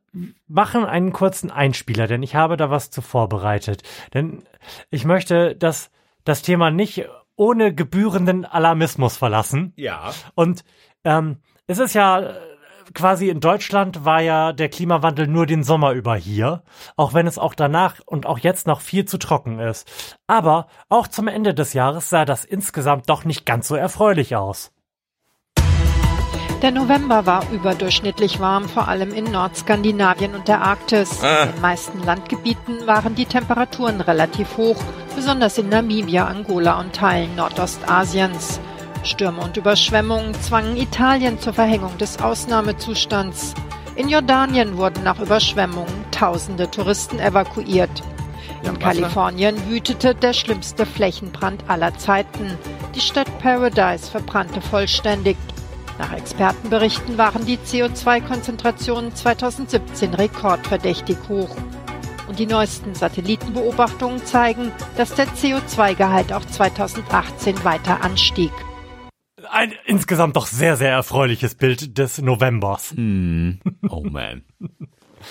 machen einen kurzen Einspieler, denn ich habe da was zu vorbereitet. Denn ich möchte das, das Thema nicht ohne gebührenden Alarmismus verlassen.
Ja.
Und ähm, es ist ja quasi in Deutschland war ja der Klimawandel nur den Sommer über hier, auch wenn es auch danach und auch jetzt noch viel zu trocken ist. Aber auch zum Ende des Jahres sah das insgesamt doch nicht ganz so erfreulich aus.
Der November war überdurchschnittlich warm, vor allem in Nordskandinavien und der Arktis. In den meisten Landgebieten waren die Temperaturen relativ hoch, besonders in Namibia, Angola und Teilen Nordostasiens. Stürme und Überschwemmungen zwangen Italien zur Verhängung des Ausnahmezustands. In Jordanien wurden nach Überschwemmungen tausende Touristen evakuiert. In Kalifornien wütete der schlimmste Flächenbrand aller Zeiten. Die Stadt Paradise verbrannte vollständig. Nach Expertenberichten waren die CO2-Konzentrationen 2017 rekordverdächtig hoch. Und die neuesten Satellitenbeobachtungen zeigen, dass der CO2-Gehalt auch 2018 weiter anstieg.
Ein insgesamt doch sehr, sehr erfreuliches Bild des Novembers.
Hm. Oh man. [laughs]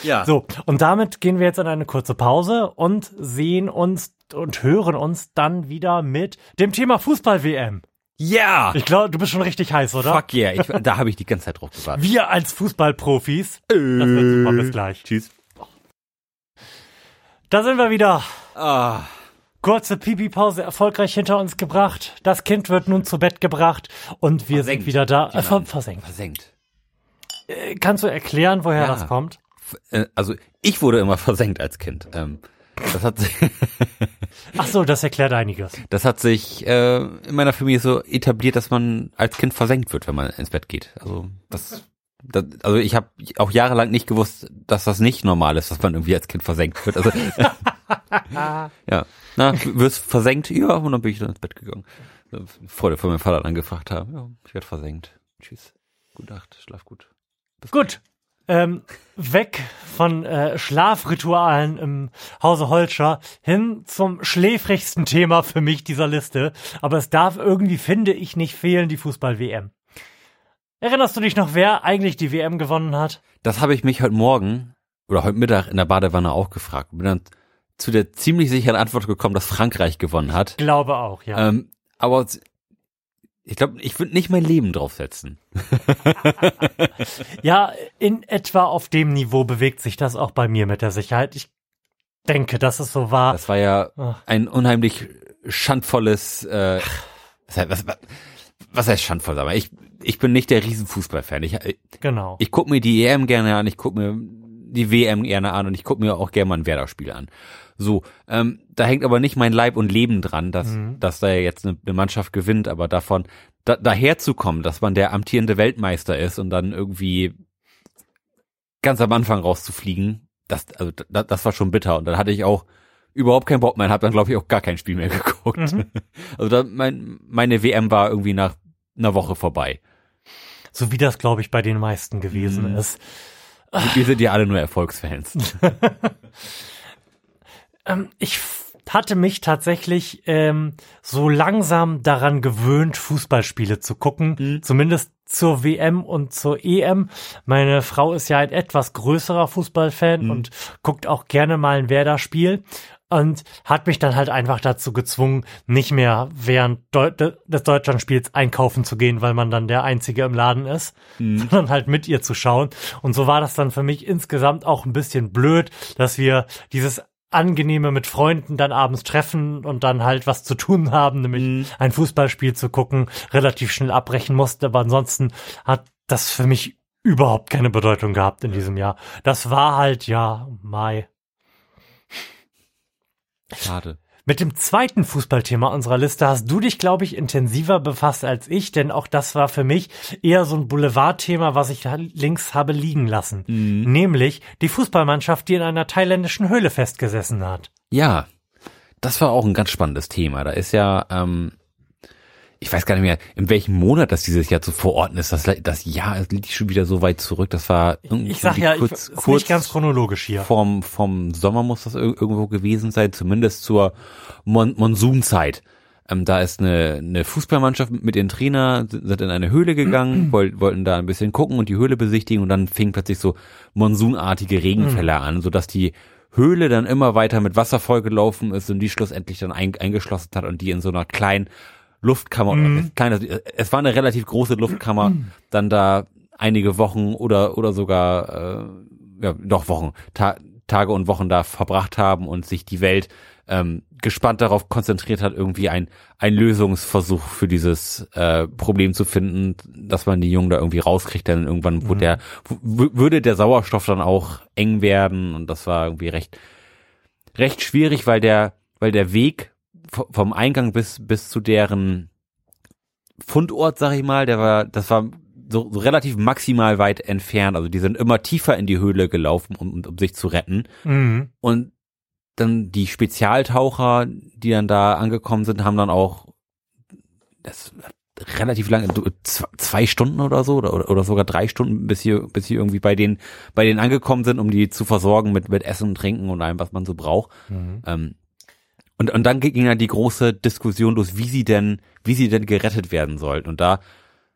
Ja.
So, und damit gehen wir jetzt in eine kurze Pause und sehen uns und hören uns dann wieder mit dem Thema Fußball-WM.
Ja.
Ich glaube, du bist schon richtig heiß, oder?
Fuck yeah. Ich, da habe ich die ganze Zeit drauf gewartet.
Wir als Fußballprofis. Das wird super, bis gleich.
Tschüss.
Da sind wir wieder.
Ah.
Kurze Pipi-Pause erfolgreich hinter uns gebracht. Das Kind wird nun zu Bett gebracht und wir
Versenkt.
sind wieder da.
Die
Äh, versenkt.
Versenkt.
Äh, Kannst du erklären, woher
Ja.
das kommt?
Äh, Also ich wurde immer [laughs] versenkt als Kind. Ähm, Das hat sich, [laughs]
Ach so, das erklärt einiges.
das hat sich äh, in meiner Familie so etabliert, dass man als Kind versenkt wird, wenn man ins Bett geht. Also das, das also ich habe auch jahrelang nicht gewusst, dass das nicht normal ist, dass man irgendwie als Kind versenkt wird. Also [laughs] ja, na, wirst versenkt, ja, und dann bin ich dann ins Bett gegangen. Freude von meinem Vater dann gefragt haben, ja, ich werde versenkt. Tschüss, gute Nacht, schlaf gut.
Gut. Ähm, weg von äh, Schlafritualen im Hause Holscher hin zum schläfrigsten Thema für mich dieser Liste. Aber es darf irgendwie, finde ich, nicht fehlen, die Fußball-WM. Erinnerst du dich noch, wer eigentlich die WM gewonnen hat?
Das habe ich mich heute Morgen oder heute Mittag in der Badewanne auch gefragt. Bin dann zu der ziemlich sicheren Antwort gekommen, dass Frankreich gewonnen hat.
Glaube auch, ja.
Ähm, aber ich glaube, ich würde nicht mein Leben draufsetzen. [laughs]
Ja, in etwa auf dem Niveau bewegt sich das auch bei mir mit der Sicherheit. Ich denke, dass es so war.
Das war ja
Ach.
ein unheimlich schandvolles, äh, was, heißt- was, was, was heißt schandvoll? Aber ich, ich bin nicht der Riesenfußballfan. Ich,
Genau.
ich gucke mir die EM gerne an, ich gucke mir die WM gerne an und ich gucke mir auch gerne mal ein Werder-Spiel an. So, ähm, da hängt aber nicht mein Leib und Leben dran, dass,
Mhm.
dass da jetzt eine, eine Mannschaft gewinnt, aber davon, da, daher zu kommen, dass man der amtierende Weltmeister ist und dann irgendwie ganz am Anfang rauszufliegen, das, also, das, das war schon bitter und dann hatte ich auch überhaupt keinen Bock mehr, habe dann glaube ich auch gar kein Spiel mehr [laughs] geguckt.
Mhm.
Also da, mein, meine WM war irgendwie nach einer Woche vorbei.
So wie das, glaube ich, bei den meisten gewesen
Mhm.
ist.
Wir sind ja alle nur Erfolgsfans. [laughs]
Ähm, ich hatte mich tatsächlich ähm, so langsam daran gewöhnt, Fußballspiele zu gucken, zumindest zur WM und zur EM. Meine Frau ist ja ein etwas größerer Fußballfan und guckt auch gerne mal ein Werder-Spiel und hat mich dann halt einfach dazu gezwungen, nicht mehr während Deu de- des Deutschlandspiels einkaufen zu gehen, weil man dann der Einzige im Laden ist, sondern halt mit ihr zu schauen. Und so war das dann für mich insgesamt auch ein bisschen blöd, dass wir dieses angenehme mit Freunden dann abends treffen und dann halt was zu tun haben, nämlich ein Fußballspiel zu gucken, relativ schnell abbrechen musste, aber ansonsten hat das für mich überhaupt keine Bedeutung gehabt in diesem Jahr. Das war halt ja Mai.
Schade.
Mit dem zweiten Fußballthema unserer Liste hast du dich, glaube ich, intensiver befasst als ich, denn auch das war für mich eher so ein Boulevardthema, was ich links habe liegen lassen. Nämlich die Fußballmannschaft, die in einer thailändischen Höhle festgesessen hat.
Ja, das war auch ein ganz spannendes Thema. Da ist ja, ähm, ich weiß gar nicht mehr, in welchem Monat das dieses Jahr zu verorten ist. Das, das Jahr liegt schon wieder so weit zurück. Das war irgendwie
Ich sag ja,
kurz,
ich,
kurz
nicht ganz chronologisch hier.
vom, vom Sommer muss das ir- irgendwo gewesen sein, zumindest zur Mon Monsunzeit. Ähm, da ist eine, eine Fußballmannschaft mit ihren Trainer, sind in eine Höhle gegangen, [clears throat] woll, wollten da ein bisschen gucken und die Höhle besichtigen und dann fing plötzlich so monsunartige Regenfälle an, sodass die Höhle dann immer weiter mit Wasser vollgelaufen ist und die schlussendlich dann ein, eingeschlossen hat und die in so einer kleinen Luftkammer,
Mhm.
kleine, es war eine relativ große Luftkammer, dann da einige Wochen oder oder sogar äh, ja doch Wochen, Ta Tage und Wochen da verbracht haben und sich die Welt ähm, gespannt darauf konzentriert hat, irgendwie ein ein Lösungsversuch für dieses äh, Problem zu finden, dass man die Jungen da irgendwie rauskriegt, denn irgendwann wurde der würde der Sauerstoff dann auch eng werden und das war irgendwie recht recht schwierig, weil der weil der Weg vom Eingang bis bis zu deren Fundort, sag ich mal, der war, das war so, so relativ maximal weit entfernt. Also die sind immer tiefer in die Höhle gelaufen, um, um sich zu retten.
Mhm.
Und dann die Spezialtaucher, die dann da angekommen sind, haben dann auch das relativ lange, zwei Stunden oder so, oder, oder sogar drei Stunden, bis hier, bis hier irgendwie bei denen, bei denen angekommen sind, um die zu versorgen mit, mit Essen und Trinken und allem, was man so braucht. Ähm, und, und dann ging ja die große Diskussion los, wie sie denn, wie sie denn gerettet werden sollten. Und da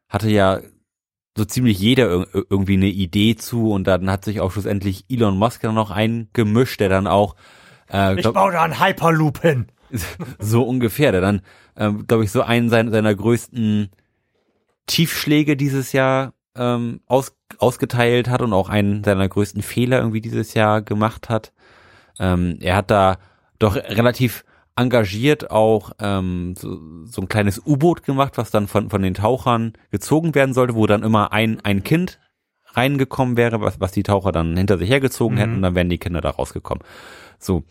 hatte ja so ziemlich jeder ir- irgendwie eine Idee zu und dann hat sich auch schlussendlich Elon Musk dann noch eingemischt, der dann auch äh,
Ich
glaub,
baue da einen Hyperloop hin. [laughs]
so ungefähr, der dann, ähm, glaube ich, so einen seiner, seiner größten Tiefschläge dieses Jahr ähm, aus, ausgeteilt hat und auch einen seiner größten Fehler irgendwie dieses Jahr gemacht hat. Ähm, er hat da doch relativ engagiert auch ähm, so, so ein kleines U-Boot gemacht, was dann von, von den Tauchern gezogen werden sollte, wo dann immer ein, ein Kind reingekommen wäre, was, was die Taucher dann hinter sich hergezogen hätten und dann wären die Kinder da rausgekommen. So.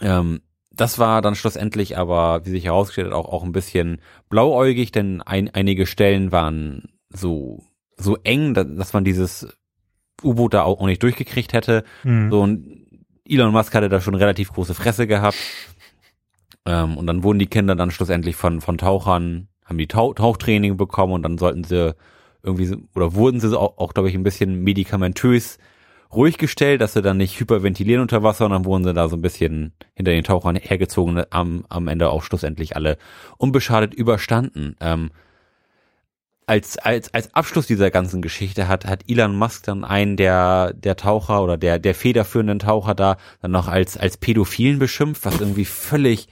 Ähm, das war dann schlussendlich aber, wie sich herausgestellt hat, auch, auch ein bisschen blauäugig, denn ein, einige Stellen waren so, so eng, dass man dieses U-Boot da auch nicht durchgekriegt hätte.
Mhm.
So, und Elon Musk hatte da schon relativ große Fresse gehabt. Ähm, und dann wurden die Kinder dann schlussendlich von, von Tauchern, haben die Tauch, Tauchtraining bekommen und dann sollten sie irgendwie, oder wurden sie auch, auch glaube ich, ein bisschen medikamentös ruhig gestellt, dass sie dann nicht hyperventilieren unter Wasser und dann wurden sie da so ein bisschen hinter den Tauchern hergezogen, am, am Ende auch schlussendlich alle unbeschadet überstanden. Ähm, als, als, als Abschluss dieser ganzen Geschichte hat, hat Elon Musk dann einen der, der Taucher oder der, der federführenden Taucher da dann noch als, als Pädophilen beschimpft, was irgendwie völlig,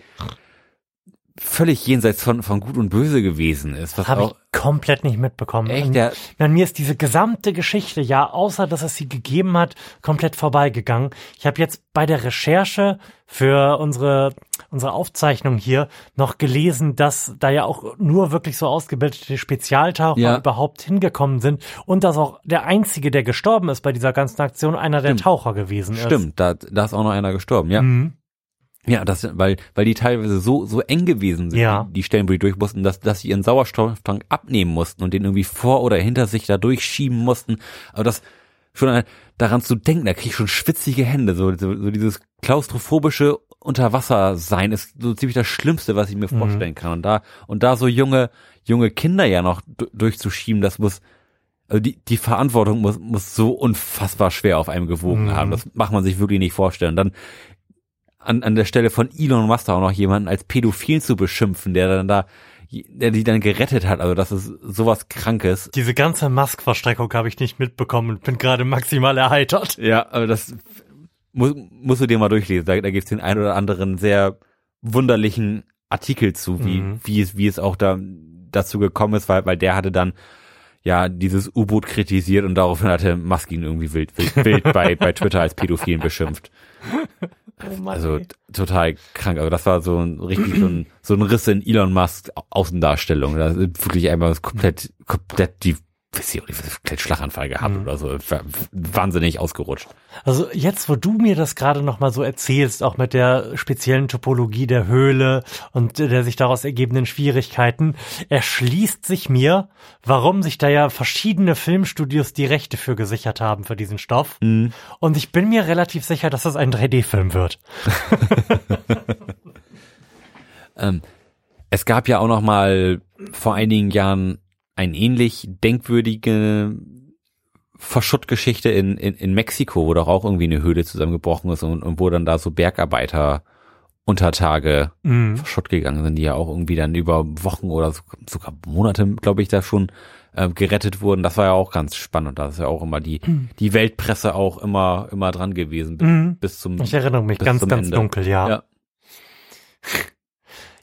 völlig jenseits von, von Gut und Böse gewesen ist. Was
Habe ich komplett nicht mitbekommen.
echt,
Und
der,
An mir ist diese gesamte Geschichte, ja, außer dass es sie gegeben hat, komplett vorbeigegangen. Ich habe jetzt bei der Recherche für unsere, unsere Aufzeichnung hier noch gelesen, dass da ja auch nur wirklich so ausgebildete Spezialtaucher
Ja.
überhaupt hingekommen sind und dass auch der Einzige, der gestorben ist bei dieser ganzen Aktion, einer der
Stimmt.
Taucher gewesen ist.
stimmt, da, da ist auch noch einer gestorben, ja.
Mhm.
Ja, das, weil, weil die teilweise so, so eng gewesen sind,
Ja.
die, Stellen, wo die durch mussten, dass, dass sie ihren Sauerstofftank abnehmen mussten und den irgendwie vor oder hinter sich da durchschieben mussten. Aber das, schon daran zu denken, da krieg ich schon schwitzige Hände, so, so, so dieses klaustrophobische Unterwassersein ist so ziemlich das Schlimmste, was ich mir vorstellen kann. Und da, und da so junge, junge Kinder ja noch du- durchzuschieben, das muss, also die, die Verantwortung muss, muss so unfassbar schwer auf einem gewogen haben. Das macht man sich wirklich nicht vorstellen. Dann an, an der Stelle von Elon Musk auch noch jemanden als Pädophil zu beschimpfen, der dann da, der die dann gerettet hat. Also das ist sowas Krankes.
Diese ganze Mask-Verstreckung habe ich nicht mitbekommen und bin gerade maximal erheitert.
Ja, also das muss, musst du dir mal durchlesen. Da, da gibt's den einen oder anderen sehr wunderlichen Artikel zu, wie,
Mhm.
wie es, wie es auch da dazu gekommen ist, weil, weil der hatte dann ja dieses U-Boot kritisiert und daraufhin hatte Musk ihn irgendwie wild, wild, wild [laughs] bei, bei Twitter als Pädophilen beschimpft.
Oh Mann,
Also
ey.
total krank. Also das war so ein richtig so ein, so ein Riss in Elon Musk Au- Außendarstellung. Da ist wirklich einmal komplett, komplett die, weiß ich auch nicht, Schlaganfall gehabt
Mhm.
oder so. Wahnsinnig ausgerutscht.
Also jetzt, wo du mir das gerade noch mal so erzählst, auch mit der speziellen Topologie der Höhle und der sich daraus ergebenden Schwierigkeiten, erschließt sich mir, warum sich da ja verschiedene Filmstudios die Rechte für gesichert haben für diesen Stoff.
Mhm.
Und ich bin mir relativ sicher, dass das ein 3D-Film wird. [laughs]
Ähm, es gab ja auch noch mal vor einigen Jahren eine ähnlich denkwürdige Verschuttgeschichte in, in, in Mexiko, wo doch auch irgendwie eine Höhle zusammengebrochen ist und, und wo dann da so Bergarbeiter unter Tage
Mhm.
verschutt gegangen sind, die ja auch irgendwie dann über Wochen oder so, sogar Monate, glaube ich, da schon äh, gerettet wurden. Das war ja auch ganz spannend. Da ist ja auch immer die, die Weltpresse auch immer, immer dran gewesen bis,
Mhm.
bis zum
Ich erinnere mich ganz, ganz
Ende.
dunkel, ja.
Ja. [laughs]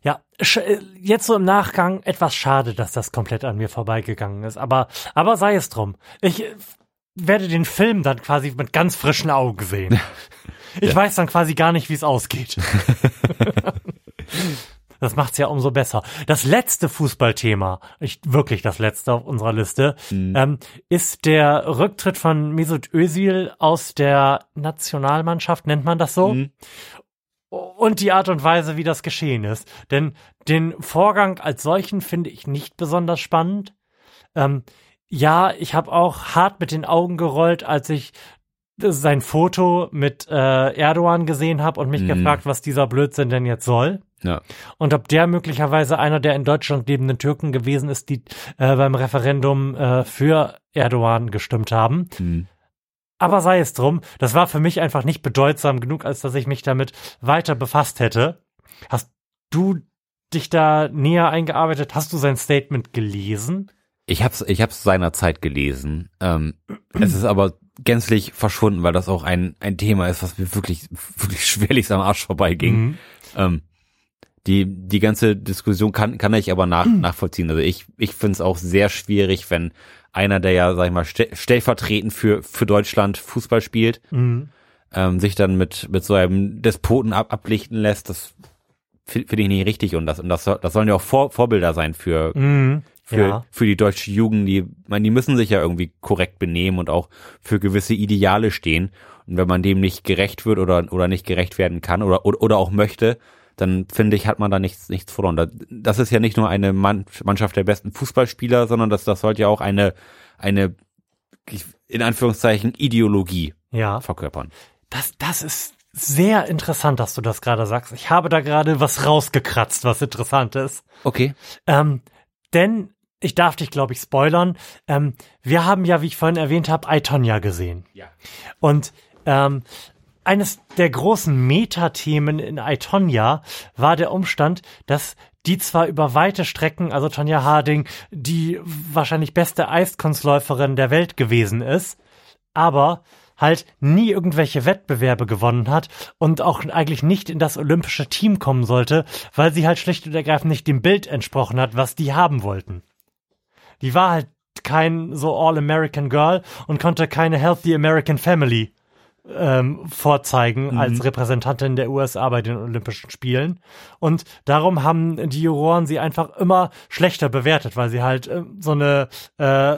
Ja, äh, jetzt so im Nachgang etwas schade, dass das komplett an mir vorbeigegangen ist. Aber, aber sei es drum. Ich äh, werde den Film dann quasi mit ganz frischen Augen sehen. Ich weiß dann quasi gar nicht, wie es ausgeht. [laughs] Das macht's ja umso besser. Das letzte Fußballthema, ich, wirklich das letzte auf unserer Liste, ähm, ist der Rücktritt von Mesut Özil aus der Nationalmannschaft, nennt man das so?
Mhm.
Und die Art und Weise, wie das geschehen ist. Denn den Vorgang als solchen finde ich nicht besonders spannend. Ähm, ja, ich habe auch hart mit den Augen gerollt, als ich sein Foto mit äh, Erdogan gesehen habe und mich
Mhm.
gefragt, was dieser Blödsinn denn jetzt soll.
Ja.
Und ob der möglicherweise einer der in Deutschland lebenden Türken gewesen ist, die äh, beim Referendum äh, für Erdogan gestimmt haben.
Mhm.
Aber sei es drum, das war für mich einfach nicht bedeutsam genug, als dass ich mich damit weiter befasst hätte. Hast du dich da näher eingearbeitet? Hast du sein Statement gelesen?
Ich hab's, ich hab's seinerzeit gelesen. Ähm, es ist aber gänzlich verschwunden, weil das auch ein, ein Thema ist, was mir wirklich, [laughs] wirklich schwerlich am Arsch vorbeiging.
Mhm.
Ähm, die, die ganze Diskussion kann, kann ich aber nach, [clears throat] nachvollziehen. Also ich, ich finde es auch sehr schwierig, wenn einer, der ja, sag ich mal, ste- stellvertretend für, für Deutschland Fußball spielt,
Mhm.
ähm, sich dann mit, mit so einem Despoten ab, ablichten lässt, das finde find ich nicht richtig und das, und das, das sollen ja auch Vor, Vorbilder sein für,
Mhm.
für,
Ja.
für die deutsche Jugend, die, man, die müssen sich ja irgendwie korrekt benehmen und auch für gewisse Ideale stehen. Und wenn man dem nicht gerecht wird oder, oder nicht gerecht werden kann oder, oder, oder auch möchte, dann finde ich, hat man da nichts, nichts verloren. Da- Das ist ja nicht nur eine Mann- Mannschaft der besten Fußballspieler, sondern das, das sollte ja auch eine, eine, in Anführungszeichen, Ideologie
Ja.
verkörpern.
Das, das ist sehr interessant, dass du das gerade sagst. Ich habe da gerade was rausgekratzt, was interessant ist.
Okay.
Ähm, denn ich darf dich, glaube ich, spoilern. Ähm, wir haben ja, wie ich vorhin erwähnt habe, Aitonia gesehen.
Ja.
Und ähm, eines der großen Metathemen in Aitonia war der Umstand, dass die zwar über weite Strecken, also Tonja Harding, die wahrscheinlich beste Eiskunstläuferin der Welt gewesen ist, aber halt nie irgendwelche Wettbewerbe gewonnen hat und auch eigentlich nicht in das olympische Team kommen sollte, weil sie halt schlicht und ergreifend nicht dem Bild entsprochen hat, was die haben wollten. Die war halt kein so All-American Girl und konnte keine Healthy American Family ähm, vorzeigen als Repräsentantin der USA bei den Olympischen Spielen. Und darum haben die Juroren sie einfach immer schlechter bewertet, weil sie halt äh, so eine äh,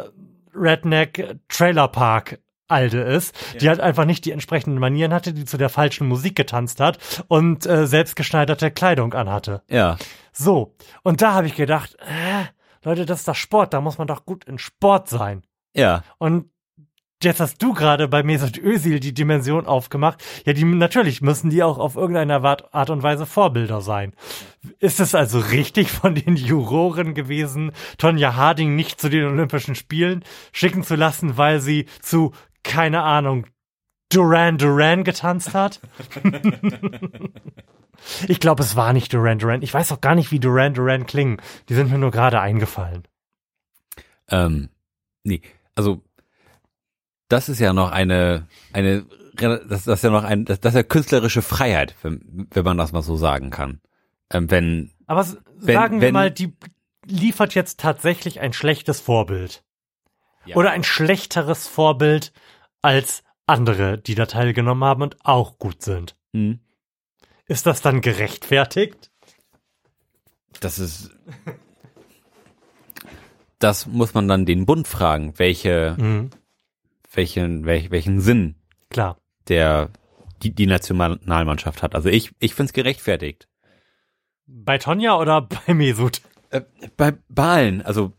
Redneck Trailer Park Alde ist, die halt einfach nicht die entsprechenden Manieren hatte, die zu der falschen Musik getanzt hat und äh, selbstgeschneiderte Kleidung anhatte.
Ja.
So, und da habe ich gedacht, äh, Leute, das ist doch Sport, da muss man doch gut in Sport sein.
Ja.
Und jetzt hast du gerade bei Mesut Özil die Dimension aufgemacht. Ja, die natürlich müssen die auch auf irgendeine Art und Weise Vorbilder sein. Ist es also richtig von den Juroren gewesen, Tonja Harding nicht zu den Olympischen Spielen schicken zu lassen, weil sie zu, keine Ahnung, Duran Duran getanzt hat? [laughs] ich glaube, es war nicht Duran Duran. Ich weiß auch gar nicht, wie Duran Duran klingen. Die sind mir nur gerade eingefallen.
Ähm, nee, also das ist ja noch eine, eine, das, das ist ja noch ein, das, das ist ja künstlerische Freiheit, wenn, wenn man das mal so sagen kann. Ähm, wenn,
Aber s-
Wenn-
sagen wir mal, die liefert jetzt tatsächlich ein schlechtes Vorbild.
Ja.
Oder ein schlechteres Vorbild als andere, die da teilgenommen haben und auch gut sind.
hm,
Ist das dann gerechtfertigt?
das ist, das muss man dann den Bund fragen, welche,
Mhm.
Welchen, welch, welchen Sinn
Klar.
der, die, die Nationalmannschaft hat. Also ich, ich find's gerechtfertigt.
Bei Tonja oder bei Mesut?
Äh, bei Balen, also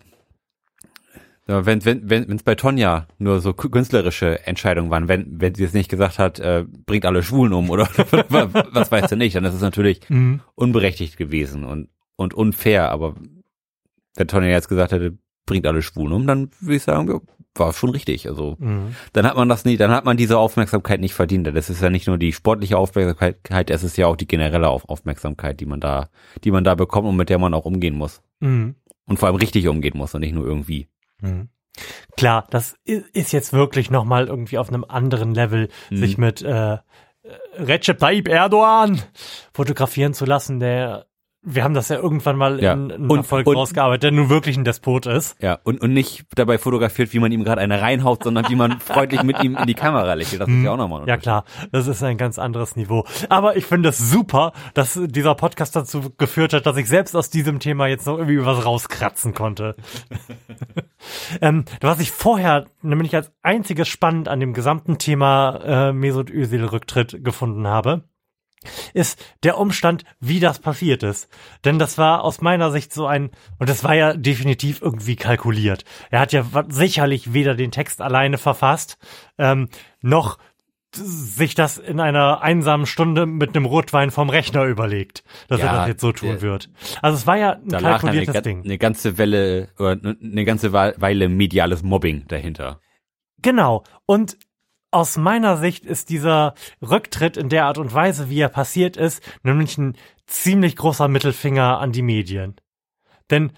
wenn wenn wenn es bei Tonja nur so kü- künstlerische Entscheidungen waren, wenn wenn sie jetzt nicht gesagt hat, äh, bringt alle Schwulen um oder [laughs] was weißt du nicht, dann ist es natürlich
Mhm.
unberechtigt gewesen und und unfair. Aber wenn Tonja jetzt gesagt hätte, bringt alle Schwulen um, dann würde ich sagen, war schon richtig. Also
Mhm.
dann hat man das nicht, dann hat man diese Aufmerksamkeit nicht verdient. Das ist ja nicht nur die sportliche Aufmerksamkeit, es ist ja auch die generelle Auf Aufmerksamkeit, die man da, die man da bekommt und mit der man auch umgehen muss.
Mhm.
Und vor allem richtig umgehen muss und nicht nur irgendwie.
Mhm. Klar, das ist jetzt wirklich nochmal irgendwie auf einem anderen Level,
Mhm.
sich mit äh, Recep Tayyip Erdogan fotografieren zu lassen, der wir haben das ja irgendwann mal
Ja.
in, in
Und-
Folge
und-
rausgearbeitet, der nun wirklich ein Despot ist.
Ja, und, und nicht dabei fotografiert, wie man ihm gerade eine reinhaut, sondern wie man freundlich mit ihm in die Kamera lächelt. Das ist ja auch nochmal
Ja klar, das ist ein ganz anderes Niveau. Aber ich finde es super, dass dieser Podcast dazu geführt hat, dass ich selbst aus diesem Thema jetzt noch irgendwie was rauskratzen konnte. [laughs] ähm, was ich vorher nämlich als einziges spannend an dem gesamten Thema äh, Mesut Özil Rücktritt gefunden habe, ist der Umstand, wie das passiert ist. Denn das war aus meiner Sicht so ein, und das war ja definitiv irgendwie kalkuliert. Er hat ja sicherlich weder den Text alleine verfasst, ähm, noch sich das in einer einsamen Stunde mit einem Rotwein vom Rechner überlegt, dass er
Ja,
das jetzt so tun
der-
wird. Also es war ja ein
eine,
kalkuliertes
ga-
Ding.
eine ganze Welle oder eine ganze Weile mediales Mobbing dahinter.
Genau. Und aus meiner Sicht ist dieser Rücktritt in der Art und Weise, wie er passiert ist, nämlich ein ziemlich großer Mittelfinger an die Medien. Denn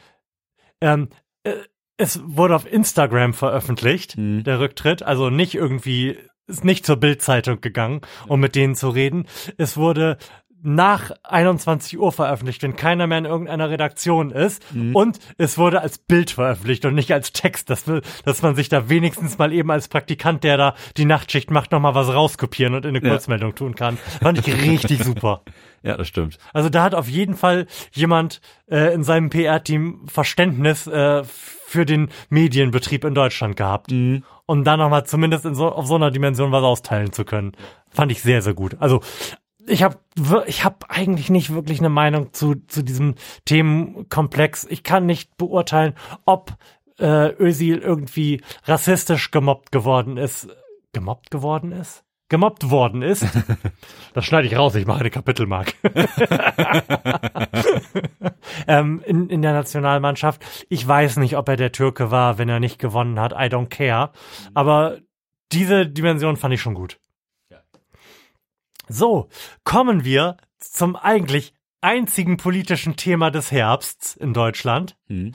ähm, äh, es wurde auf Instagram veröffentlicht,
Mhm.
der Rücktritt, also nicht irgendwie, ist nicht zur Bildzeitung gegangen, um mit denen zu reden. Es wurde nach 21 Uhr veröffentlicht, wenn keiner mehr in irgendeiner Redaktion ist. Und es wurde als Bild veröffentlicht und nicht als Text, dass, dass man sich da wenigstens mal eben als Praktikant, der da die Nachtschicht macht, nochmal was rauskopieren und in eine
Ja.
Kurzmeldung tun kann. Fand ich richtig [laughs] super.
Ja, das stimmt.
Also da hat auf jeden Fall jemand äh, in seinem PR-Team Verständnis äh, für den Medienbetrieb in Deutschland gehabt. Und da nochmal zumindest in so, auf so einer Dimension was austeilen zu können. Fand ich sehr, sehr gut. Also ich habe ich hab eigentlich nicht wirklich eine Meinung zu, zu diesem Themenkomplex. Ich kann nicht beurteilen, ob äh, Özil irgendwie rassistisch gemobbt geworden ist. Gemobbt geworden ist? Gemobbt worden ist. [laughs] Das schneide ich raus, ich mache eine Kapitelmark. [laughs] ähm, in, in der Nationalmannschaft. Ich weiß nicht, ob er der Türke war, wenn er nicht gewonnen hat. I don't care. Aber diese Dimension fand ich schon gut. So, kommen wir zum eigentlich einzigen politischen Thema des Herbsts in Deutschland.
Hm.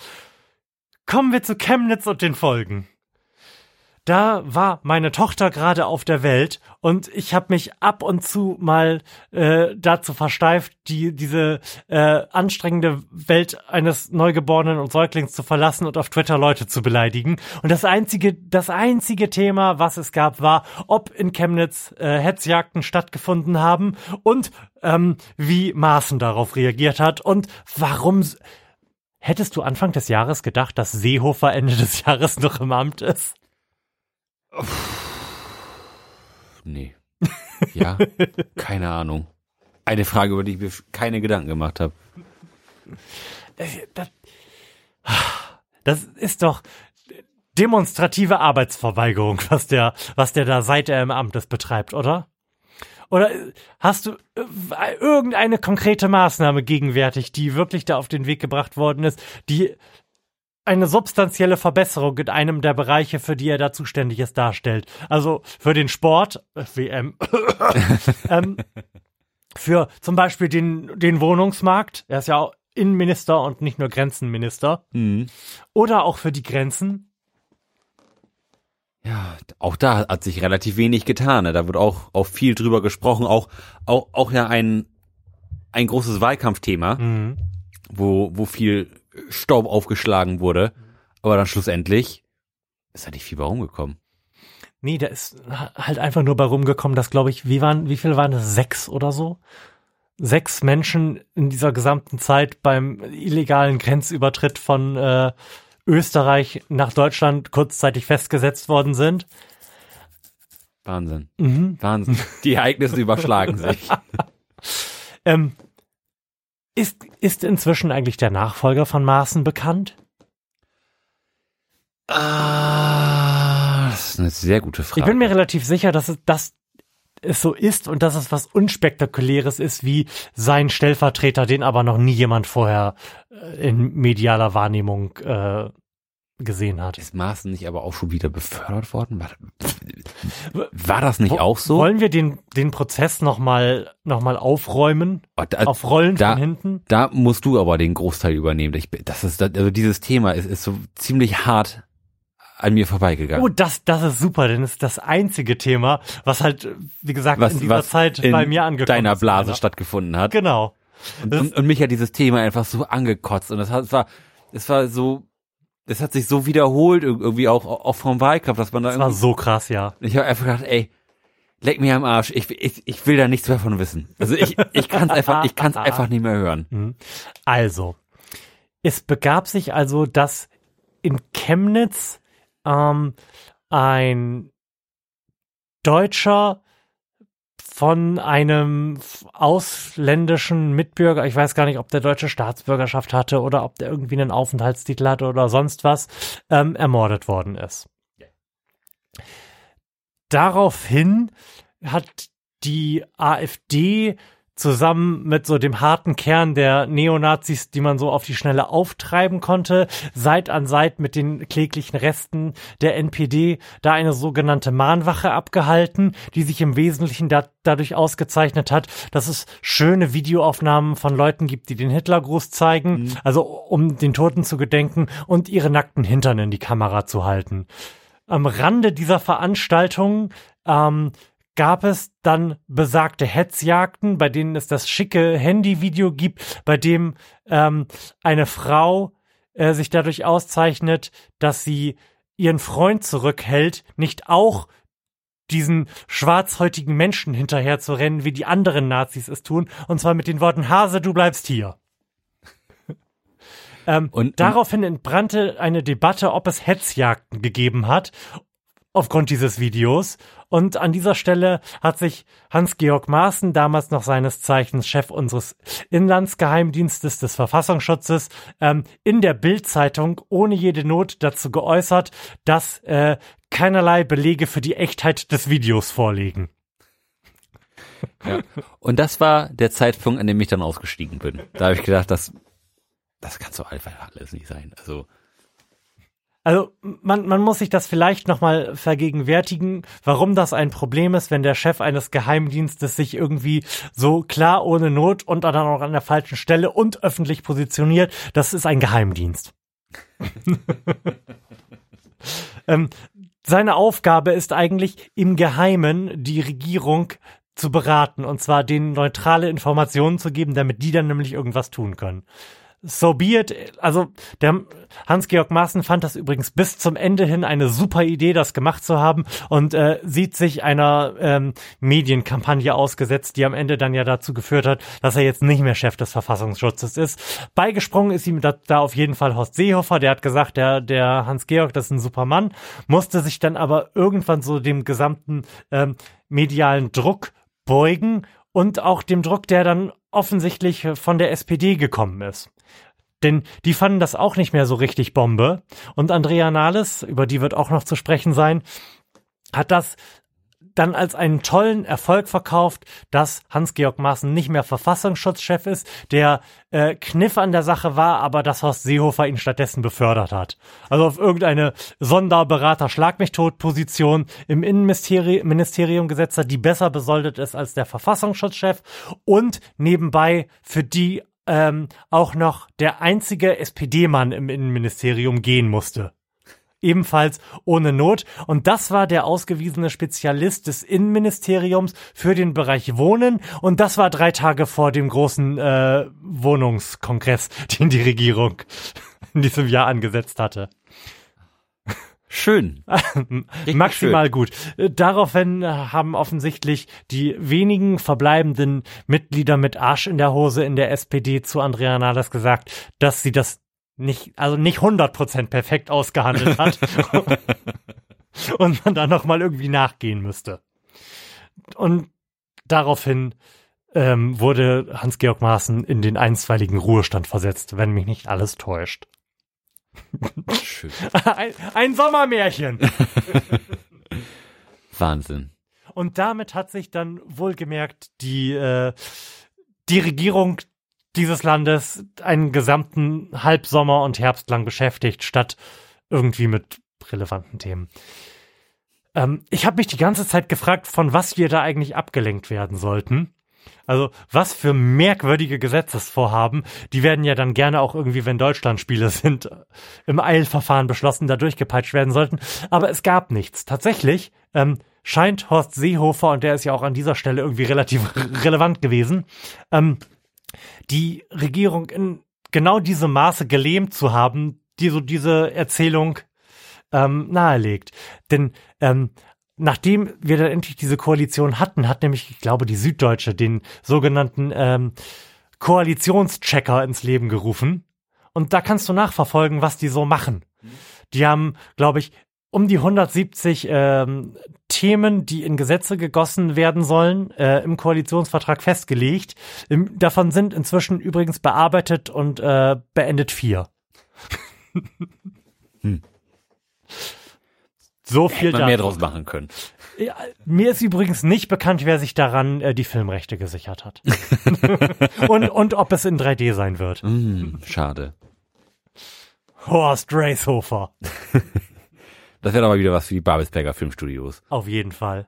Kommen wir zu Chemnitz und den Folgen. Da war meine Tochter gerade auf der Welt und ich habe mich ab und zu mal äh, dazu versteift, die diese äh, anstrengende Welt eines Neugeborenen und Säuglings zu verlassen und auf Twitter Leute zu beleidigen. Und das einzige, das einzige Thema, was es gab, war, ob in Chemnitz äh, Hetzjagden stattgefunden haben und ähm, wie Maaßen darauf reagiert hat und warum. Hättest du Anfang des Jahres gedacht, dass Seehofer Ende des Jahres noch im Amt ist?
Nee. Ja, [laughs] keine Ahnung. Eine Frage, über die ich mir keine Gedanken gemacht habe.
Das, das ist doch demonstrative Arbeitsverweigerung, was der, was der da seit er im Amt ist betreibt, oder? Oder hast du äh, irgendeine konkrete Maßnahme gegenwärtig, die wirklich da auf den Weg gebracht worden ist, die eine substanzielle Verbesserung in einem der Bereiche, für die er da zuständig ist, darstellt? Also für den Sport, äh, WM, [coughs] ähm, für zum Beispiel den, den Wohnungsmarkt, er ist ja auch Innenminister und nicht nur Grenzenminister,
Mhm.
oder auch für die Grenzen.
Ja, auch da hat sich relativ wenig getan. Ne? Da wird auch, auch viel drüber gesprochen. Auch, auch, auch ja ein, ein großes Wahlkampfthema,
Mhm.
wo, wo viel Staub aufgeschlagen wurde. Aber dann schlussendlich ist da nicht viel bei rumgekommen.
Nee, da ist halt einfach nur bei rumgekommen, dass, glaube ich, wie waren, wie viele waren das? Sechs oder so? Sechs Menschen in dieser gesamten Zeit beim illegalen Grenzübertritt von äh, Österreich nach Deutschland kurzzeitig festgesetzt worden sind.
Wahnsinn.
Mhm.
Wahnsinn. Die Ereignisse überschlagen [laughs] sich.
Ähm, ist, ist inzwischen eigentlich der Nachfolger von Maaßen bekannt?
Ah, das ist eine sehr gute Frage.
Ich bin mir relativ sicher, dass es, dass es so ist und dass es was Unspektakuläres ist, wie sein Stellvertreter, den aber noch nie jemand vorher äh, in medialer Wahrnehmung äh, gesehen hat.
ist Maaßen nicht aber auch schon wieder befördert worden? War, war das nicht
Wo-
auch so?
Wollen wir den, den Prozess nochmal noch mal aufräumen?
Oh, da,
Auf Rollen
da-
von hinten?
da musst du aber den Großteil übernehmen. Ich, das ist, also dieses Thema ist, ist so ziemlich hart an mir vorbeigegangen.
Oh, das, das ist super, denn es ist das einzige Thema, was halt, wie gesagt, in dieser Zeit
in
bei mir angekommen
deiner
ist.
Blase
leider.
stattgefunden hat.
Genau.
Und, und, und mich hat dieses Thema einfach so angekotzt und das hat, es war, es war so, es hat sich so wiederholt ir- irgendwie auch, auch vom Wahlkampf, dass man da
Das war so krass, ja.
ich habe einfach gedacht, ey, leck mir am Arsch, ich, ich, ich will da nichts mehr von wissen. Also ich, ich kann es einfach, ich kann es einfach nicht mehr hören. [laughs]
Also, es begab sich also, dass in Chemnitz ähm, ein Deutscher von einem ausländischen Mitbürger, ich weiß gar nicht, ob der deutsche Staatsbürgerschaft hatte oder ob der irgendwie einen Aufenthaltstitel hatte oder sonst was, ähm, ermordet worden ist. Daraufhin hat die AfD zusammen mit so dem harten Kern der Neonazis, die man so auf die Schnelle auftreiben konnte, Seit an Seit mit den kläglichen Resten der NPD da eine sogenannte Mahnwache abgehalten, die sich im Wesentlichen da, dadurch ausgezeichnet hat, dass es schöne Videoaufnahmen von Leuten gibt, die den Hitlergruß zeigen, also um den Toten zu gedenken und ihre nackten Hintern in die Kamera zu halten. Am Rande dieser Veranstaltung ähm, gab es dann besagte Hetzjagden, bei denen es das schicke Handyvideo gibt, bei dem ähm, eine Frau äh, sich dadurch auszeichnet, dass sie ihren Freund zurückhält, nicht auch diesen schwarzhäutigen Menschen hinterher zu rennen, wie die anderen Nazis es tun, und zwar mit den Worten Hase, du bleibst hier. [laughs] ähm, und daraufhin entbrannte eine Debatte, ob es Hetzjagden gegeben hat, aufgrund dieses Videos. Und an dieser Stelle hat sich Hans-Georg Maaßen, damals noch seines Zeichens Chef unseres Inlandsgeheimdienstes des Verfassungsschutzes, ähm, in der Bildzeitung ohne jede Not dazu geäußert, dass äh, keinerlei Belege für die Echtheit des Videos vorliegen.
Ja. Und das war der Zeitpunkt, an dem ich dann ausgestiegen bin. Da habe ich gedacht, das, das kann so einfach alles nicht sein. Also
also man, man muss sich das vielleicht nochmal vergegenwärtigen, warum das ein Problem ist, wenn der Chef eines Geheimdienstes sich irgendwie so klar ohne Not und dann auch an der falschen Stelle und öffentlich positioniert. Das ist ein Geheimdienst. [laughs] ähm, seine Aufgabe ist eigentlich im Geheimen die Regierung zu beraten und zwar denen neutrale Informationen zu geben, damit die dann nämlich irgendwas tun können so be it. Also der Hans-Georg Maaßen fand das übrigens bis zum Ende hin eine super Idee, das gemacht zu haben und äh, sieht sich einer ähm, Medienkampagne ausgesetzt, die am Ende dann ja dazu geführt hat, dass er jetzt nicht mehr Chef des Verfassungsschutzes ist. Beigesprungen ist ihm da, da auf jeden Fall Horst Seehofer, der hat gesagt, der, der Hans-Georg, das ist ein super Mann, musste sich dann aber irgendwann so dem gesamten ähm, medialen Druck beugen und auch dem Druck, der dann offensichtlich von der SPD gekommen ist. Denn die fanden das auch nicht mehr so richtig Bombe. Und Andrea Nahles, über die wird auch noch zu sprechen sein, hat das dann als einen tollen Erfolg verkauft, dass Hans-Georg Maaßen nicht mehr Verfassungsschutzchef ist, der äh, Kniff an der Sache war, aber dass Horst Seehofer ihn stattdessen befördert hat. Also auf irgendeine Sonderberater Schlag mich tot Position im Innenministerium gesetzt hat, die besser besoldet ist als der Verfassungsschutzchef und nebenbei für die ähm, auch noch der einzige SPD-Mann im Innenministerium gehen musste. Ebenfalls ohne Not. Und das war der ausgewiesene Spezialist des Innenministeriums für den Bereich Wohnen. Und das war drei Tage vor dem großen äh, Wohnungskongress, [laughs] den die Regierung in diesem Jahr angesetzt hatte.
Schön. [laughs]
Maximal schön. gut. Daraufhin haben offensichtlich die wenigen verbleibenden Mitglieder mit Arsch in der Hose in der SPD zu Andrea Nahles gesagt, dass sie das nicht, also nicht 100% perfekt ausgehandelt hat. [laughs] und man da nochmal irgendwie nachgehen müsste. Und daraufhin ähm, wurde Hans-Georg Maaßen in den einstweiligen Ruhestand versetzt, wenn mich nicht alles täuscht. Schön. [laughs] Ein, ein Sommermärchen. [laughs]
Wahnsinn.
Und damit hat sich dann wohlgemerkt die, äh, die Regierung dieses Landes einen gesamten Halbsommer und Herbst lang beschäftigt, statt irgendwie mit relevanten Themen. Ähm, ich habe mich die ganze Zeit gefragt, von was wir da eigentlich abgelenkt werden sollten. Also was für merkwürdige Gesetzesvorhaben, die werden ja dann gerne auch irgendwie, wenn Deutschlandspiele sind, im Eilverfahren beschlossen, da durchgepeitscht werden sollten. Aber es gab nichts. Tatsächlich ähm, scheint Horst Seehofer, und der ist ja auch an dieser Stelle irgendwie relativ relevant gewesen, ähm, die Regierung in genau diesem Maße gelähmt zu haben, die so diese Erzählung ähm, nahelegt. Denn ähm, nachdem wir dann endlich diese Koalition hatten, hat nämlich, ich glaube, die Süddeutsche den sogenannten ähm, Koalitionschecker ins Leben gerufen. Und da kannst du nachverfolgen, was die so machen. Die haben, glaube ich, um die 170 ähm, Themen, die in Gesetze gegossen werden sollen, äh, im Koalitionsvertrag festgelegt. Im, davon sind inzwischen übrigens bearbeitet und äh, beendet vier. hm. So viel
man mehr draus machen können.
Ja, mir ist übrigens nicht bekannt, wer sich daran äh, die Filmrechte gesichert hat. [laughs] und, und ob es in 3D sein wird.
Mm, schade.
Horst Reishofer.
das wäre mal wieder was für die Babelsberger Filmstudios.
Auf jeden Fall.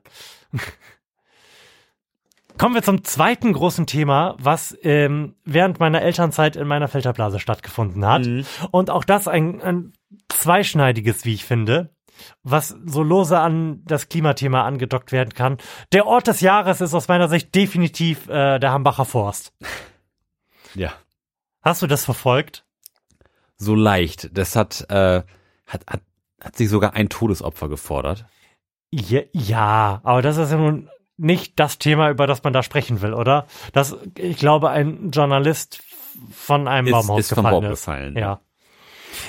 Kommen wir zum zweiten großen Thema, was ähm, während meiner Elternzeit in meiner Filterblase stattgefunden hat. Mhm. Und auch das ein, ein zweischneidiges, wie ich finde. Was so lose an das Klimathema angedockt werden kann. Der Ort des Jahres ist aus meiner Sicht definitiv äh, der Hambacher Forst. [laughs]
Ja.
Hast du das verfolgt?
So leicht. Das hat, äh, hat, hat, hat sich sogar ein Todesopfer gefordert.
Ja, ja, aber das ist ja nun nicht das Thema, über das man da sprechen will, oder? Das, ich glaube, ein Journalist von einem
Ist,
Baumhaus
ist vom Baum gefallen.
Ja.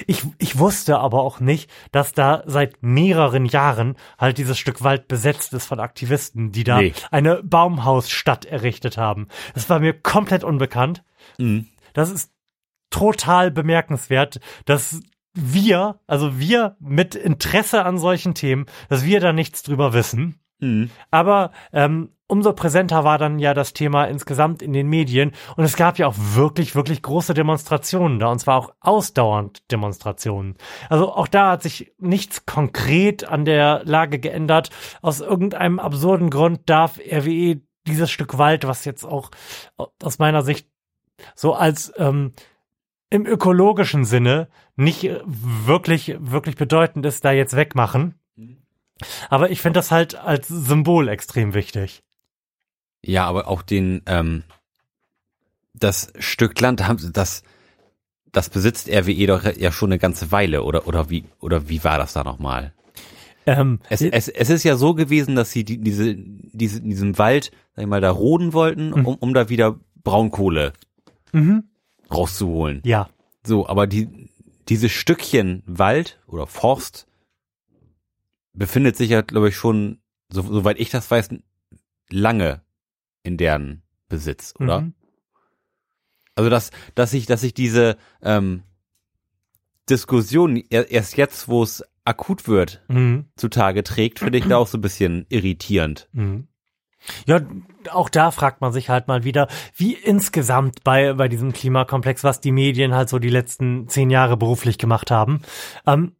Ich, ich wusste aber auch nicht, dass da seit mehreren Jahren halt dieses Stück Wald besetzt ist von Aktivisten, die da
Nee.
eine Baumhausstadt errichtet haben. Das war mir komplett unbekannt.
Mhm.
Das ist total bemerkenswert, dass wir, also wir mit Interesse an solchen Themen, dass wir da nichts drüber wissen.
Mhm.
Aber ähm, umso präsenter war dann ja das Thema insgesamt in den Medien. Und es gab ja auch wirklich, wirklich große Demonstrationen da. Und zwar auch ausdauernd Demonstrationen. Also auch da hat sich nichts konkret an der Lage geändert. Aus irgendeinem absurden Grund darf RWE dieses Stück Wald, was jetzt auch aus meiner Sicht so als ähm, im ökologischen Sinne nicht äh, wirklich, wirklich bedeutend ist, da jetzt wegmachen. Aber ich finde das halt als Symbol extrem wichtig.
Ja, aber auch den, ähm, das Stück Land, das, das besitzt RWE doch ja schon eine ganze Weile, oder, oder wie, oder wie war das da nochmal?
Ähm,
Es, es, es ist ja so gewesen, dass sie die, diese, diese, in diesem Wald, sag ich mal, da roden wollten, um, um da wieder Braunkohle
mhm.
rauszuholen.
Ja.
So, aber die, dieses Stückchen Wald oder Forst befindet sich ja, glaube ich, schon, so, soweit ich das weiß, lange in deren Besitz, oder?
Mhm.
Also dass, dass sich, dass sich diese ähm, Diskussion er- erst jetzt, wo es akut wird,
Mhm.
zutage trägt, finde ich da auch so ein bisschen irritierend.
Mhm. Ja, auch da fragt man sich halt mal wieder, wie insgesamt bei, bei diesem Klimakomplex, was die Medien halt so die letzten zehn Jahre beruflich gemacht haben. Ähm,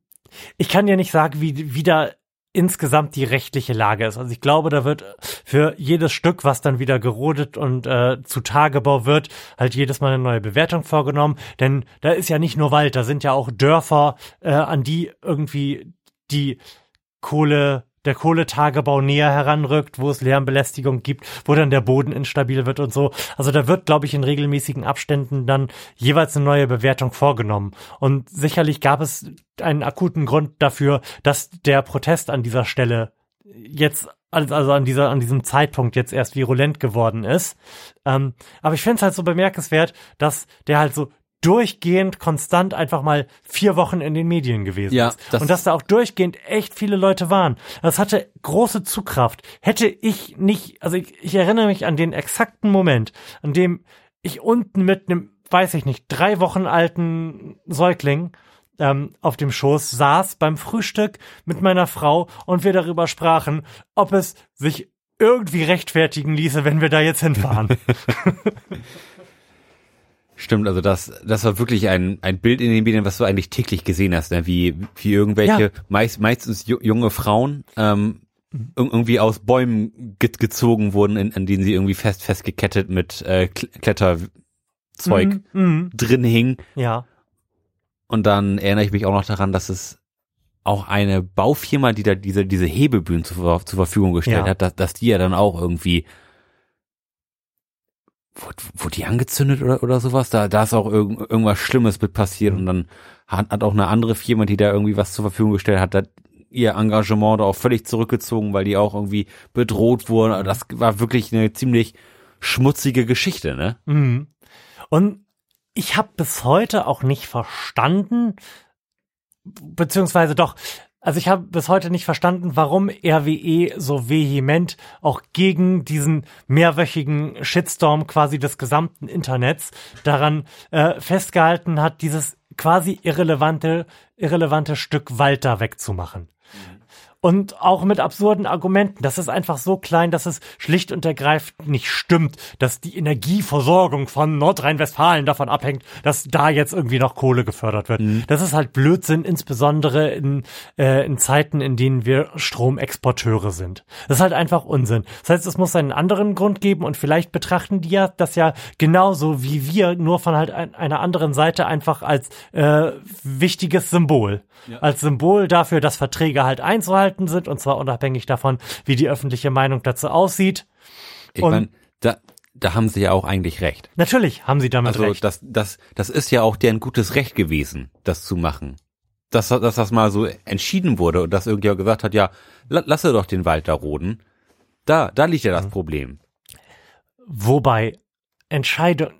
ich kann ja nicht sagen, wie, wie da insgesamt die rechtliche Lage ist. Also ich glaube, da wird für jedes Stück, was dann wieder gerodet und äh, zu Tagebau wird, halt jedes Mal eine neue Bewertung vorgenommen. Denn da ist ja nicht nur Wald, da sind ja auch Dörfer, äh, an die irgendwie die Kohle, der Kohletagebau näher heranrückt, wo es Lärmbelästigung gibt, wo dann der Boden instabil wird und so. Also da wird, glaube ich, in regelmäßigen Abständen dann jeweils eine neue Bewertung vorgenommen. Und sicherlich gab es einen akuten Grund dafür, dass der Protest an dieser Stelle jetzt also an dieser an diesem Zeitpunkt jetzt erst virulent geworden ist. Ähm, aber ich finde es halt so bemerkenswert, dass der halt so durchgehend konstant einfach mal vier Wochen in den Medien gewesen
Ja,
ist.
das-
und dass da auch durchgehend echt viele Leute waren. Das hatte große Zugkraft. Hätte ich nicht, also ich, ich erinnere mich an den exakten Moment, an dem ich unten mit einem, weiß ich nicht, drei Wochen alten Säugling ähm, auf dem Schoß saß beim Frühstück mit meiner Frau und wir darüber sprachen, ob es sich irgendwie rechtfertigen ließe, wenn wir da jetzt hinfahren. [laughs] [laughs]
Stimmt, also das, das war wirklich ein, ein Bild in den Medien, was du eigentlich täglich gesehen hast, ne? wie, wie irgendwelche,
Ja.
meist, meistens ju- junge Frauen, ähm, ir- irgendwie aus Bäumen ge gezogen wurden, in, an denen sie irgendwie fest, festgekettet mit äh, Kl Kletterzeug
Mhm.
drin hingen.
Ja.
Und dann erinnere ich mich auch noch daran, dass es auch eine Baufirma, die da diese, diese Hebebühnen zur, zur Verfügung gestellt
Ja.
hat, dass, dass die ja dann auch irgendwie wurde, wurde die angezündet oder, oder sowas? Da, da ist auch irgend, irgendwas Schlimmes mit passiert und dann hat, hat auch eine andere Firma, die da irgendwie was zur Verfügung gestellt hat, hat ihr Engagement da auch völlig zurückgezogen, weil die auch irgendwie bedroht wurden. Das war wirklich eine ziemlich schmutzige Geschichte, ne?
Mhm. Und ich habe bis heute auch nicht verstanden, beziehungsweise doch, also ich habe bis heute nicht verstanden, warum RWE so vehement auch gegen diesen mehrwöchigen Shitstorm quasi des gesamten Internets daran äh, festgehalten hat, dieses quasi irrelevante, irrelevante Stück Wald da wegzumachen. Und auch mit absurden Argumenten. Das ist einfach so klein, dass es schlicht und ergreifend nicht stimmt, dass die Energieversorgung von Nordrhein-Westfalen davon abhängt, dass da jetzt irgendwie noch Kohle gefördert wird. Mhm. Das ist halt Blödsinn, insbesondere in, äh, in Zeiten, in denen wir Stromexporteure sind. Das ist halt einfach Unsinn. Das heißt, es muss einen anderen Grund geben und vielleicht betrachten die ja das ja genauso wie wir, nur von halt ein, einer anderen Seite einfach als äh, wichtiges Symbol. Ja. Als Symbol dafür, dass Verträge halt einzuhalten sind und zwar unabhängig davon, wie die öffentliche Meinung dazu aussieht.
Ich meine, da, da haben sie ja auch eigentlich recht.
Natürlich haben sie damit
also
recht.
Also das, das, das ist ja auch deren gutes Recht gewesen, das zu machen. Dass, dass das mal so entschieden wurde und dass irgendjemand gesagt hat, ja, lasse doch den Wald da roden. Da, da liegt ja das mhm. Problem.
Wobei Entscheidung,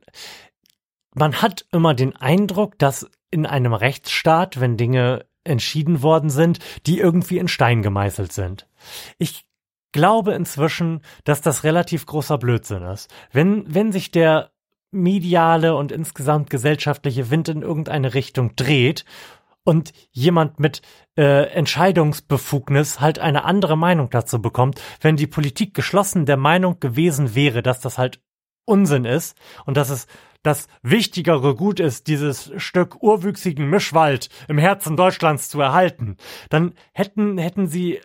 man hat immer den Eindruck, dass in einem Rechtsstaat, wenn Dinge entschieden worden sind, die irgendwie in Stein gemeißelt sind. Ich glaube inzwischen, dass das relativ großer Blödsinn ist. Wenn, wenn sich der mediale und insgesamt gesellschaftliche Wind in irgendeine Richtung dreht und jemand mit äh, Entscheidungsbefugnis halt eine andere Meinung dazu bekommt, wenn die Politik geschlossen der Meinung gewesen wäre, dass das halt Unsinn ist und dass es das wichtigere Gut ist, dieses Stück urwüchsigen Mischwald im Herzen Deutschlands zu erhalten, dann hätten, hätten sie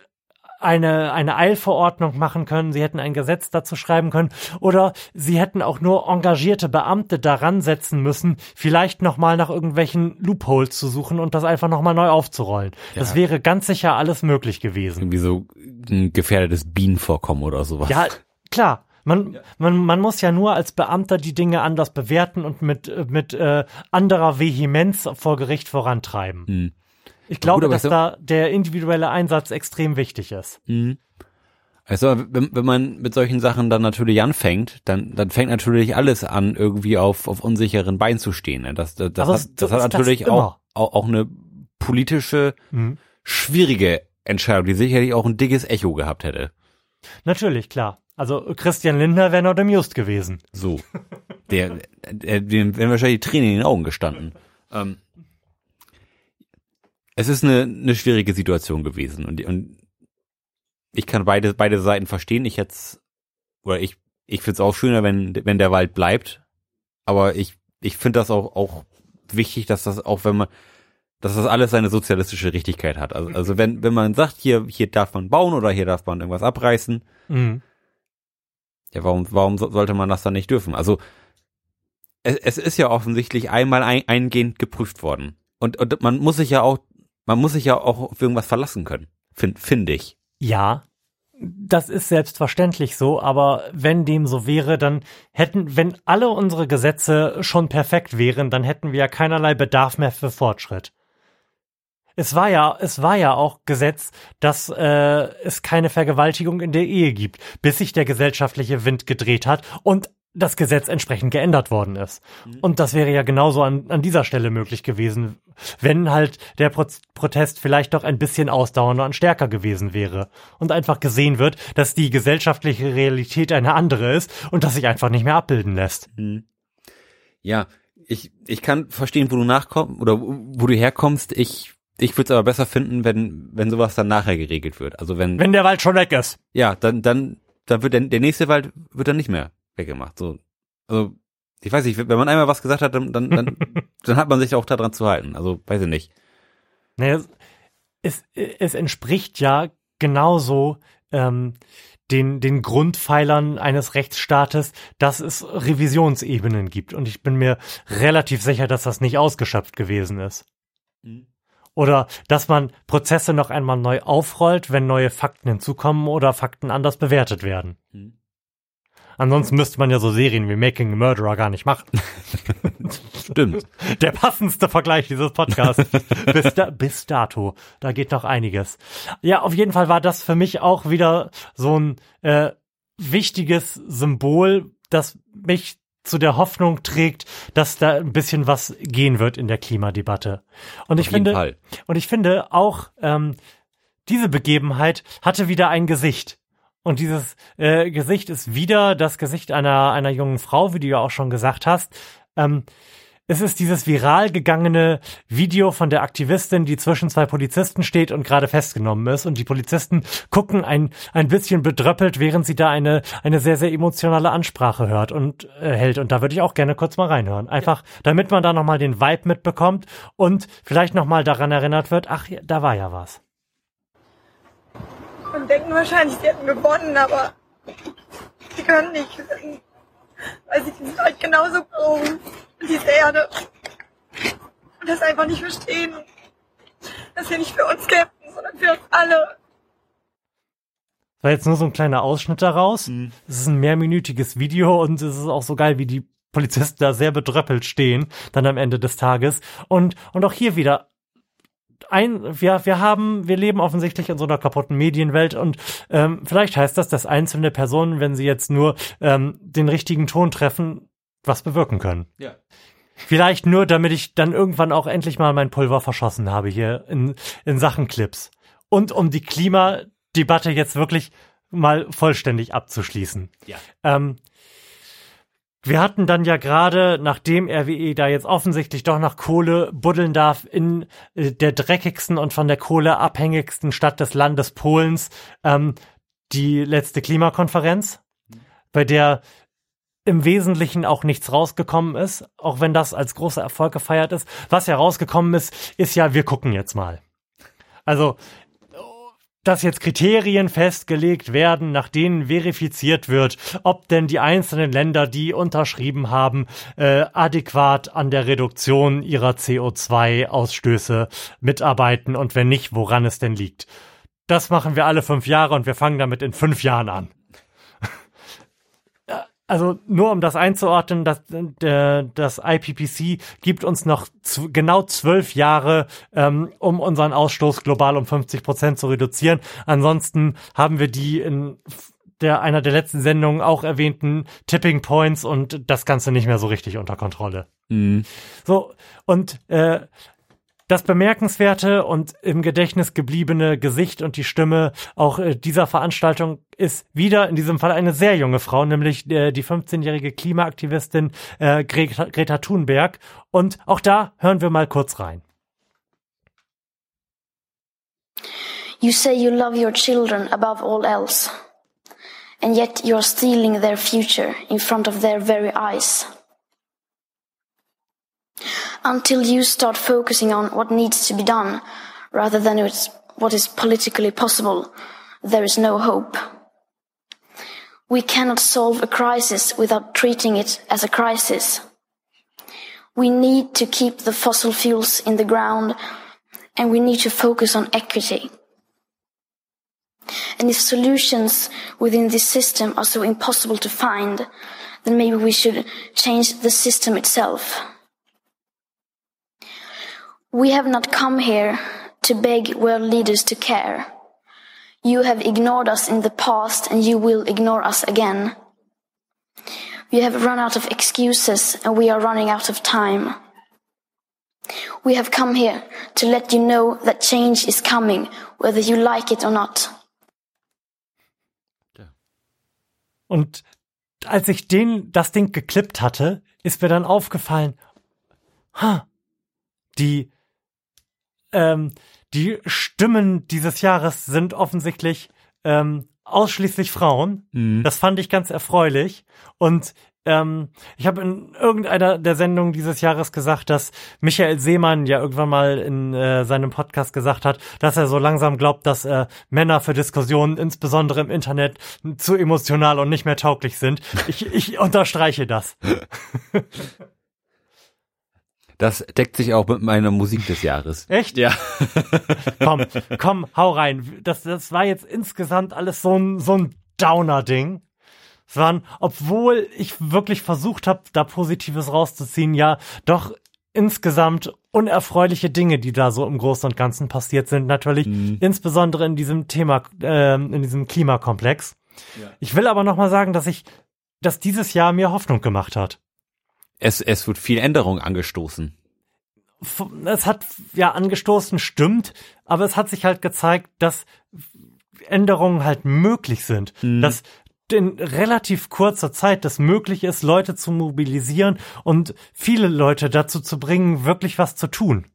eine, eine Eilverordnung machen können, sie hätten ein Gesetz dazu schreiben können oder sie hätten auch nur engagierte Beamte daran setzen müssen, vielleicht nochmal nach irgendwelchen Loopholes zu suchen und das einfach nochmal neu aufzurollen. Ja. Das wäre ganz sicher alles möglich gewesen.
Irgendwie so ein gefährdetes Bienenvorkommen oder sowas.
Ja, klar. Man, ja. man, man muss ja nur als Beamter die Dinge anders bewerten und mit, mit äh, anderer Vehemenz vor Gericht vorantreiben. Mhm. Ich glaube, Gut, dass da der individuelle Einsatz extrem wichtig ist. Mhm.
Also wenn, wenn man mit solchen Sachen dann natürlich anfängt, dann, dann fängt natürlich alles an, irgendwie auf, auf unsicheren Beinen zu stehen. Ne? Das, das, das, hat, das, das hat natürlich auch, auch, auch eine politische, mhm. schwierige Entscheidung, die sicherlich auch ein dickes Echo gehabt hätte.
Natürlich, klar. Also Christian Lindner wäre not amused gewesen.
So. Der, der, dem wären wahrscheinlich die Tränen in den Augen gestanden. Ähm, es ist eine, eine schwierige Situation gewesen und, und ich kann beide, beide Seiten verstehen. Ich jetzt, oder ich, ich finde es auch schöner, wenn, wenn der Wald bleibt. Aber ich, ich finde das auch, auch wichtig, dass das auch, wenn man, dass das alles seine sozialistische Richtigkeit hat. Also, also wenn, wenn man sagt, hier, hier darf man bauen oder hier darf man irgendwas abreißen, mhm. Ja, warum, warum sollte man das dann nicht dürfen? Also, es, es ist ja offensichtlich einmal ein, eingehend geprüft worden. Und, und man muss sich ja auch, man muss sich ja auch auf irgendwas verlassen können. Finde find ich.
Ja, das ist selbstverständlich so, aber wenn dem so wäre, dann hätten, wenn alle unsere Gesetze schon perfekt wären, dann hätten wir ja keinerlei Bedarf mehr für Fortschritt es war ja, es war ja auch Gesetz, dass äh, es keine Vergewaltigung in der Ehe gibt, bis sich der gesellschaftliche Wind gedreht hat und das Gesetz entsprechend geändert worden ist. Mhm. Und das wäre ja genauso an, an dieser Stelle möglich gewesen, wenn halt der Pro Protest vielleicht doch ein bisschen ausdauernder und stärker gewesen wäre. Und einfach gesehen wird, dass die gesellschaftliche Realität eine andere ist und dass sich einfach nicht mehr abbilden lässt. Mhm.
Ja, ich, ich kann verstehen, wo du nachkommst oder wo du herkommst. Ich ich würde es aber besser finden, wenn, wenn sowas dann nachher geregelt wird. Also wenn.
Wenn der Wald schon weg ist.
Ja, dann, dann, dann wird der, der nächste Wald wird dann nicht mehr weggemacht. So. Also, ich weiß nicht, wenn man einmal was gesagt hat, dann, dann, dann, [laughs] dann hat man sich auch daran zu halten. Also, weiß ich nicht.
Naja, es, es entspricht ja genauso ähm, den, den Grundpfeilern eines Rechtsstaates, dass es Revisionsebenen gibt. Und ich bin mir relativ sicher, dass das nicht ausgeschöpft gewesen ist. Oder dass man Prozesse noch einmal neu aufrollt, wenn neue Fakten hinzukommen oder Fakten anders bewertet werden. Mhm. Ansonsten müsste man ja so Serien wie Making a Murderer gar nicht machen. [laughs]
Stimmt.
Der passendste Vergleich dieses Podcasts. bis, da, bis dato. Da geht noch einiges. Ja, auf jeden Fall war das für mich auch wieder so ein äh, wichtiges Symbol, das mich zu der Hoffnung trägt, dass da ein bisschen was gehen wird in der Klimadebatte. Und Auf ich finde, Fall. und ich finde auch ähm, diese Begebenheit hatte wieder ein Gesicht. Und dieses äh, Gesicht ist wieder das Gesicht einer einer jungen Frau, wie du ja auch schon gesagt hast. Ähm, es ist dieses viral gegangene Video von der Aktivistin, die zwischen zwei Polizisten steht und gerade festgenommen ist. Und die Polizisten gucken ein, ein bisschen bedröppelt, während sie da eine, eine sehr, sehr emotionale Ansprache hört und äh, hält. Und da würde ich auch gerne kurz mal reinhören. Einfach, damit man da nochmal den Vibe mitbekommt und vielleicht nochmal daran erinnert wird, ach, da war ja was.
Und denken wahrscheinlich, sie hätten gewonnen, aber sie können nicht. Weil sie sind halt genauso groß diese Erde. Und das einfach nicht verstehen. Dass wir nicht für uns kämpfen, sondern für uns alle.
Das war jetzt nur so ein kleiner Ausschnitt daraus. Mhm. Es ist ein mehrminütiges Video und es ist auch so geil, wie die Polizisten da sehr bedröppelt stehen, dann am Ende des Tages. Und, und auch hier wieder ein, wir, wir haben, wir leben offensichtlich in so einer kaputten Medienwelt und ähm, vielleicht heißt das, dass einzelne Personen, wenn sie jetzt nur ähm, den richtigen Ton treffen, was bewirken können.
Ja.
Vielleicht nur, damit ich dann irgendwann auch endlich mal mein Pulver verschossen habe hier in, in Sachen Clips. Und um die Klimadebatte jetzt wirklich mal vollständig abzuschließen.
Ja.
Ähm, wir hatten dann ja gerade, nachdem RWE da jetzt offensichtlich doch nach Kohle buddeln darf, in äh, der dreckigsten und von der Kohle abhängigsten Stadt des Landes Polens, ähm, die letzte Klimakonferenz, bei der im Wesentlichen auch nichts rausgekommen ist, auch wenn das als großer Erfolg gefeiert ist. Was ja rausgekommen ist, ist ja, wir gucken jetzt mal. Also, dass jetzt Kriterien festgelegt werden, nach denen verifiziert wird, ob denn die einzelnen Länder, die unterschrieben haben, äh, adäquat an der Reduktion ihrer CO2-Ausstöße mitarbeiten und wenn nicht, woran es denn liegt. Das machen wir alle fünf Jahre und wir fangen damit in fünf Jahren an also nur um das einzuordnen, das, der, das IPPC gibt uns noch genau zwölf Jahre, ähm, um unseren Ausstoß global um 50 Prozent zu reduzieren. Ansonsten haben wir die in der einer der letzten Sendungen auch erwähnten Tipping Points und das Ganze nicht mehr so richtig unter Kontrolle.
Mhm.
So, und äh, das bemerkenswerte und im Gedächtnis gebliebene Gesicht und die Stimme auch äh, dieser Veranstaltung ist wieder in diesem Fall eine sehr junge Frau, nämlich äh, die 15-jährige Klimaaktivistin äh, Greta, Greta Thunberg. Und auch da hören wir mal kurz rein.
You say you love your children above all else, and yet you're stealing their future in front of their very eyes. Until you start focusing on what needs to be done rather than what is politically possible, there is no hope. We cannot solve a crisis without treating it as a crisis. We need to keep the fossil fuels in the ground and we need to focus on equity. And if solutions within this system are so impossible to find, then maybe we should change the system itself. We have not come here to beg world leaders to care. You have ignored us in the past and you will ignore us again. We have run out of excuses and we are running out of time. We have come here to let you know that change is coming, whether you like it or not.
Und als ich den, das Ding geklippt hatte, ist mir dann aufgefallen, ha, die ähm, die Stimmen dieses Jahres sind offensichtlich ähm, ausschließlich Frauen.
Mhm.
Das fand ich ganz erfreulich. Und ähm, ich habe in irgendeiner der Sendungen dieses Jahres gesagt, dass Michael Seemann ja irgendwann mal in äh, seinem Podcast gesagt hat, dass er so langsam glaubt, dass äh, Männer für Diskussionen, insbesondere im Internet, zu emotional und nicht mehr tauglich sind. Ich, ich unterstreiche das. [laughs]
Das deckt sich auch mit meiner Musik des Jahres.
Echt?
Ja. [laughs]
komm, komm, hau rein. Das, das war jetzt insgesamt alles so ein, so ein Downer-Ding. Es waren, obwohl ich wirklich versucht habe, da Positives rauszuziehen, ja, doch insgesamt unerfreuliche Dinge, die da so im Großen und Ganzen passiert sind. Natürlich mhm. insbesondere in diesem Thema, äh, in diesem Klimakomplex. Ja. Ich will aber nochmal sagen, dass ich, dass dieses Jahr mir Hoffnung gemacht hat
es, es wird viel Änderung angestoßen.
Es hat ja angestoßen, stimmt, aber es hat sich halt gezeigt, dass Änderungen halt möglich sind, mhm. dass in relativ kurzer Zeit das möglich ist, Leute zu mobilisieren und viele Leute dazu zu bringen, wirklich was zu tun.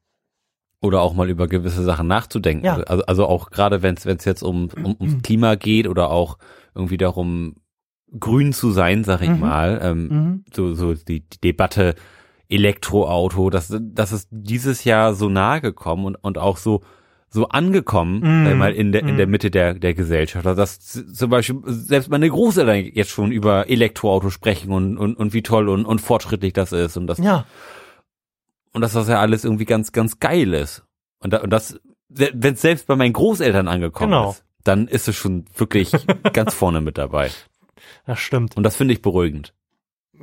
Oder auch mal über gewisse Sachen nachzudenken.
Ja.
Also, also auch gerade wenn es jetzt um, um ums [clears throat] Klima geht oder auch irgendwie darum, grün zu sein, sag ich
Mhm.
mal. Ähm,
Mhm.
so, so die, die Debatte Elektroauto, das, das ist dieses Jahr so nahe gekommen und, und auch so, so angekommen,
Mm,
mal in der, in der Mitte der, der Gesellschaft. Also dass zum Beispiel selbst meine Großeltern jetzt schon über Elektroauto sprechen und, und, und wie toll und, und fortschrittlich das ist und das,
Ja,
und dass das ja alles irgendwie ganz, ganz geil ist. Und, da, und das, wenn es selbst bei meinen Großeltern angekommen
Genau.
ist, dann ist es schon wirklich ganz [laughs] vorne mit dabei.
Das stimmt.
Und das finde ich beruhigend.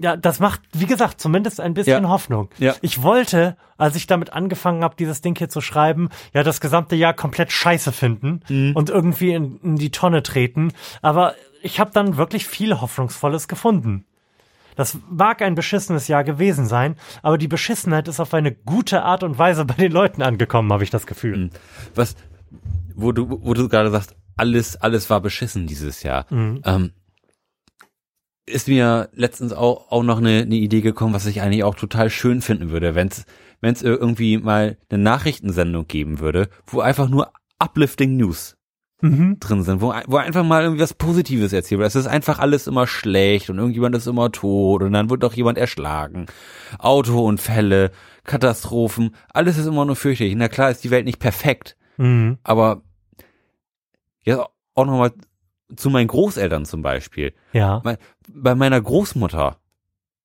Ja, das macht, wie gesagt, zumindest ein bisschen
Ja.
Hoffnung.
Ja.
Ich wollte, als ich damit angefangen habe, dieses Ding hier zu schreiben, ja das gesamte Jahr komplett scheiße finden
Mhm.
und irgendwie in, in die Tonne treten. Aber ich habe dann wirklich viel Hoffnungsvolles gefunden. Das mag ein beschissenes Jahr gewesen sein, aber die Beschissenheit ist auf eine gute Art und Weise bei den Leuten angekommen, habe ich das Gefühl.
Mhm. Was, wo du, wo du gerade sagst, alles, alles war beschissen dieses Jahr.
Mhm.
Ähm, ist mir letztens auch, auch noch eine, eine Idee gekommen, was ich eigentlich auch total schön finden würde, wenn es wenn es irgendwie mal eine Nachrichtensendung geben würde, wo einfach nur uplifting News
Mhm.
drin sind, wo, wo einfach mal irgendwie was Positives erzählt wird. Es ist einfach alles immer schlecht und irgendjemand ist immer tot und dann wird doch jemand erschlagen. Autounfälle, Katastrophen, alles ist immer nur fürchterlich. Na klar ist die Welt nicht perfekt,
Mhm.
aber ja, auch nochmal zu meinen Großeltern zum Beispiel.
Ja.
Bei meiner Großmutter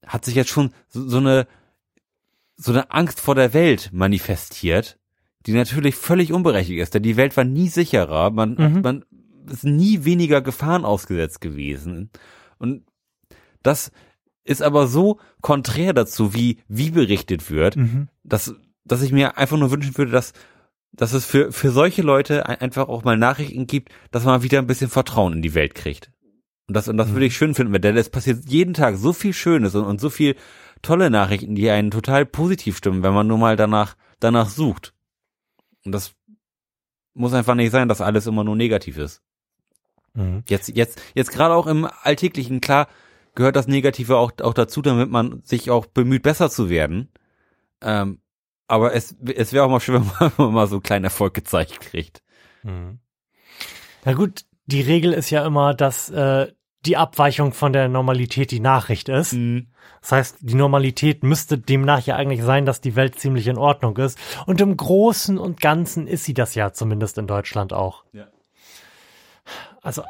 hat sich jetzt schon so, so eine so eine Angst vor der Welt manifestiert, die natürlich völlig unberechtigt ist, denn die Welt war nie sicherer, man,
Mhm.
man ist nie weniger Gefahren ausgesetzt gewesen. Und das ist aber so konträr dazu, wie, wie berichtet wird,
Mhm.
dass, dass ich mir einfach nur wünschen würde, dass, dass es für, für solche Leute ein- einfach auch mal Nachrichten gibt, dass man wieder ein bisschen Vertrauen in die Welt kriegt. Und das, und das würde ich schön finden, denn es passiert jeden Tag so viel Schönes und, und so viel tolle Nachrichten, die einen total positiv stimmen, wenn man nur mal danach, danach sucht. Und das muss einfach nicht sein, dass alles immer nur negativ ist.
Mhm.
Jetzt, jetzt, jetzt gerade auch im Alltäglichen, klar, gehört das Negative auch, auch dazu, damit man sich auch bemüht, besser zu werden. Ähm, aber es, es wäre auch mal schön, [laughs] wenn man mal so einen kleinen Erfolg gezeigt kriegt.
Mhm. Na gut, die Regel ist ja immer, dass äh, die Abweichung von der Normalität die Nachricht ist. Das heißt, die Normalität müsste demnach ja eigentlich sein, dass die Welt ziemlich in Ordnung ist. Und im Großen und Ganzen ist sie das ja zumindest in Deutschland auch.
Ja.
Also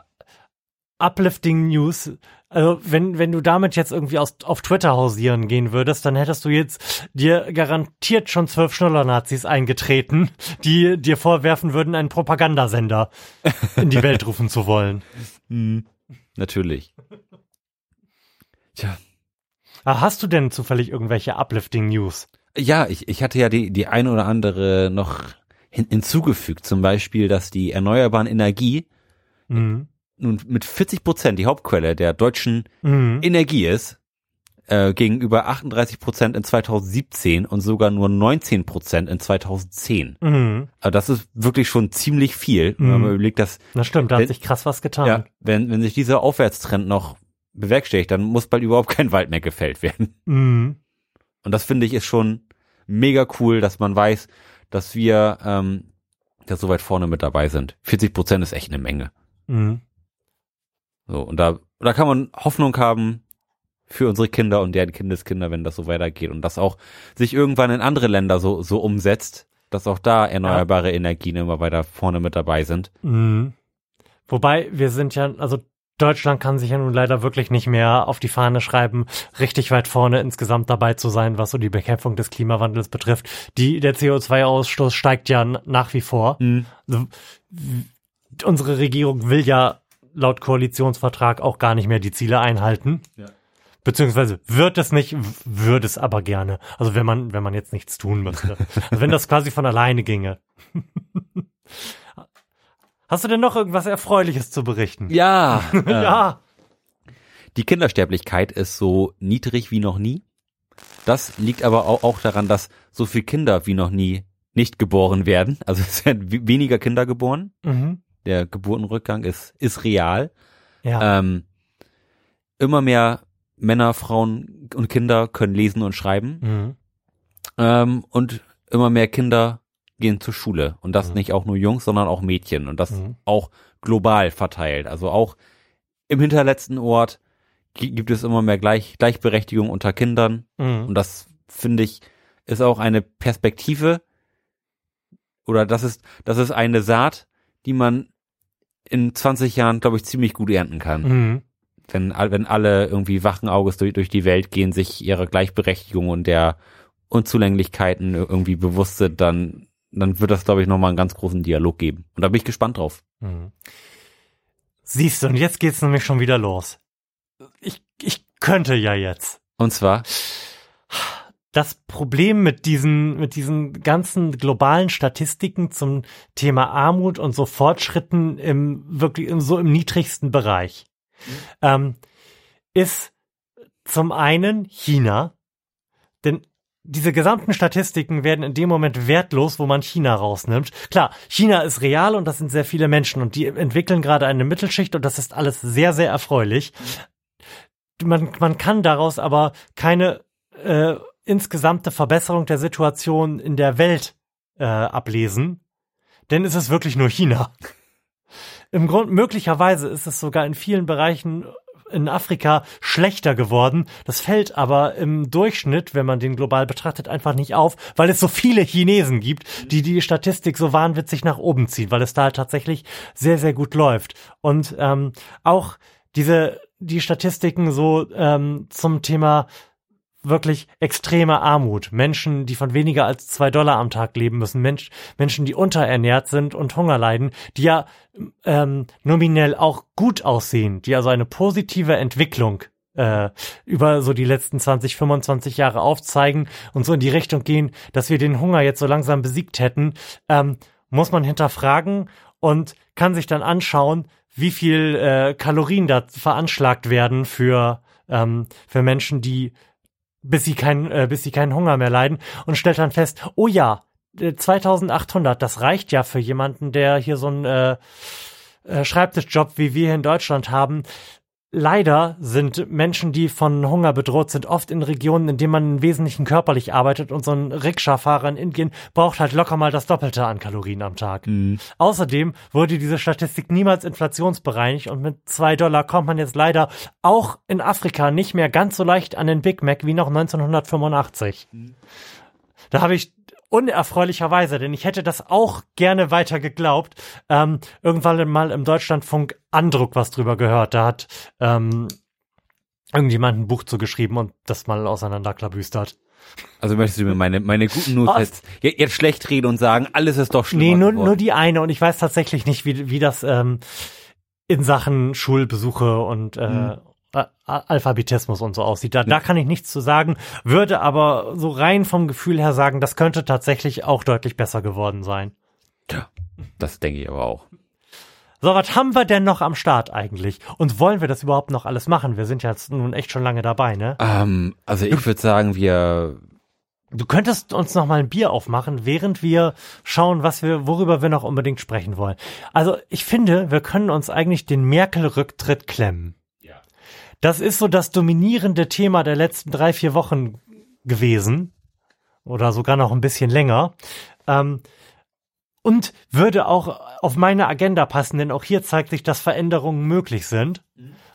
uplifting News. Also wenn, wenn du damit jetzt irgendwie aus, auf Twitter hausieren gehen würdest, dann hättest du jetzt dir garantiert schon zwölf Schnuller-Nazis eingetreten, die dir vorwerfen würden, einen Propagandasender in die Welt rufen zu wollen. [laughs]
Natürlich. Tja.
Ah, Hast du denn zufällig irgendwelche uplifting News?
Ja, ich, ich hatte ja die, die ein oder andere noch hin, hinzugefügt. Zum Beispiel, dass die erneuerbaren Energie
Mhm.
Nun mit 40 Prozent die Hauptquelle der deutschen
Mhm.
Energie ist, äh, gegenüber 38 Prozent in 2017 und sogar nur 19 Prozent in 2010.
Mhm.
Also das ist wirklich schon ziemlich viel, wenn
Mhm.
man überlegt, dass
Na stimmt, da
Wenn-
hat sich krass was getan.
ja, wenn, wenn sich dieser Aufwärtstrend noch bewerkstelligt, dann muss bald überhaupt kein Wald mehr gefällt werden.
Mhm.
Und das finde ich ist schon mega cool, dass man weiß, dass wir ähm, da so weit vorne mit dabei sind. 40 Prozent ist echt eine Menge.
Mhm.
So, und da, da kann man Hoffnung haben für unsere Kinder und deren Kindeskinder, wenn das so weitergeht und das auch sich irgendwann in andere Länder so, so umsetzt, dass auch da erneuerbare Energien immer weiter vorne mit dabei sind.
Mhm. Wobei, wir sind ja, also Deutschland kann sich ja nun leider wirklich nicht mehr auf die Fahne schreiben, richtig weit vorne insgesamt dabei zu sein, was so die Bekämpfung des Klimawandels betrifft. Die, der CO2-Ausstoß steigt ja nach wie vor. Also, w- unsere Regierung will ja laut Koalitionsvertrag auch gar nicht mehr die Ziele einhalten.
Ja.
Beziehungsweise wird es nicht, würde es aber gerne. Also wenn man, wenn man jetzt nichts tun müsste. also wenn das quasi von alleine ginge. [laughs] Hast du denn noch irgendwas Erfreuliches zu berichten?
Ja, [laughs] äh,
Ja.
die Kindersterblichkeit ist so niedrig wie noch nie. Das liegt aber auch, daran, dass so viele Kinder wie noch nie nicht geboren werden. Also es werden we- weniger Kinder geboren.
Mhm.
Der Geburtenrückgang ist, ist real.
Ja.
Ähm, immer mehr Männer, Frauen und Kinder können lesen und schreiben.
Mhm.
Ähm, und immer mehr Kinder gehen zur Schule. Und das
Mhm.
nicht auch nur Jungs, sondern auch Mädchen. Und das
Mhm.
auch global verteilt. Also auch im hinterletzten Ort gi- gibt es immer mehr Gleich Gleichberechtigung unter Kindern.
Mhm.
Und das finde ich ist auch eine Perspektive oder das ist das ist eine Saat, die man in 20 Jahren, glaube ich, ziemlich gut ernten kann.
Mhm.
Wenn, wenn alle irgendwie wachen Auges durch, durch die Welt gehen, sich ihrer Gleichberechtigung und der Unzulänglichkeiten irgendwie bewusst sind, dann, dann wird das, glaube ich, nochmal einen ganz großen Dialog geben. Und da bin ich gespannt drauf.
Mhm. Siehst du, und jetzt geht's nämlich schon wieder los. Ich, ich könnte ja jetzt.
Und zwar,
Das Problem mit diesen, mit diesen ganzen globalen Statistiken zum Thema Armut und so Fortschritten im wirklich im, so im niedrigsten Bereich ähm, ist zum einen China, denn diese gesamten Statistiken werden in dem Moment wertlos, wo man China rausnimmt. Klar, China ist real und das sind sehr viele Menschen und die entwickeln gerade eine Mittelschicht und das ist alles sehr, sehr erfreulich. Man, man kann daraus aber keine äh, insgesamte Verbesserung der Situation in der Welt äh, ablesen, denn es ist wirklich nur China. [laughs] Im Grund möglicherweise ist es sogar in vielen Bereichen in Afrika schlechter geworden. Das fällt aber im Durchschnitt, wenn man den global betrachtet, einfach nicht auf, weil es so viele Chinesen gibt, die die Statistik so wahnwitzig nach oben ziehen, weil es da tatsächlich sehr, sehr gut läuft. Und ähm, auch diese die Statistiken so ähm, zum Thema wirklich extreme Armut. Menschen, die von weniger als zwei Dollar am Tag leben müssen. Mensch, Menschen, die unterernährt sind und Hunger leiden, die ja ähm, nominell auch gut aussehen, die also eine positive Entwicklung äh, über so die letzten 20, 25 Jahre aufzeigen und so in die Richtung gehen, dass wir den Hunger jetzt so langsam besiegt hätten, ähm, muss man hinterfragen und kann sich dann anschauen, wie viel äh, Kalorien da veranschlagt werden für ähm, für Menschen, die bis sie kein, äh, bis sie keinen Hunger mehr leiden und stellt dann fest, oh ja, äh, 2800, das reicht ja für jemanden, der hier so einen äh, äh, Schreibtischjob wie wir hier in Deutschland haben. Leider sind Menschen, die von Hunger bedroht sind, oft in Regionen, in denen man im Wesentlichen körperlich arbeitet und so ein Rikscha-Fahrer in Indien braucht halt locker mal das Doppelte an Kalorien am Tag. Außerdem wurde diese Statistik niemals inflationsbereinigt und mit zwei Dollar kommt man jetzt leider auch in Afrika nicht mehr ganz so leicht an den Big Mac wie noch 1985. Da habe ich unerfreulicherweise, denn ich hätte das auch gerne weiter geglaubt, ähm, irgendwann mal im Deutschlandfunk Andruck was drüber gehört. Da hat ähm, irgendjemand ein Buch zugeschrieben und das mal auseinanderklabüstert.
also möchtest du mir meine, meine guten News jetzt, jetzt, schlecht reden und sagen, alles ist doch schlimm.
Nee, nur, nur die eine und ich weiß tatsächlich nicht, wie, wie das ähm, in Sachen Schulbesuche und äh, A- Alphabetismus und so aussieht. Da, da kann ich nichts zu sagen, würde aber so rein vom Gefühl her sagen, das könnte tatsächlich auch deutlich besser geworden sein.
Das denke ich aber auch.
So, was haben wir denn noch am Start eigentlich? Und wollen wir das überhaupt noch alles machen? Wir sind ja jetzt nun echt schon lange dabei, ne?
Ähm, also ich würde sagen, wir
Du könntest uns noch mal ein Bier aufmachen, während wir schauen, was wir, worüber wir noch unbedingt sprechen wollen. Also ich finde, wir können uns eigentlich den Merkel-Rücktritt klemmen. Das ist so das dominierende Thema der letzten drei, vier Wochen gewesen. Oder sogar noch ein bisschen länger. Ähm, und würde auch auf meine Agenda passen, denn auch hier zeigt sich, dass Veränderungen möglich sind.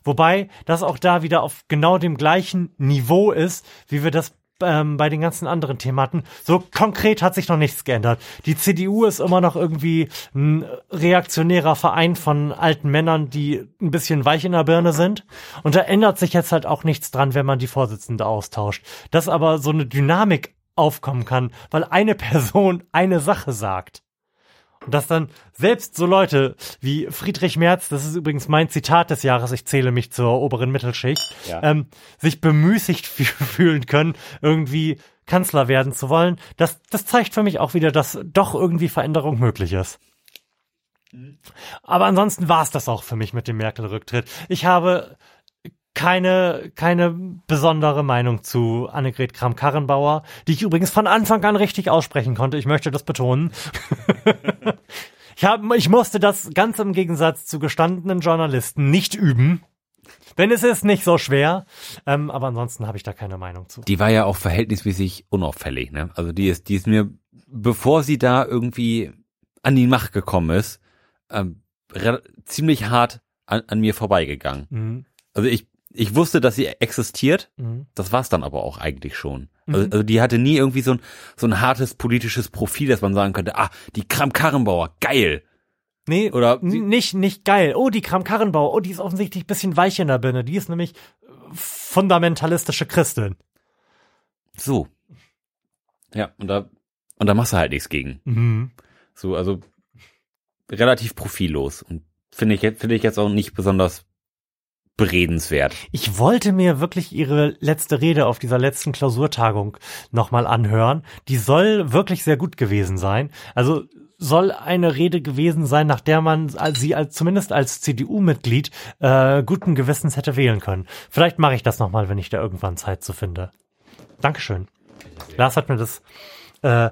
Wobei das auch da wieder auf genau dem gleichen Niveau ist, wie wir das ähm, bei den ganzen anderen Themen hatten. So konkret hat sich noch nichts geändert. Die CDU ist immer noch irgendwie ein reaktionärer Verein von alten Männern, die ein bisschen weich in der Birne sind. Und da ändert sich jetzt halt auch nichts dran, wenn man die Vorsitzende austauscht. Dass aber so eine Dynamik aufkommen kann, weil eine Person eine Sache sagt. Dass dann selbst so Leute wie Friedrich Merz, das ist übrigens mein Zitat des Jahres, ich zähle mich zur oberen Mittelschicht,
Ja.
ähm, sich bemüßigt [laughs] fü- fühlen können, irgendwie Kanzler werden zu wollen, das, das zeigt für mich auch wieder, dass doch irgendwie Veränderung möglich ist. Aber ansonsten war es das auch für mich mit dem Merkel-Rücktritt. Ich habe keine, keine besondere Meinung zu Annegret Kramp-Karrenbauer, die ich übrigens von Anfang an richtig aussprechen konnte. Ich möchte das betonen. [laughs] ich, hab, ich musste das ganz im Gegensatz zu gestandenen Journalisten nicht üben. Wenn es ist, nicht so schwer. Ähm, aber ansonsten habe ich da keine Meinung zu.
Die war ja auch verhältnismäßig unauffällig, ne? Also die ist, die ist mir, bevor sie da irgendwie an die Macht gekommen ist, ähm, ziemlich hart an, an mir vorbeigegangen.
Mhm.
Also ich, ich wusste, dass sie existiert.
Mhm.
Das war's dann aber auch eigentlich schon. Also, also die hatte nie irgendwie so ein, so ein hartes politisches Profil, dass man sagen könnte, ah, die Kram-Karrenbauer, geil.
Nee,
Oder
nicht, nicht geil. Oh, die Kram-Karrenbauer. Oh, die ist offensichtlich ein bisschen weich in der Birne. Die ist nämlich äh, fundamentalistische Christin.
So. Ja, und da, und da machst du halt nichts gegen.
Mhm.
So, also relativ profillos. Und finde ich, finde ich jetzt auch nicht besonders beredenswert.
Ich wollte mir wirklich ihre letzte Rede auf dieser letzten Klausurtagung nochmal anhören. Die soll wirklich sehr gut gewesen sein. Also soll eine Rede gewesen sein, nach der man sie als, zumindest als CDU-Mitglied äh, guten Gewissens hätte wählen können. Vielleicht mache ich das nochmal, wenn ich da irgendwann Zeit zu finde. Dankeschön. Lars hat mir das äh,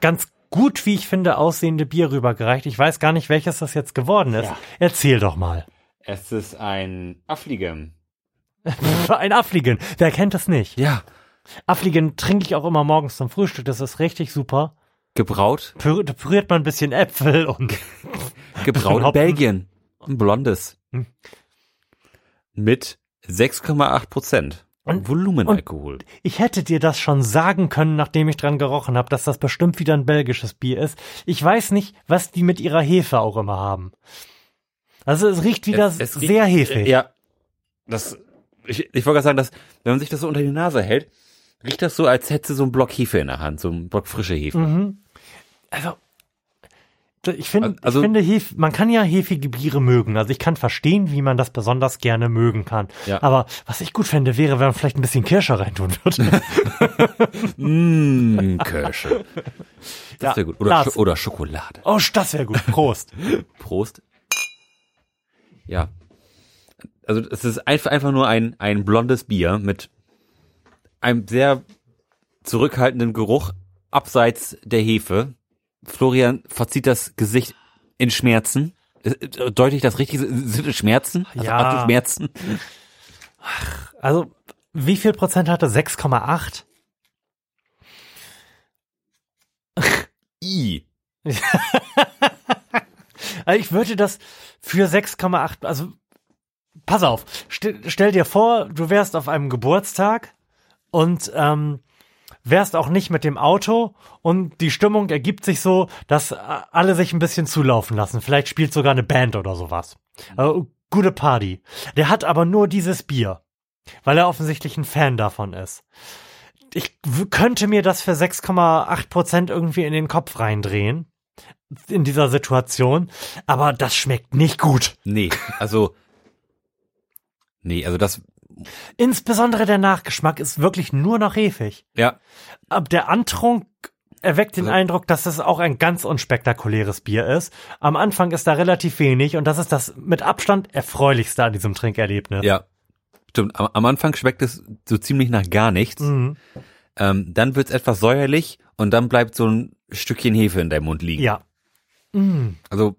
ganz gut, wie ich finde, aussehende Bier rübergereicht. Ich weiß gar nicht, welches das jetzt geworden ist.
Ja.
Erzähl doch mal.
Es ist ein Affligem. [laughs]
Ein Affligen. Wer kennt das nicht?
Ja.
Affligen trinke ich auch immer morgens zum Frühstück. Das ist richtig super.
Gebraut.
Pür püriert man ein bisschen Äpfel und [laughs]
Gebraut in. Belgien. Ein blondes.
Hm.
Mit 6,8 Prozent.
Und-
Volumenalkohol.
ich hätte dir das schon sagen können, nachdem ich dran gerochen habe, dass das bestimmt wieder ein belgisches Bier ist. Ich weiß nicht, was die mit ihrer Hefe auch immer haben. Also es riecht wieder
Es- es riecht-
sehr hefig.
Ja. Das, ich, ich wollte gerade sagen, dass, wenn man sich das so unter die Nase hält, riecht das so, als hätte so einen Block Hefe in der Hand, so einen Block frische Hefe.
Mhm. Also ich finde,
Also-
ich finde Hef, man kann ja hefige Biere mögen. Also ich kann verstehen, wie man das besonders gerne mögen kann.
Ja.
Aber was ich gut fände, wäre, wenn man vielleicht ein bisschen Kirsche reintun würde. [laughs]
Mmh, Kirsche. [laughs] Das
Ja,
wäre gut. Oder. Scho oder Schokolade.
oh, das wäre gut. Prost.
Prost. Ja. Also es ist einfach, einfach nur ein, ein blondes Bier mit einem sehr zurückhaltenden Geruch abseits der Hefe. Florian verzieht das Gesicht in Schmerzen. Äh, Deute ich das richtig? Sind es Schmerzen? Also
Ja.
Hast du Schmerzen?
Also, wie viel Prozent hatte? 6,8?
I. [laughs]
Also ich würde das für 6,8, also pass auf, stell, stell dir vor, du wärst auf einem Geburtstag und ähm, wärst auch nicht mit dem Auto und die Stimmung ergibt sich so, dass äh, alle sich ein bisschen zulaufen lassen. Vielleicht spielt sogar eine Band oder sowas. Also, gute Party. Der hat aber nur dieses Bier, weil er offensichtlich ein Fan davon ist. Ich könnte mir das für 6,8 Prozent irgendwie in den Kopf reindrehen in dieser Situation, aber das schmeckt nicht gut.
Nee, also. Nee, also das.
Insbesondere der Nachgeschmack ist wirklich nur noch hefig.
Ja.
Aber der Antrunk erweckt den
Also-
Eindruck, dass es auch ein ganz unspektakuläres Bier ist. Am Anfang ist da relativ wenig und das ist das mit Abstand erfreulichste an diesem Trinkerlebnis.
Ja. Stimmt. Am, am Anfang schmeckt es so ziemlich nach gar nichts.
Mhm.
Ähm, dann wird's etwas säuerlich und dann bleibt so ein Stückchen Hefe in deinem Mund liegen.
Ja. Mhm.
Also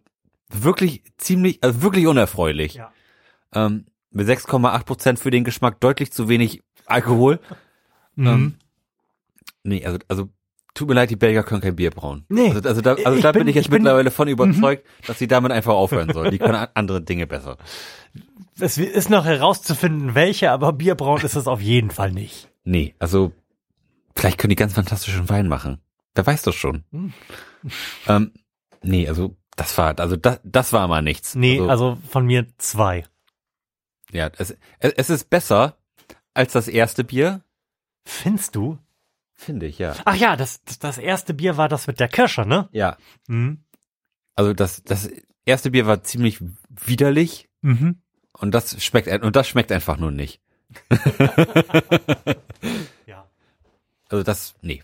wirklich ziemlich, also wirklich unerfreulich.
Ja.
Ähm, mit 6,8 Prozent für den Geschmack deutlich zu wenig Alkohol.
Mhm.
Ähm, nee, also, also tut mir leid, die Belgier können kein Bier brauen.
Nee.
Also, also da, also
Ich
da bin,
bin-
ich jetzt
ich bin- Mhm.
mittlerweile von überzeugt, dass sie damit einfach aufhören sollen. Die können andere Dinge besser.
Es ist noch herauszufinden, welche, aber Bierbraun ist es auf jeden Fall nicht.
Nee, also vielleicht können die ganz fantastischen Wein machen. Wer weiß das schon.
Hm.
Ähm, nee, also das war, also das, das war mal nichts.
Nee, also von mir zwei.
ja, es, es ist besser als das erste Bier,
Findest du?
finde ich, ja.
Ach ja, das, das, erste Bier war das mit der Kirsche, ne?
Ja,
Mhm.
also das, das erste Bier war ziemlich widerlich
Mhm.
und das schmeckt, und das schmeckt einfach nur nicht. [laughs] Also das, nee.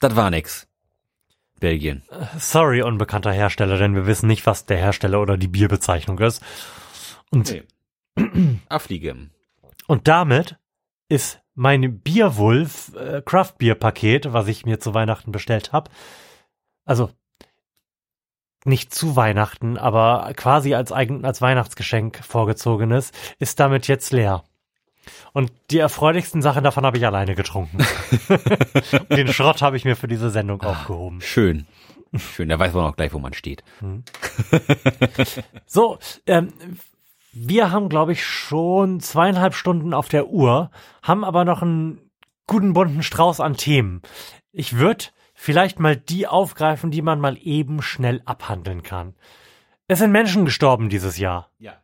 Das war nix. Belgien.
Sorry, unbekannter Hersteller, denn wir wissen nicht, was der Hersteller oder die Bierbezeichnung ist. Und,
Nee. [clears throat] Affligem.
und damit ist mein Bierwulf äh, Craft Beer Paket, was ich mir zu Weihnachten bestellt habe. Also nicht zu Weihnachten, aber quasi als eigen, als Weihnachtsgeschenk vorgezogenes, ist damit jetzt leer. Und die erfreulichsten Sachen davon habe ich alleine getrunken. [laughs] Den Schrott habe ich mir für diese Sendung aufgehoben.
Schön. Schön, da weiß man auch gleich, wo man steht. [laughs]
So, ähm, wir haben, glaube ich, schon zweieinhalb Stunden auf der Uhr, haben aber noch einen guten bunten Strauß an Themen. Ich würde vielleicht mal die aufgreifen, die man mal eben schnell abhandeln kann. Es sind Menschen gestorben dieses Jahr.
Ja.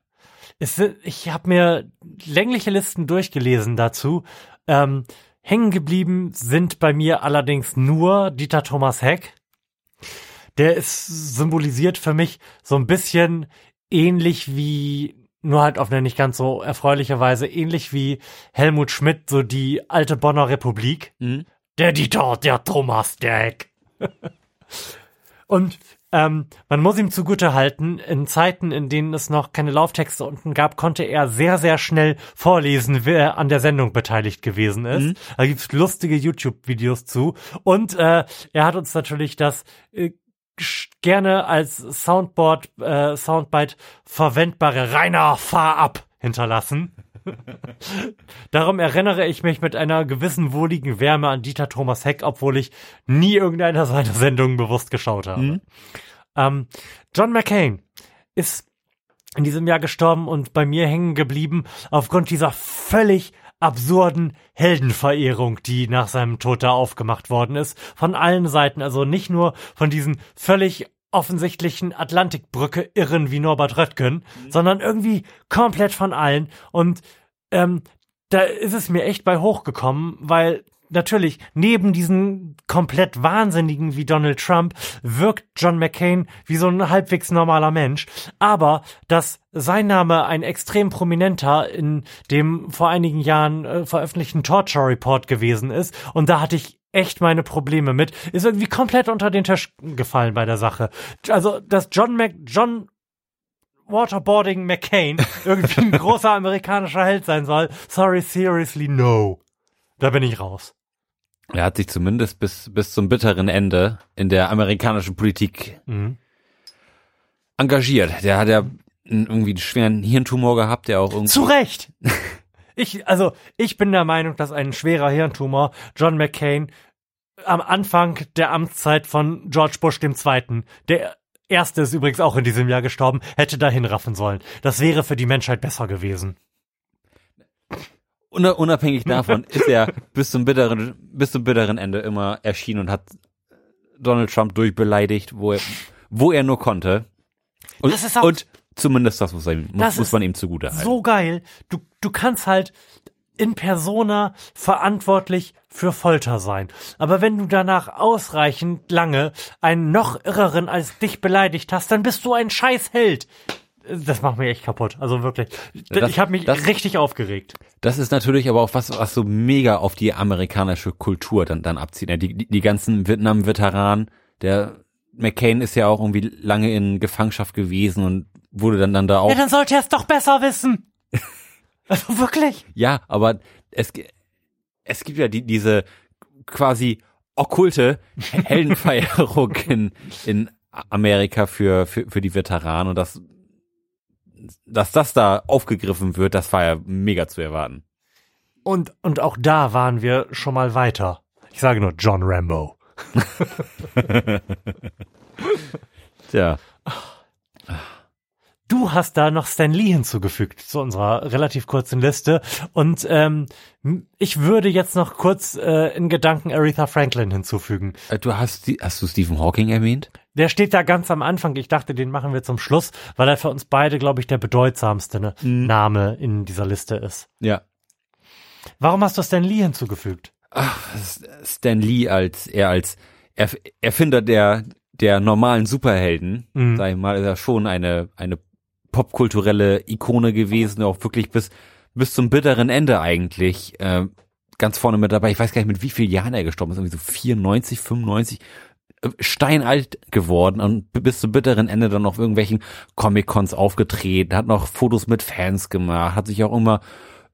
Es ich habe mir längliche Listen durchgelesen dazu. Ähm, hängen geblieben sind bei mir allerdings nur Dieter Thomas Heck. Der ist symbolisiert für mich so ein bisschen ähnlich wie, nur halt auf eine nicht ganz so erfreuliche Weise, ähnlich wie Helmut Schmidt, so die alte Bonner Republik.
Mhm.
Der Dieter, der Thomas, der Heck. [laughs] Und ähm, man muss ihm zugute halten, in Zeiten, in denen es noch keine Lauftexte unten gab, konnte er sehr, sehr schnell vorlesen, wer an der Sendung beteiligt gewesen ist. Da gibt's lustige YouTube-Videos zu. Und äh, er hat uns natürlich das äh, gerne als Soundboard, äh, Soundbite verwendbare Rainer Fahr ab hinterlassen. [laughs] Darum erinnere ich mich mit einer gewissen wohligen Wärme an Dieter Thomas Heck, obwohl ich nie irgendeiner seiner Sendungen bewusst geschaut habe. Ähm, John McCain ist in diesem Jahr gestorben und bei mir hängen geblieben aufgrund dieser völlig absurden Heldenverehrung, die nach seinem Tod da aufgemacht worden ist. Von allen Seiten, also nicht nur von diesen völlig offensichtlichen Atlantikbrücke Irren wie Norbert Röttgen, sondern irgendwie komplett von allen. Und ähm, da ist es mir echt bei hochgekommen, weil natürlich neben diesen komplett Wahnsinnigen wie Donald Trump wirkt John McCain wie so ein halbwegs normaler Mensch. Aber dass sein Name ein extrem prominenter in dem vor einigen Jahren äh, veröffentlichten Torture Report gewesen ist und da hatte ich echt meine Probleme mit, ist irgendwie komplett unter den Tisch gefallen bei der Sache. Also, dass John Mac John Waterboarding McCain [laughs] irgendwie ein großer amerikanischer Held sein soll. Sorry, seriously, no. Da bin ich raus.
Er hat sich zumindest bis, bis zum bitteren Ende in der amerikanischen Politik
Mhm.
engagiert. Der hat ja irgendwie einen schweren Hirntumor gehabt, der auch irgendwie.
Zu Recht. [laughs] Ich, also, ich bin der Meinung, dass ein schwerer Hirntumor John McCain am Anfang der Amtszeit von George Bush II., der erste ist übrigens auch in diesem Jahr gestorben, hätte dahin raffen sollen. Das wäre für die Menschheit besser gewesen.
Una- Unabhängig [laughs] davon ist er bis zum bitteren, bis zum bitteren Ende immer erschienen und hat Donald Trump durchbeleidigt, wo er, wo er nur konnte. Und,
Das ist auch-
und zumindest das muss, ihm, muss,
Das
muss
ist
man ihm zugute halten.
So geil. Du, du kannst halt in persona verantwortlich für Folter sein. Aber wenn du danach ausreichend lange einen noch irreren als dich beleidigt hast, dann bist du ein Scheißheld. Das macht mich echt kaputt. Also wirklich.
Das-
ich habe mich
das-
richtig aufgeregt.
Das ist natürlich aber auch was, was so mega auf die amerikanische Kultur dann, dann abzieht. ne? Die, die, die ganzen Vietnam-Veteranen, der McCain ist ja auch irgendwie lange in Gefangenschaft gewesen und wurde dann, dann da auch.
Ja, dann sollte er es doch besser wissen. [laughs] [laughs] Also wirklich.
Ja, aber es, es gibt ja die, diese quasi okkulte Heldenverehrung [laughs] in, in Amerika für, für, für die Veteranen und das, dass das da aufgegriffen wird, das war ja mega zu erwarten.
Und, und auch da waren wir schon mal weiter. Ich sage nur John Rambo. [laughs]
Tja.
Du hast da noch Stan Lee hinzugefügt zu unserer relativ kurzen Liste. Und ähm, ich würde jetzt noch kurz äh, in Gedanken Aretha Franklin hinzufügen.
Äh, Du hast, hast du Stephen Hawking erwähnt?
Der steht da ganz am Anfang. Ich dachte, den machen wir zum Schluss, weil er für uns beide, glaube ich, der bedeutsamste ne, Name in dieser Liste ist.
Ja.
Warum hast du Stan Lee hinzugefügt?
Stan Lee als er als Erf Erfinder der der normalen Superhelden,
Mhm.
sag ich mal, ist er schon eine eine popkulturelle Ikone gewesen, auch wirklich bis bis zum bitteren Ende eigentlich äh, ganz vorne mit dabei. Ich weiß gar nicht, mit wie vielen Jahren er gestorben ist, irgendwie so 94, 95 äh, steinalt geworden und bis zum bitteren Ende dann auf irgendwelchen Comic-Cons aufgetreten, hat noch Fotos mit Fans gemacht, hat sich auch immer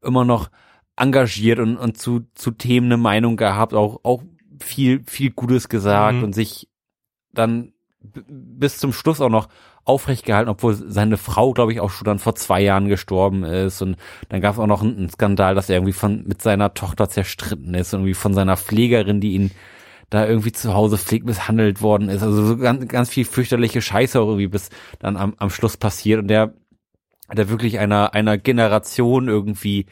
immer noch engagiert und, und zu, zu Themen eine Meinung gehabt, auch, auch viel, viel Gutes gesagt
Mhm.
und sich dann bis zum Schluss auch noch aufrecht gehalten, obwohl seine Frau, glaube ich, auch schon dann vor zwei Jahren gestorben ist. Und dann gab es auch noch einen, Skandal, dass er irgendwie von mit seiner Tochter zerstritten ist und irgendwie von seiner Pflegerin, die ihn da irgendwie zu Hause pflegt, misshandelt worden ist. Also so ganz, ganz viel fürchterliche Scheiße auch irgendwie bis dann am, am Schluss passiert. Und der, der wirklich einer, einer Generation irgendwie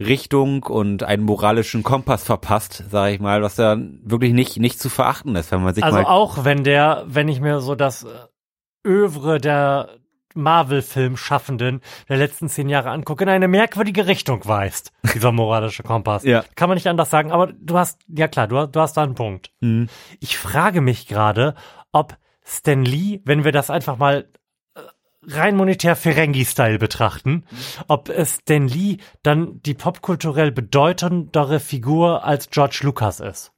Richtung und einen moralischen Kompass verpasst, sage ich mal, was ja wirklich nicht nicht zu verachten ist, wenn man sich
Also
mal
auch wenn der, wenn ich mir so das äh, Övre der Marvel-Film-Schaffenden der letzten zehn Jahre angucke, in eine merkwürdige Richtung weist, dieser moralische Kompass. [laughs]
Ja.
Kann man nicht anders sagen, aber du hast, ja klar, du, hast- du hast da einen Punkt.
Mhm.
Ich frage mich gerade, ob Stan Lee, wenn wir das einfach mal äh, rein monetär Ferengi-Style betrachten, ob es Stan Lee dann die popkulturell bedeutendere Figur als George Lucas ist.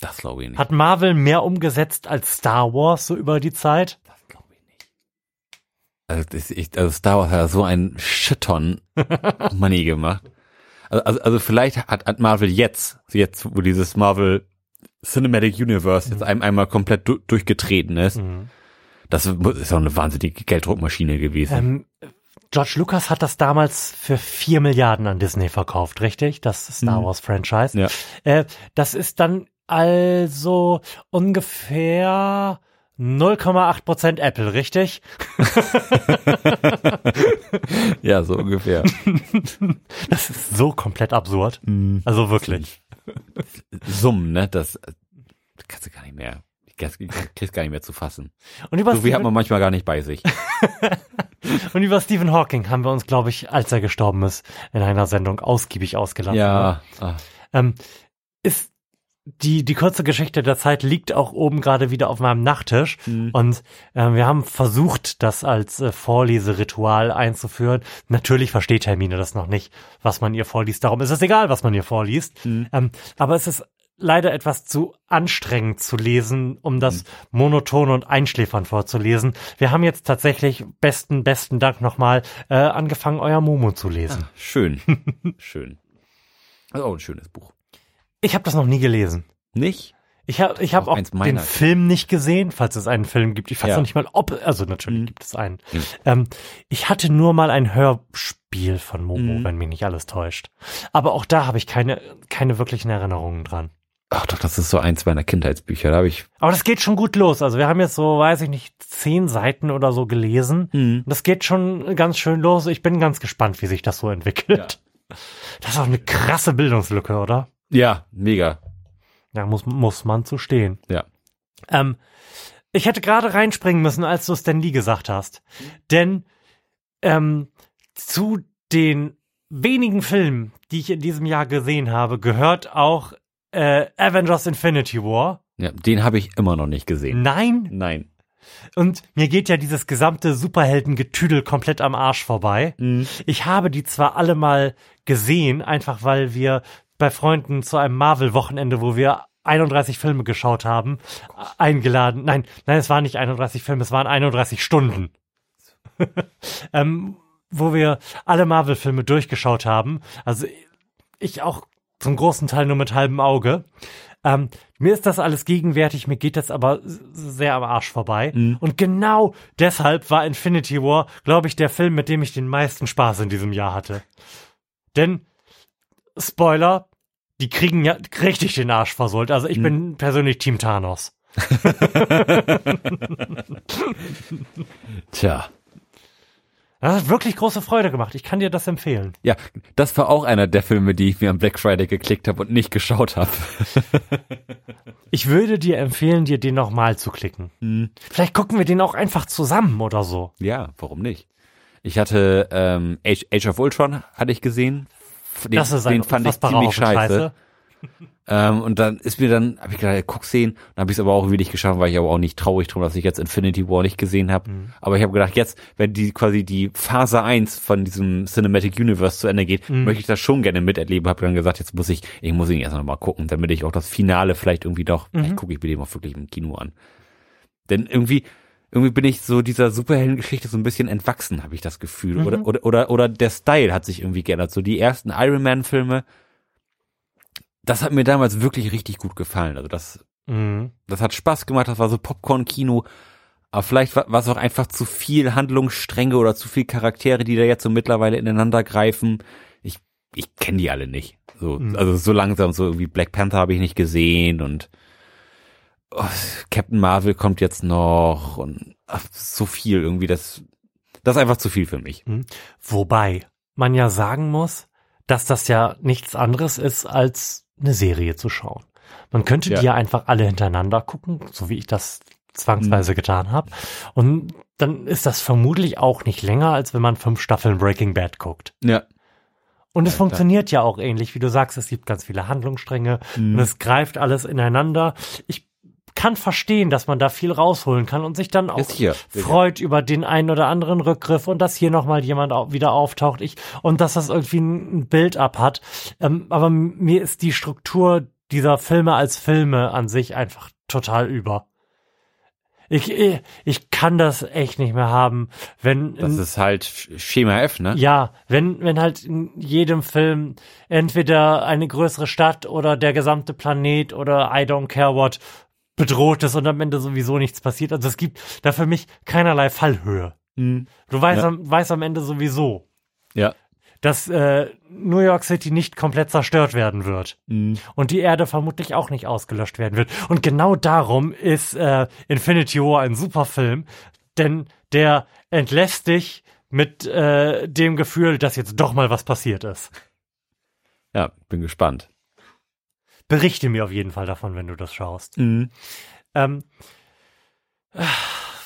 Das glaube ich nicht.
Hat Marvel mehr umgesetzt als Star Wars so über die Zeit?
das glaube ich nicht. Also, das, ich, also Star Wars hat ja so ein Shitton [laughs] Money gemacht. Also, also, also vielleicht hat, hat Marvel jetzt, jetzt wo dieses Marvel Cinematic Universe jetzt ein, einmal komplett du, durchgetreten ist, das ist auch eine wahnsinnige Gelddruckmaschine gewesen.
Ähm, George Lucas hat das damals für vier Milliarden an Disney verkauft, richtig? Das Star
Mhm.
Wars Franchise.
Ja.
Äh, das ist dann also ungefähr 0,8 Prozent Apple, richtig? [laughs]
ja, so ungefähr. [laughs]
Das ist so komplett absurd.
Mhm.
Also wirklich.
Summen, ne? Das, äh, kannst du gar nicht mehr. Kriegst gar nicht mehr zu fassen.
Und über,
So viel hat man manchmal gar nicht bei sich. [laughs]
und über Stephen Hawking haben wir uns, glaube ich, als er gestorben ist, in einer Sendung ausgiebig ausgelassen.
Ja. Ah.
Ähm, ist die, die kurze Geschichte der Zeit liegt auch oben gerade wieder auf meinem Nachttisch.
Mhm.
Und ähm, wir haben versucht, das als äh, Vorleseritual einzuführen. Natürlich versteht Hermine das noch nicht, was man ihr vorliest. Darum ist es egal, was man ihr vorliest.
Mhm.
Ähm, aber es ist leider etwas zu anstrengend zu lesen, um das monoton und einschläfern vorzulesen. Wir haben jetzt tatsächlich besten, besten Dank nochmal äh, angefangen, euer Momo zu lesen.
Schön. [laughs] Schön. Also auch ein schönes Buch.
Ich habe das noch nie gelesen.
Nicht?
Ich habe ich hab
Auch
auch den. Film nicht gesehen, falls es einen Film gibt. Ich weiß
Ja.
noch nicht mal, ob, also natürlich
Mhm.
gibt es einen.
Mhm.
Ähm, ich hatte nur mal ein Hörspiel von Momo,
Mhm.
wenn mich nicht alles täuscht. Aber auch da habe ich keine, keine wirklichen Erinnerungen dran.
Ach doch, das ist so eins meiner Kindheitsbücher. Da habe ich.
Aber das geht schon gut los. Also wir haben jetzt so, weiß ich nicht, zehn Seiten oder so gelesen.
Mhm.
Das geht schon ganz schön los. Ich bin ganz gespannt, wie sich das so entwickelt. Das ist auch eine krasse Bildungslücke, oder?
Ja, mega.
Da muss, muss man zu stehen.
Ja.
Ähm, ich hätte gerade reinspringen müssen, als du Stan Lee gesagt hast. Denn ähm, zu den wenigen Filmen, die ich in diesem Jahr gesehen habe, gehört auch äh, Avengers Infinity War.
Ja, den habe ich immer noch nicht gesehen.
Nein.
Nein.
Und mir geht ja dieses gesamte Superheldengetüdel komplett am Arsch vorbei.
Mhm.
Ich habe die zwar alle mal gesehen, einfach weil wir bei Freunden zu einem Marvel-Wochenende, wo wir 31 Filme geschaut haben, eingeladen. Nein, nein, es waren nicht 31 Filme, es waren 31 Stunden. [laughs] ähm, wo wir alle Marvel-Filme durchgeschaut haben. Also ich auch zum großen Teil nur mit halbem Auge. Ähm, mir ist das alles gegenwärtig, mir geht das aber sehr am Arsch vorbei. Und genau deshalb war Infinity War, glaube ich, der Film, mit dem ich den meisten Spaß in diesem Jahr hatte. Denn, Spoiler, die kriegen ja [laughs] richtig den Arsch versohlt. Also ich bin persönlich Team Thanos. [laughs]
Tja.
Das hat wirklich große Freude gemacht. Ich kann dir das empfehlen.
Ja, das war auch einer der Filme, die ich mir am Black Friday geklickt habe und nicht geschaut habe. [laughs]
Ich würde dir empfehlen, dir den nochmal zu klicken. Vielleicht gucken wir den auch einfach zusammen oder so.
ja, warum nicht? Ich hatte ähm, Age, Age of Ultron hatte ich gesehen. Den, den fand ich ziemlich scheiße. Ähm, und dann ist mir dann, habe ich gedacht, guck sehen. Dann habe ich es aber auch wirklich geschafft, weil ich aber auch nicht traurig drum, dass ich jetzt Infinity War nicht gesehen habe.
Mhm.
Aber ich habe gedacht, jetzt, wenn die quasi die Phase 1 von diesem Cinematic Universe zu Ende geht,
Mhm.
möchte ich das schon gerne miterleben. Habe dann gesagt, jetzt muss ich, ich muss ihn erst noch mal gucken, damit ich auch das Finale vielleicht irgendwie doch,
Mhm.
vielleicht gucke ich mir den auch wirklich im Kino an. Denn irgendwie, irgendwie bin ich so dieser Superheldengeschichte so ein bisschen entwachsen, habe ich das Gefühl.
Mhm.
Oder, oder, oder, oder der Style hat sich irgendwie geändert. So die ersten Iron Man Filme, das hat mir damals wirklich richtig gut gefallen. Also das
Mhm.
Das hat Spaß gemacht, das war so Popcorn-Kino. Aber vielleicht war war es auch einfach zu viel Handlungsstränge oder zu viel Charaktere, die da jetzt so mittlerweile ineinander greifen. Ich, ich kenne die alle nicht. So,
Mhm.
Also so langsam, so irgendwie Black Panther habe ich nicht gesehen und oh, Captain Marvel kommt jetzt noch und ach, so viel irgendwie, das, das ist einfach zu viel für mich.
Wobei man ja sagen muss, dass das ja nichts anderes ist, als eine Serie zu schauen. Man könnte
Ja.
die ja einfach alle hintereinander gucken, so wie ich das
Mhm.
zwangsweise getan habe. Und dann ist das vermutlich auch nicht länger, als wenn man fünf Staffeln Breaking Bad guckt.
Ja.
Und es
Ja,
funktioniert ja auch ähnlich, wie du sagst, es gibt ganz viele Handlungsstränge
Mhm.
und es greift alles ineinander. Ich kann verstehen, dass man da viel rausholen kann und sich dann auch
hier.
freut über den einen oder anderen Rückgriff und dass hier nochmal jemand au- wieder auftaucht ich, und dass das irgendwie ein Bild-up hat. Ähm, aber mir ist die Struktur dieser Filme als Filme an sich einfach total über. Ich, ich, kann das echt nicht mehr haben, wenn
Das ist halt Schema F, ne?
ja, wenn, wenn halt in jedem Film entweder eine größere Stadt oder der gesamte Planet oder I don't care what bedroht ist und am Ende sowieso nichts passiert. Also es gibt da für mich keinerlei Fallhöhe.
Mhm.
Du weißt,
Ja.
am, weißt am Ende sowieso,
Ja.
dass äh, New York City nicht komplett zerstört werden wird
Mhm.
und die Erde vermutlich auch nicht ausgelöscht werden wird. Und genau darum ist äh, Infinity War ein super Film, denn der entlässt dich mit äh, dem Gefühl, dass jetzt doch mal was passiert ist.
Ja, bin gespannt.
Berichte mir auf jeden Fall davon, wenn du das schaust.
Mhm.
Ähm,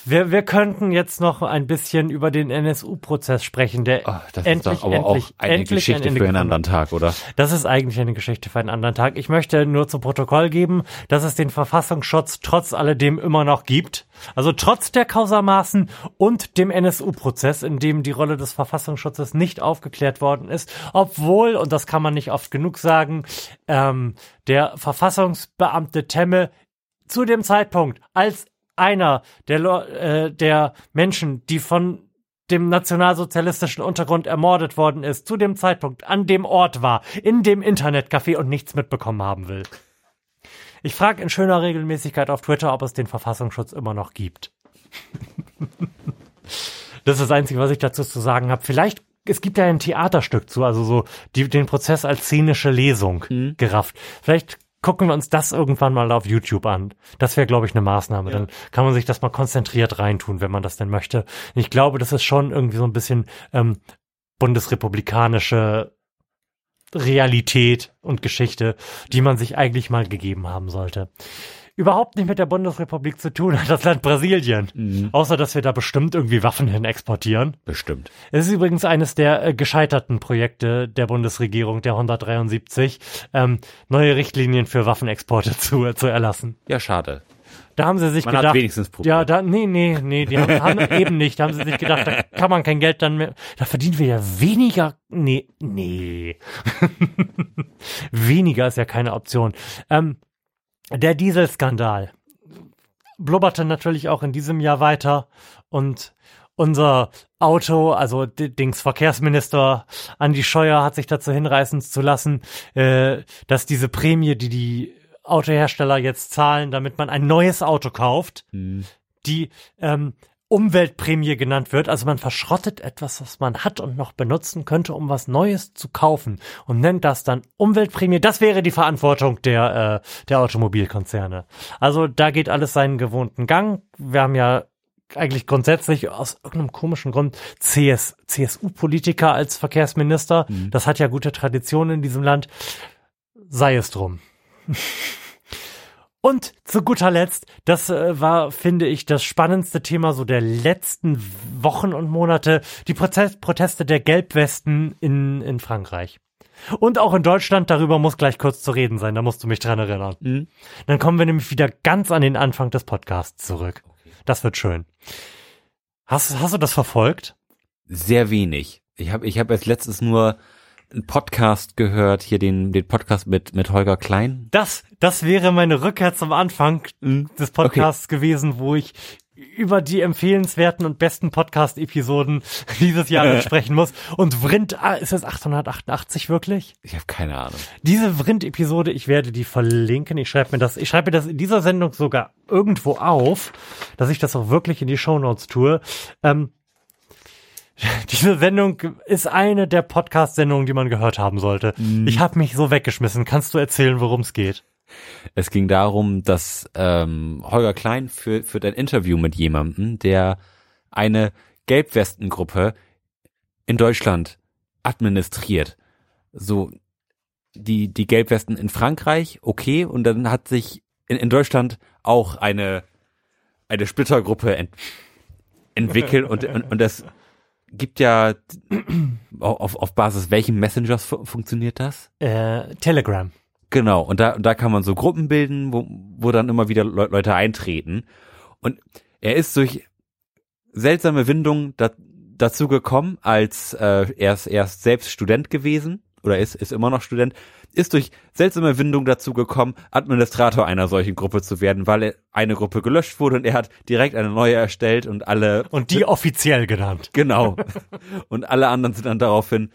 wir, wir könnten jetzt noch ein bisschen über den NSU-Prozess sprechen, der
Oh, das
endlich,
ist doch aber
endlich,
auch eine
endlich
Geschichte
ein
für einen anderen Tag, oder?
Das ist eigentlich eine Geschichte für einen anderen Tag. Ich möchte nur zu Protokoll geben, dass es den Verfassungsschutz trotz alledem immer noch gibt. Also trotz der Kausamaßen und dem NSU-Prozess, in dem die Rolle des Verfassungsschutzes nicht aufgeklärt worden ist. Obwohl, und das kann man nicht oft genug sagen, ähm, der Verfassungsbeamte Temme zu dem Zeitpunkt, als einer der, äh, der Menschen, die von dem nationalsozialistischen Untergrund ermordet worden ist, zu dem Zeitpunkt an dem Ort war, in dem Internetcafé und nichts mitbekommen haben will. Ich frage in schöner Regelmäßigkeit auf Twitter, ob es den Verfassungsschutz immer noch gibt. [laughs] das ist das Einzige, was ich dazu zu sagen habe. Vielleicht, es gibt ja ein Theaterstück zu, also so die, den Prozess als szenische Lesung gerafft. Vielleicht gucken wir uns das irgendwann mal auf YouTube an. Das wäre, glaube ich, eine Maßnahme. Dann kann man sich das mal konzentriert reintun, wenn man das denn möchte. Ich glaube, das ist schon irgendwie so ein bisschen ähm, bundesrepublikanische Realität und Geschichte, die man sich eigentlich mal gegeben haben sollte. Überhaupt nicht mit der Bundesrepublik zu tun hat das Land Brasilien. Außer, dass wir da bestimmt irgendwie Waffen hin exportieren.
Bestimmt.
Es ist übrigens eines der äh, gescheiterten Projekte der Bundesregierung, der 173, ähm, neue Richtlinien für Waffenexporte [laughs] zu, äh, zu erlassen.
Ja, schade.
Da haben sie sich
Man hat
gedacht,
wenigstens probiert.
ja, da, nee, nee, nee, die haben, [laughs] haben eben nicht, da haben sie sich gedacht, da kann man kein Geld dann mehr, da verdienen wir ja weniger, nee, nee. [laughs] weniger ist ja keine Option. Ähm, der Dieselskandal blubberte natürlich auch in diesem Jahr weiter und unser Auto, also Dings Verkehrsminister Andi Scheuer hat sich dazu hinreißen zu lassen, äh, dass diese Prämie, die die Autohersteller jetzt zahlen, damit man ein neues Auto kauft, die ähm, Umweltprämie genannt wird. Also man verschrottet etwas, was man hat und noch benutzen könnte, um was Neues zu kaufen und nennt das dann Umweltprämie. Das wäre die Verantwortung der, äh, der Automobilkonzerne. Also da geht alles seinen gewohnten Gang. Wir haben ja eigentlich grundsätzlich aus irgendeinem komischen Grund CS, CSU-Politiker als Verkehrsminister. Das hat ja gute Traditionen in diesem Land. Sei es drum. [laughs] Und zu guter Letzt, das äh, war, finde ich, das spannendste Thema so der letzten Wochen und Monate, die Prozess Proteste der Gelbwesten in, in Frankreich. Und auch in Deutschland, darüber muss gleich kurz zu reden sein, da musst du mich dran erinnern. Dann kommen wir nämlich wieder ganz an den Anfang des Podcasts zurück. Das wird schön. Hast, hast du das verfolgt?
Sehr wenig. Ich habe ich hab als letztes nur einen Podcast gehört, hier den, den Podcast mit, mit Holger Klein?
Das, das wäre meine Rückkehr zum Anfang des Podcasts gewesen, wo ich über die empfehlenswerten und besten Podcast-Episoden [laughs] dieses Jahr sprechen muss. Und Vrind, ah, ist das 888 wirklich?
Ich habe keine Ahnung.
Diese Vrind-Episode, ich werde die verlinken. Ich schreibe mir das, ich schreibe mir das in dieser Sendung sogar irgendwo auf, dass ich das auch wirklich in die Shownotes tue. Ähm, [laughs] diese Sendung ist eine der Podcast-Sendungen, die man gehört haben sollte. Ich habe mich so weggeschmissen. Kannst du erzählen, worum es geht?
Es ging darum, dass ähm, Holger Klein für, für ein Interview mit jemandem, der eine Gelbwestengruppe in Deutschland administriert. So die, die Gelbwesten in Frankreich, okay, und dann hat sich in, in Deutschland auch eine, eine Splittergruppe ent, entwickelt und, und, und das gibt ja [clears throat] auf, auf Basis welchen Messengers fu funktioniert das?
Äh, Telegram.
Genau, und da, und da kann man so Gruppen bilden, wo, wo dann immer wieder Le Leute eintreten. Und er ist durch seltsame Windungen da, dazu gekommen, als äh, er ist erst selbst Student gewesen oder ist, ist immer noch Student, ist durch seltsame Windung dazu gekommen, Administrator einer solchen Gruppe zu werden, weil eine Gruppe gelöscht wurde und er hat direkt eine neue erstellt und alle
Und die offiziell genannt.
Genau. Und alle anderen sind dann daraufhin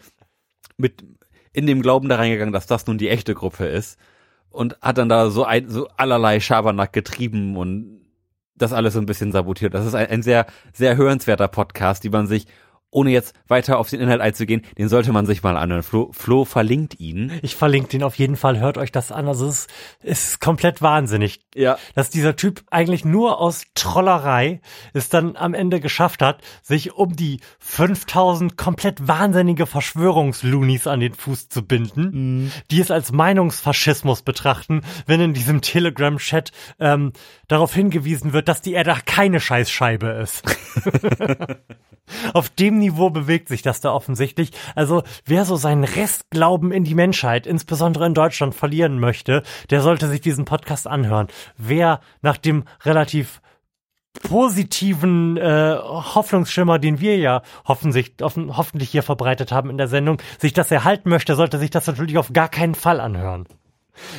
mit in dem Glauben da reingegangen, dass das nun die echte Gruppe ist und hat dann da so ein so allerlei Schabernack getrieben und das alles so ein bisschen sabotiert. Das ist ein, ein sehr sehr hörenswerter Podcast, die man sich ohne jetzt weiter auf den Inhalt einzugehen, den sollte man sich mal anhören. Flo, Flo verlinkt ihn.
Ich verlinke den auf jeden Fall. Hört euch das an. Also es ist, es ist komplett wahnsinnig,
Ja.
dass dieser Typ eigentlich nur aus Trollerei es dann am Ende geschafft hat, sich um die 5000 komplett wahnsinnige Verschwörungsloonies an den Fuß zu binden, die es als Meinungsfaschismus betrachten, wenn in diesem Telegram-Chat ähm, darauf hingewiesen wird, dass die Erde keine Scheißscheibe ist. [laughs] Auf dem Niveau bewegt sich das da offensichtlich. Also wer so seinen Restglauben in die Menschheit, insbesondere in Deutschland, verlieren möchte, der sollte sich diesen Podcast anhören. Wer nach dem relativ positiven äh, Hoffnungsschimmer, den wir ja hoffentlich, hoffen, hoffentlich hier verbreitet haben in der Sendung, sich das erhalten möchte, sollte sich das natürlich auf gar keinen Fall anhören.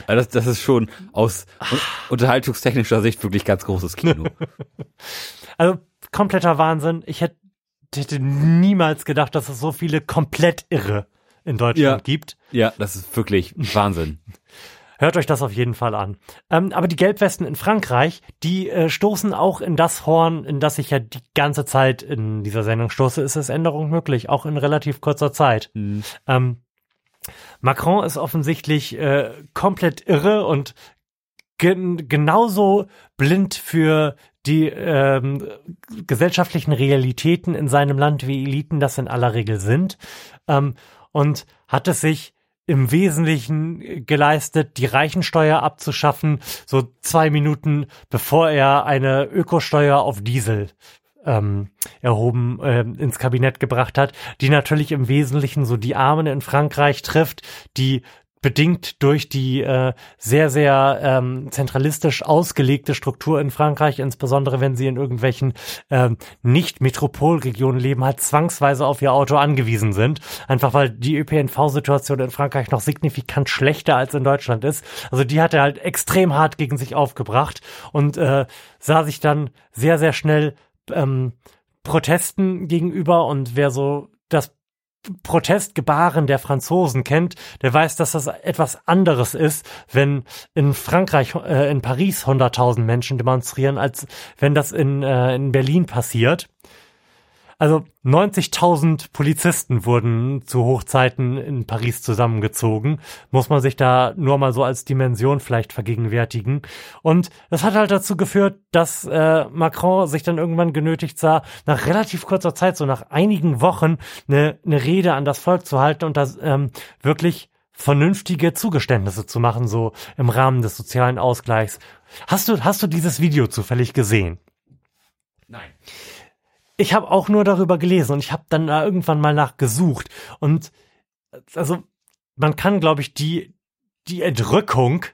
Also Das, das ist schon aus un- unterhaltungstechnischer Sicht wirklich ganz großes Kino. [laughs]
Also kompletter Wahnsinn. Ich hätte, hätte niemals gedacht, dass es so viele komplett Irre in Deutschland
Ja.
gibt.
ja, das ist wirklich Wahnsinn. [laughs]
Hört euch das auf jeden Fall an. Ähm, aber die Gelbwesten in Frankreich, die äh, stoßen auch in das Horn, in das ich ja die ganze Zeit in dieser Sendung stoße, ist es Änderung möglich, auch in relativ kurzer Zeit. Ähm, Macron ist offensichtlich äh, komplett irre und gen genauso blind für die ähm, gesellschaftlichen Realitäten in seinem Land, wie Eliten das in aller Regel sind. Ähm, und hat es sich im Wesentlichen geleistet, die Reichensteuer abzuschaffen, so zwei Minuten bevor er eine Ökosteuer auf Diesel ähm, erhoben ähm, ins Kabinett gebracht hat, die natürlich im Wesentlichen so die Armen in Frankreich trifft, die bedingt durch die äh, sehr, sehr ähm, zentralistisch ausgelegte Struktur in Frankreich, insbesondere wenn sie in irgendwelchen ähm, Nicht-Metropolregionen leben, halt zwangsweise auf ihr Auto angewiesen sind. Einfach weil die ÖPNV-Situation in Frankreich noch signifikant schlechter als in Deutschland ist. Also die hat er halt extrem hart gegen sich aufgebracht und äh, sah sich dann sehr, sehr schnell ähm, Protesten gegenüber und wer so das Protestgebaren der Franzosen kennt, der weiß, dass das etwas anderes ist, wenn in Frankreich, äh, in Paris 100.000 Menschen demonstrieren, als wenn das in, äh, in Berlin passiert. Also 90.000 Polizisten wurden zu Hochzeiten in Paris zusammengezogen. Muss man sich da nur mal so als Dimension vielleicht vergegenwärtigen. Und das hat halt dazu geführt, dass äh, Macron sich dann irgendwann genötigt sah, nach relativ kurzer Zeit, so nach einigen Wochen, eine, eine Rede an das Volk zu halten und das ähm, wirklich vernünftige Zugeständnisse zu machen, so im Rahmen des sozialen Ausgleichs. Hast du, hast du dieses Video zufällig gesehen?
Nein.
Ich habe auch nur darüber gelesen und ich habe dann da irgendwann mal nachgesucht. Und also man kann glaube ich die die Entrückung,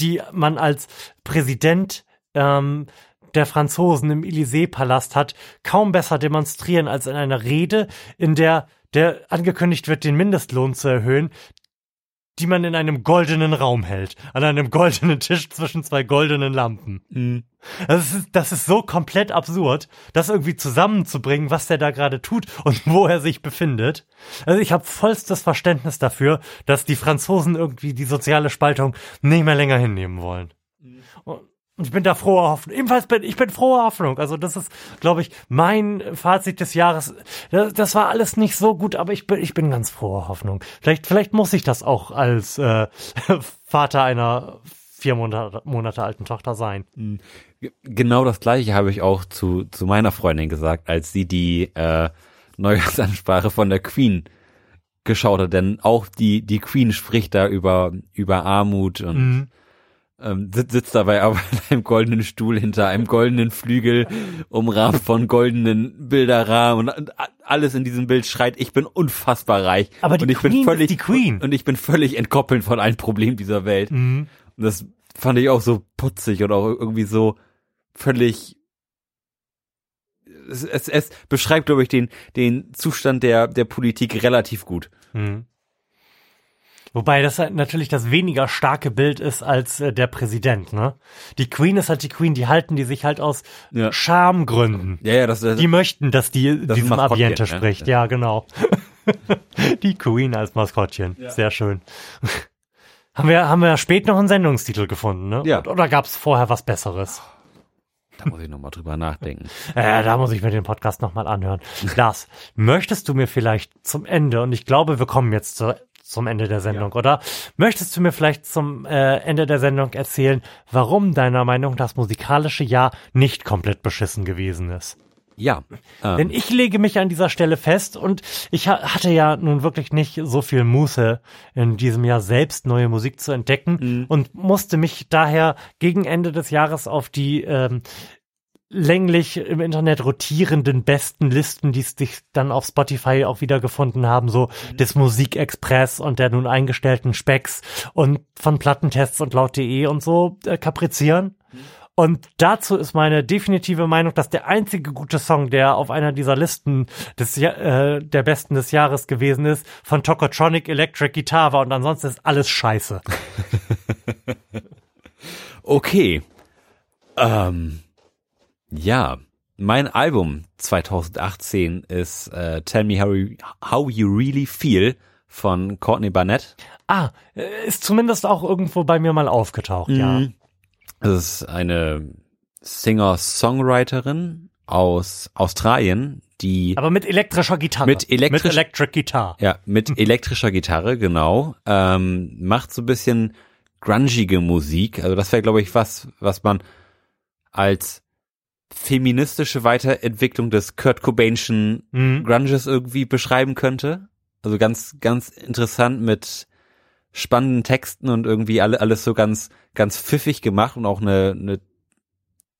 die man als Präsident ähm, der Franzosen im Élysée-Palast hat, kaum besser demonstrieren als in einer Rede, in der der angekündigt wird, den Mindestlohn zu erhöhen, die man in einem goldenen Raum hält. An einem [laughs] goldenen Tisch zwischen zwei goldenen Lampen.
Mhm.
Das ist, das ist so komplett absurd, das irgendwie zusammenzubringen, was der da gerade tut und [laughs] wo er sich befindet. Also ich habe vollstes Verständnis dafür, dass die Franzosen irgendwie die soziale Spaltung nicht mehr länger hinnehmen wollen. Und ich bin da froher Hoffnung. Ebenfalls bin ich bin froher Hoffnung. Also das ist, glaube ich, mein Fazit des Jahres. Das, das, war alles nicht so gut, aber ich bin ich bin ganz froher Hoffnung. Vielleicht vielleicht muss ich das auch als äh, [laughs] Vater einer vier Monate, Monate alten Tochter sein.
Genau das gleiche habe ich auch zu, zu meiner Freundin gesagt, als sie die äh, Neujahrsansprache von der Queen geschaut hat. Denn auch die, die Queen spricht da über, über Armut und
Mhm.
Ähm, sitzt, dabei aber in einem goldenen Stuhl hinter einem goldenen Flügel, umrahmt von goldenen Bilderrahmen und alles in diesem Bild schreit, ich bin unfassbar reich.
Aber die
und ich
Queen
bin völlig,
die Queen.
Und ich bin völlig entkoppelt von allen Problemen dieser Welt.
Mhm.
Und das fand ich auch so putzig und auch irgendwie so völlig. Es, es, es beschreibt, glaube ich, den, den Zustand der, der Politik relativ gut.
Mhm. Wobei das halt natürlich das weniger starke Bild ist als äh, der Präsident, ne? Die Queen ist halt die Queen, die halten die sich halt aus
Ja.
Schamgründen.
Ja, ja, das, das
Die möchten, dass die
ein
diesem Ambiente
ne?
spricht. Ja, genau. [laughs] die Queen als Maskottchen. Sehr schön. [laughs] haben wir, haben wir spät noch einen Sendungstitel gefunden, ne?
Ja.
Oder gab es vorher was Besseres?
da muss ich nochmal drüber nachdenken. [laughs]
Äh, da muss ich mir den Podcast nochmal anhören. Lars, möchtest du mir vielleicht zum Ende, und ich glaube, wir kommen jetzt zu, zum Ende der Sendung, oder? Möchtest du mir vielleicht zum äh, Ende der Sendung erzählen, warum deiner Meinung das musikalische Jahr nicht komplett beschissen gewesen ist?
Ja. Ähm,
Denn ich lege mich an dieser Stelle fest und ich ha hatte ja nun wirklich nicht so viel Muße in diesem Jahr selbst neue Musik zu entdecken und musste mich daher gegen Ende des Jahres auf die ähm, länglich im Internet rotierenden besten Listen, die sich dann auf Spotify auch wieder gefunden haben, so des Musikexpress und der nun eingestellten Specks und von Plattentests und laut.de und so äh, kaprizieren. Und dazu ist meine definitive Meinung, dass der einzige gute Song, der auf einer dieser Listen des, äh, der besten des Jahres gewesen ist, von Tokotronic Electric Guitar war und ansonsten ist alles scheiße. [laughs]
Okay. Ähm, ja, mein Album 2018 ist äh, Tell Me How You, How you Really Feel von Courtney Barnett.
Ah, äh, ist zumindest auch irgendwo bei mir mal aufgetaucht, ja.
Mhm. Das ist eine Singer-Songwriterin aus Australien, die
Aber mit elektrischer Gitarre.
Mit elektrisch-
mit Electric Guitar.
ja mit [laughs] elektrischer Gitarre genau ähm, macht so ein bisschen grungige Musik. Also das wäre glaube ich was, was man als feministische Weiterentwicklung des Kurt Cobainschen
Mhm.
Grunges irgendwie beschreiben könnte. Also ganz, ganz interessant mit spannenden Texten und irgendwie alle, alles so ganz, ganz pfiffig gemacht und auch eine, eine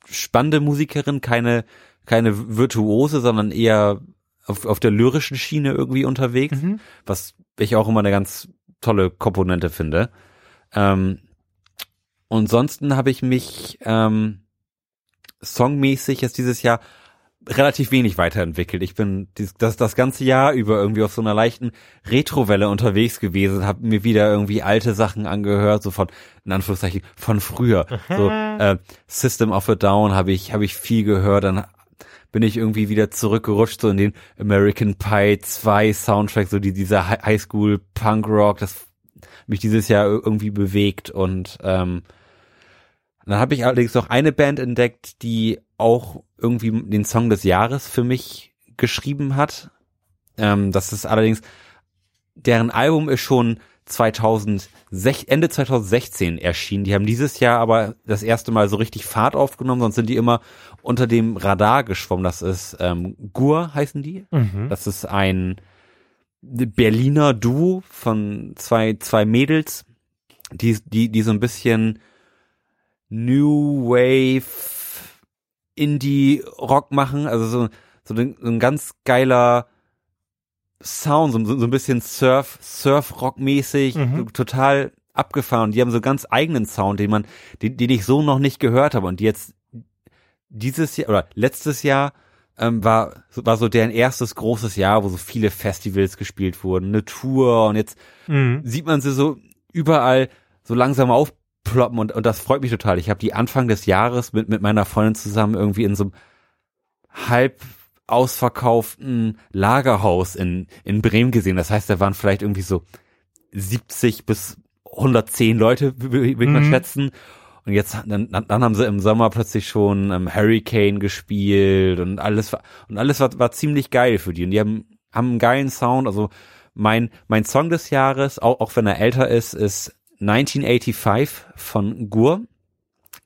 spannende Musikerin, keine, keine Virtuose, sondern eher auf, auf der lyrischen Schiene irgendwie unterwegs,
Mhm.
was ich auch immer eine ganz tolle Komponente finde. Ähm, und ansonsten habe ich mich ähm, songmäßig jetzt dieses Jahr relativ wenig weiterentwickelt. Ich bin das, das ganze Jahr über irgendwie auf so einer leichten Retrowelle unterwegs gewesen, habe mir wieder irgendwie alte Sachen angehört, so von, in Anführungszeichen, von früher. So [laughs] äh, System of a Down habe ich, habe ich viel gehört, dann bin ich irgendwie wieder zurückgerutscht, so in den American Pie 2 Soundtrack, so die, dieser Hi- Highschool Punk Rock, das mich dieses Jahr irgendwie bewegt und ähm, dann habe ich allerdings noch eine Band entdeckt, die auch irgendwie den Song des Jahres für mich geschrieben hat. Ähm, das ist allerdings, deren Album ist schon 2006, Ende 2016 erschienen. Die haben dieses Jahr aber das erste Mal so richtig Fahrt aufgenommen, sonst sind die immer unter dem Radar geschwommen. Das ist ähm, Gur heißen die.
Mhm.
Das ist ein Berliner Duo von zwei, zwei Mädels, die, die, die so ein bisschen New Wave Indie Rock machen, also so, so, ein, so ein ganz geiler Sound, so, so ein bisschen Surf, Surf Rock mäßig,
Mhm.
total abgefahren. Und die haben so ganz eigenen Sound, den man, den, den ich so noch nicht gehört habe und die jetzt dieses Jahr oder letztes Jahr ähm, war, war so deren erstes großes Jahr, wo so viele Festivals gespielt wurden, eine Tour und jetzt
Mhm.
sieht man sie so überall so langsam aufploppen und, und das freut mich total. Ich habe die Anfang des Jahres mit, mit meiner Freundin zusammen irgendwie in so einem halb ausverkauften Lagerhaus in, in Bremen gesehen. Das heißt, da waren vielleicht irgendwie so 70 bis 110 Leute, würde ich mal
Mhm.
schätzen. Und jetzt, dann, dann haben sie im Sommer plötzlich schon ähm, Hurricane gespielt und alles war, und alles war, war ziemlich geil für die. Und die haben, haben einen geilen Sound. Also mein, mein Song des Jahres, auch, auch wenn er älter ist, ist 1985 von Gur.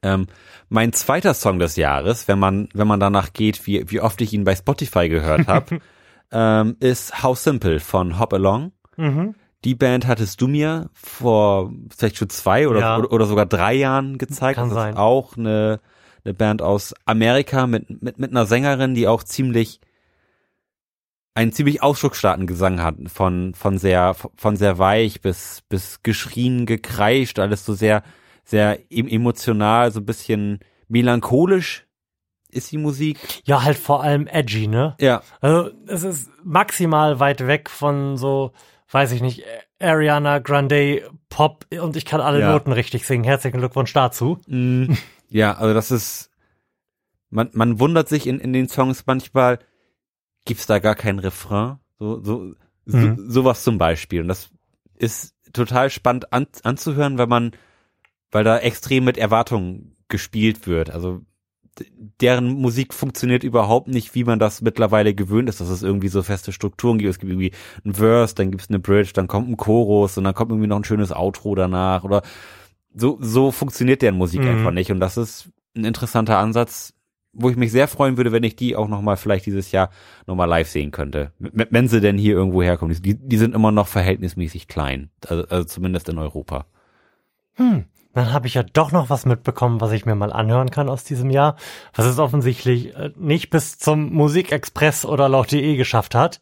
Ähm, mein zweiter Song des Jahres, wenn man, wenn man danach geht, wie, wie oft ich ihn bei Spotify gehört habe, [laughs] ähm, ist How Simple von Hop Along.
Mhm.
Die Band hattest du mir vor vielleicht schon zwei oder,
Ja.
oder, oder sogar drei Jahren gezeigt.
Kann
das
sein.
ist auch eine, eine Band aus Amerika mit, mit, mit einer Sängerin, die auch ziemlich einen ziemlich ausdrucksstarken Gesang hat, von, von sehr, von sehr weich bis, bis geschrien, gekreischt, alles so sehr, sehr em- emotional, so ein bisschen melancholisch ist die Musik.
Ja, halt vor allem edgy, ne?
Ja.
Also es ist maximal weit weg von so, weiß ich nicht, Ariana Grande Pop und ich kann alle
Ja.
Noten richtig singen. Herzlichen Glückwunsch dazu.
Mm, ja, also das ist, man, man wundert sich in, in den Songs manchmal, gibt's da gar kein Refrain? So, so, so
Mhm.
sowas zum Beispiel. Und das ist total spannend an, anzuhören, weil man, weil da extrem mit Erwartungen gespielt wird. Also deren Musik funktioniert überhaupt nicht, wie man das mittlerweile gewöhnt ist, dass es irgendwie so feste Strukturen gibt. Es gibt irgendwie ein Verse, dann gibt's eine Bridge, dann kommt ein Chorus und dann kommt irgendwie noch ein schönes Outro danach oder so, so funktioniert deren Musik
Mhm.
einfach nicht. Und das ist ein interessanter Ansatz, wo ich mich sehr freuen würde, wenn ich die auch nochmal vielleicht dieses Jahr nochmal live sehen könnte. Wenn sie denn hier irgendwo herkommen. Die, die sind immer noch verhältnismäßig klein. Also, also zumindest in Europa.
Hm, dann habe ich ja doch noch was mitbekommen, was ich mir mal anhören kann aus diesem Jahr, was es offensichtlich äh, nicht bis zum Musikexpress oder laut.de geschafft hat.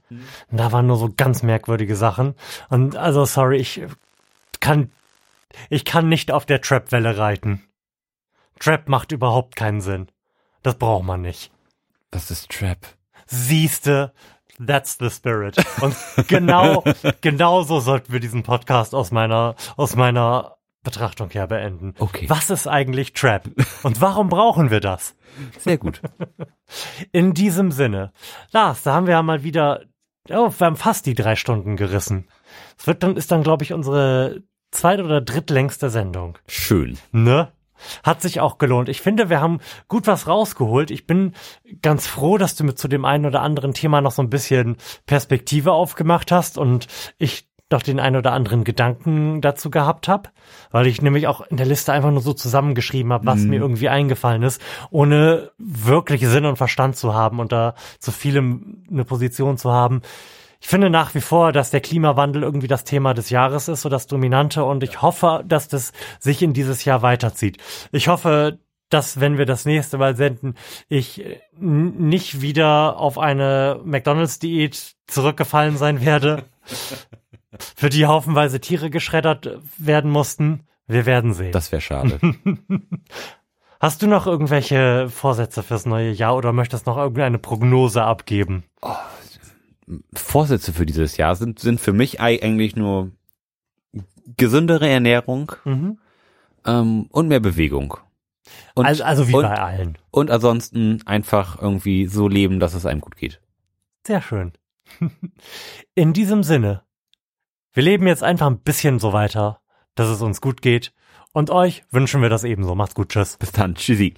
Und da waren nur so ganz merkwürdige Sachen. Und also sorry, ich kann ich kann nicht auf der Trap-Welle reiten. Trap macht überhaupt keinen Sinn. Das braucht man nicht.
Das ist Trap.
Siehste, that's the spirit. Und genau, [laughs] genau so sollten wir diesen Podcast aus meiner, aus meiner Betrachtung her beenden.
Okay.
Was ist eigentlich Trap? Und warum brauchen wir das?
Sehr gut. [laughs]
In diesem Sinne. Lars, da haben wir ja mal wieder, oh, wir haben fast die drei Stunden gerissen. Es wird dann, ist dann, glaube ich, unsere zweit- oder drittlängste Sendung.
Schön.
Ne? Hat sich auch gelohnt. Ich finde, wir haben gut was rausgeholt. Ich bin ganz froh, dass du mir zu dem einen oder anderen Thema noch so ein bisschen Perspektive aufgemacht hast und ich noch den einen oder anderen Gedanken dazu gehabt habe, weil ich nämlich auch in der Liste einfach nur so zusammengeschrieben habe, was mir irgendwie eingefallen ist, ohne wirklich Sinn und Verstand zu haben und da zu vielem eine Position zu haben. Ich finde nach wie vor, dass der Klimawandel irgendwie das Thema des Jahres ist, so das Dominante und ich hoffe, dass das sich in dieses Jahr weiterzieht. Ich hoffe, dass wenn wir das nächste Mal senden, ich äh, nicht wieder auf eine McDonalds-Diät zurückgefallen sein werde, [laughs] für die haufenweise Tiere geschreddert werden mussten. Wir werden sehen.
Das wäre schade. [laughs]
Hast du noch irgendwelche Vorsätze fürs neue Jahr oder möchtest noch irgendeine Prognose abgeben?
Vorsätze für dieses Jahr sind, sind für mich ei- eigentlich nur gesündere Ernährung
Mhm.
ähm, und mehr Bewegung. Und,
also, also wie
und,
bei allen.
und ansonsten einfach irgendwie so leben, dass es einem gut geht.
Sehr schön. [laughs] In diesem Sinne, wir leben jetzt einfach ein bisschen so weiter, dass es uns gut geht. Und euch wünschen wir das ebenso. Macht's gut, tschüss.
Bis dann. Tschüssi.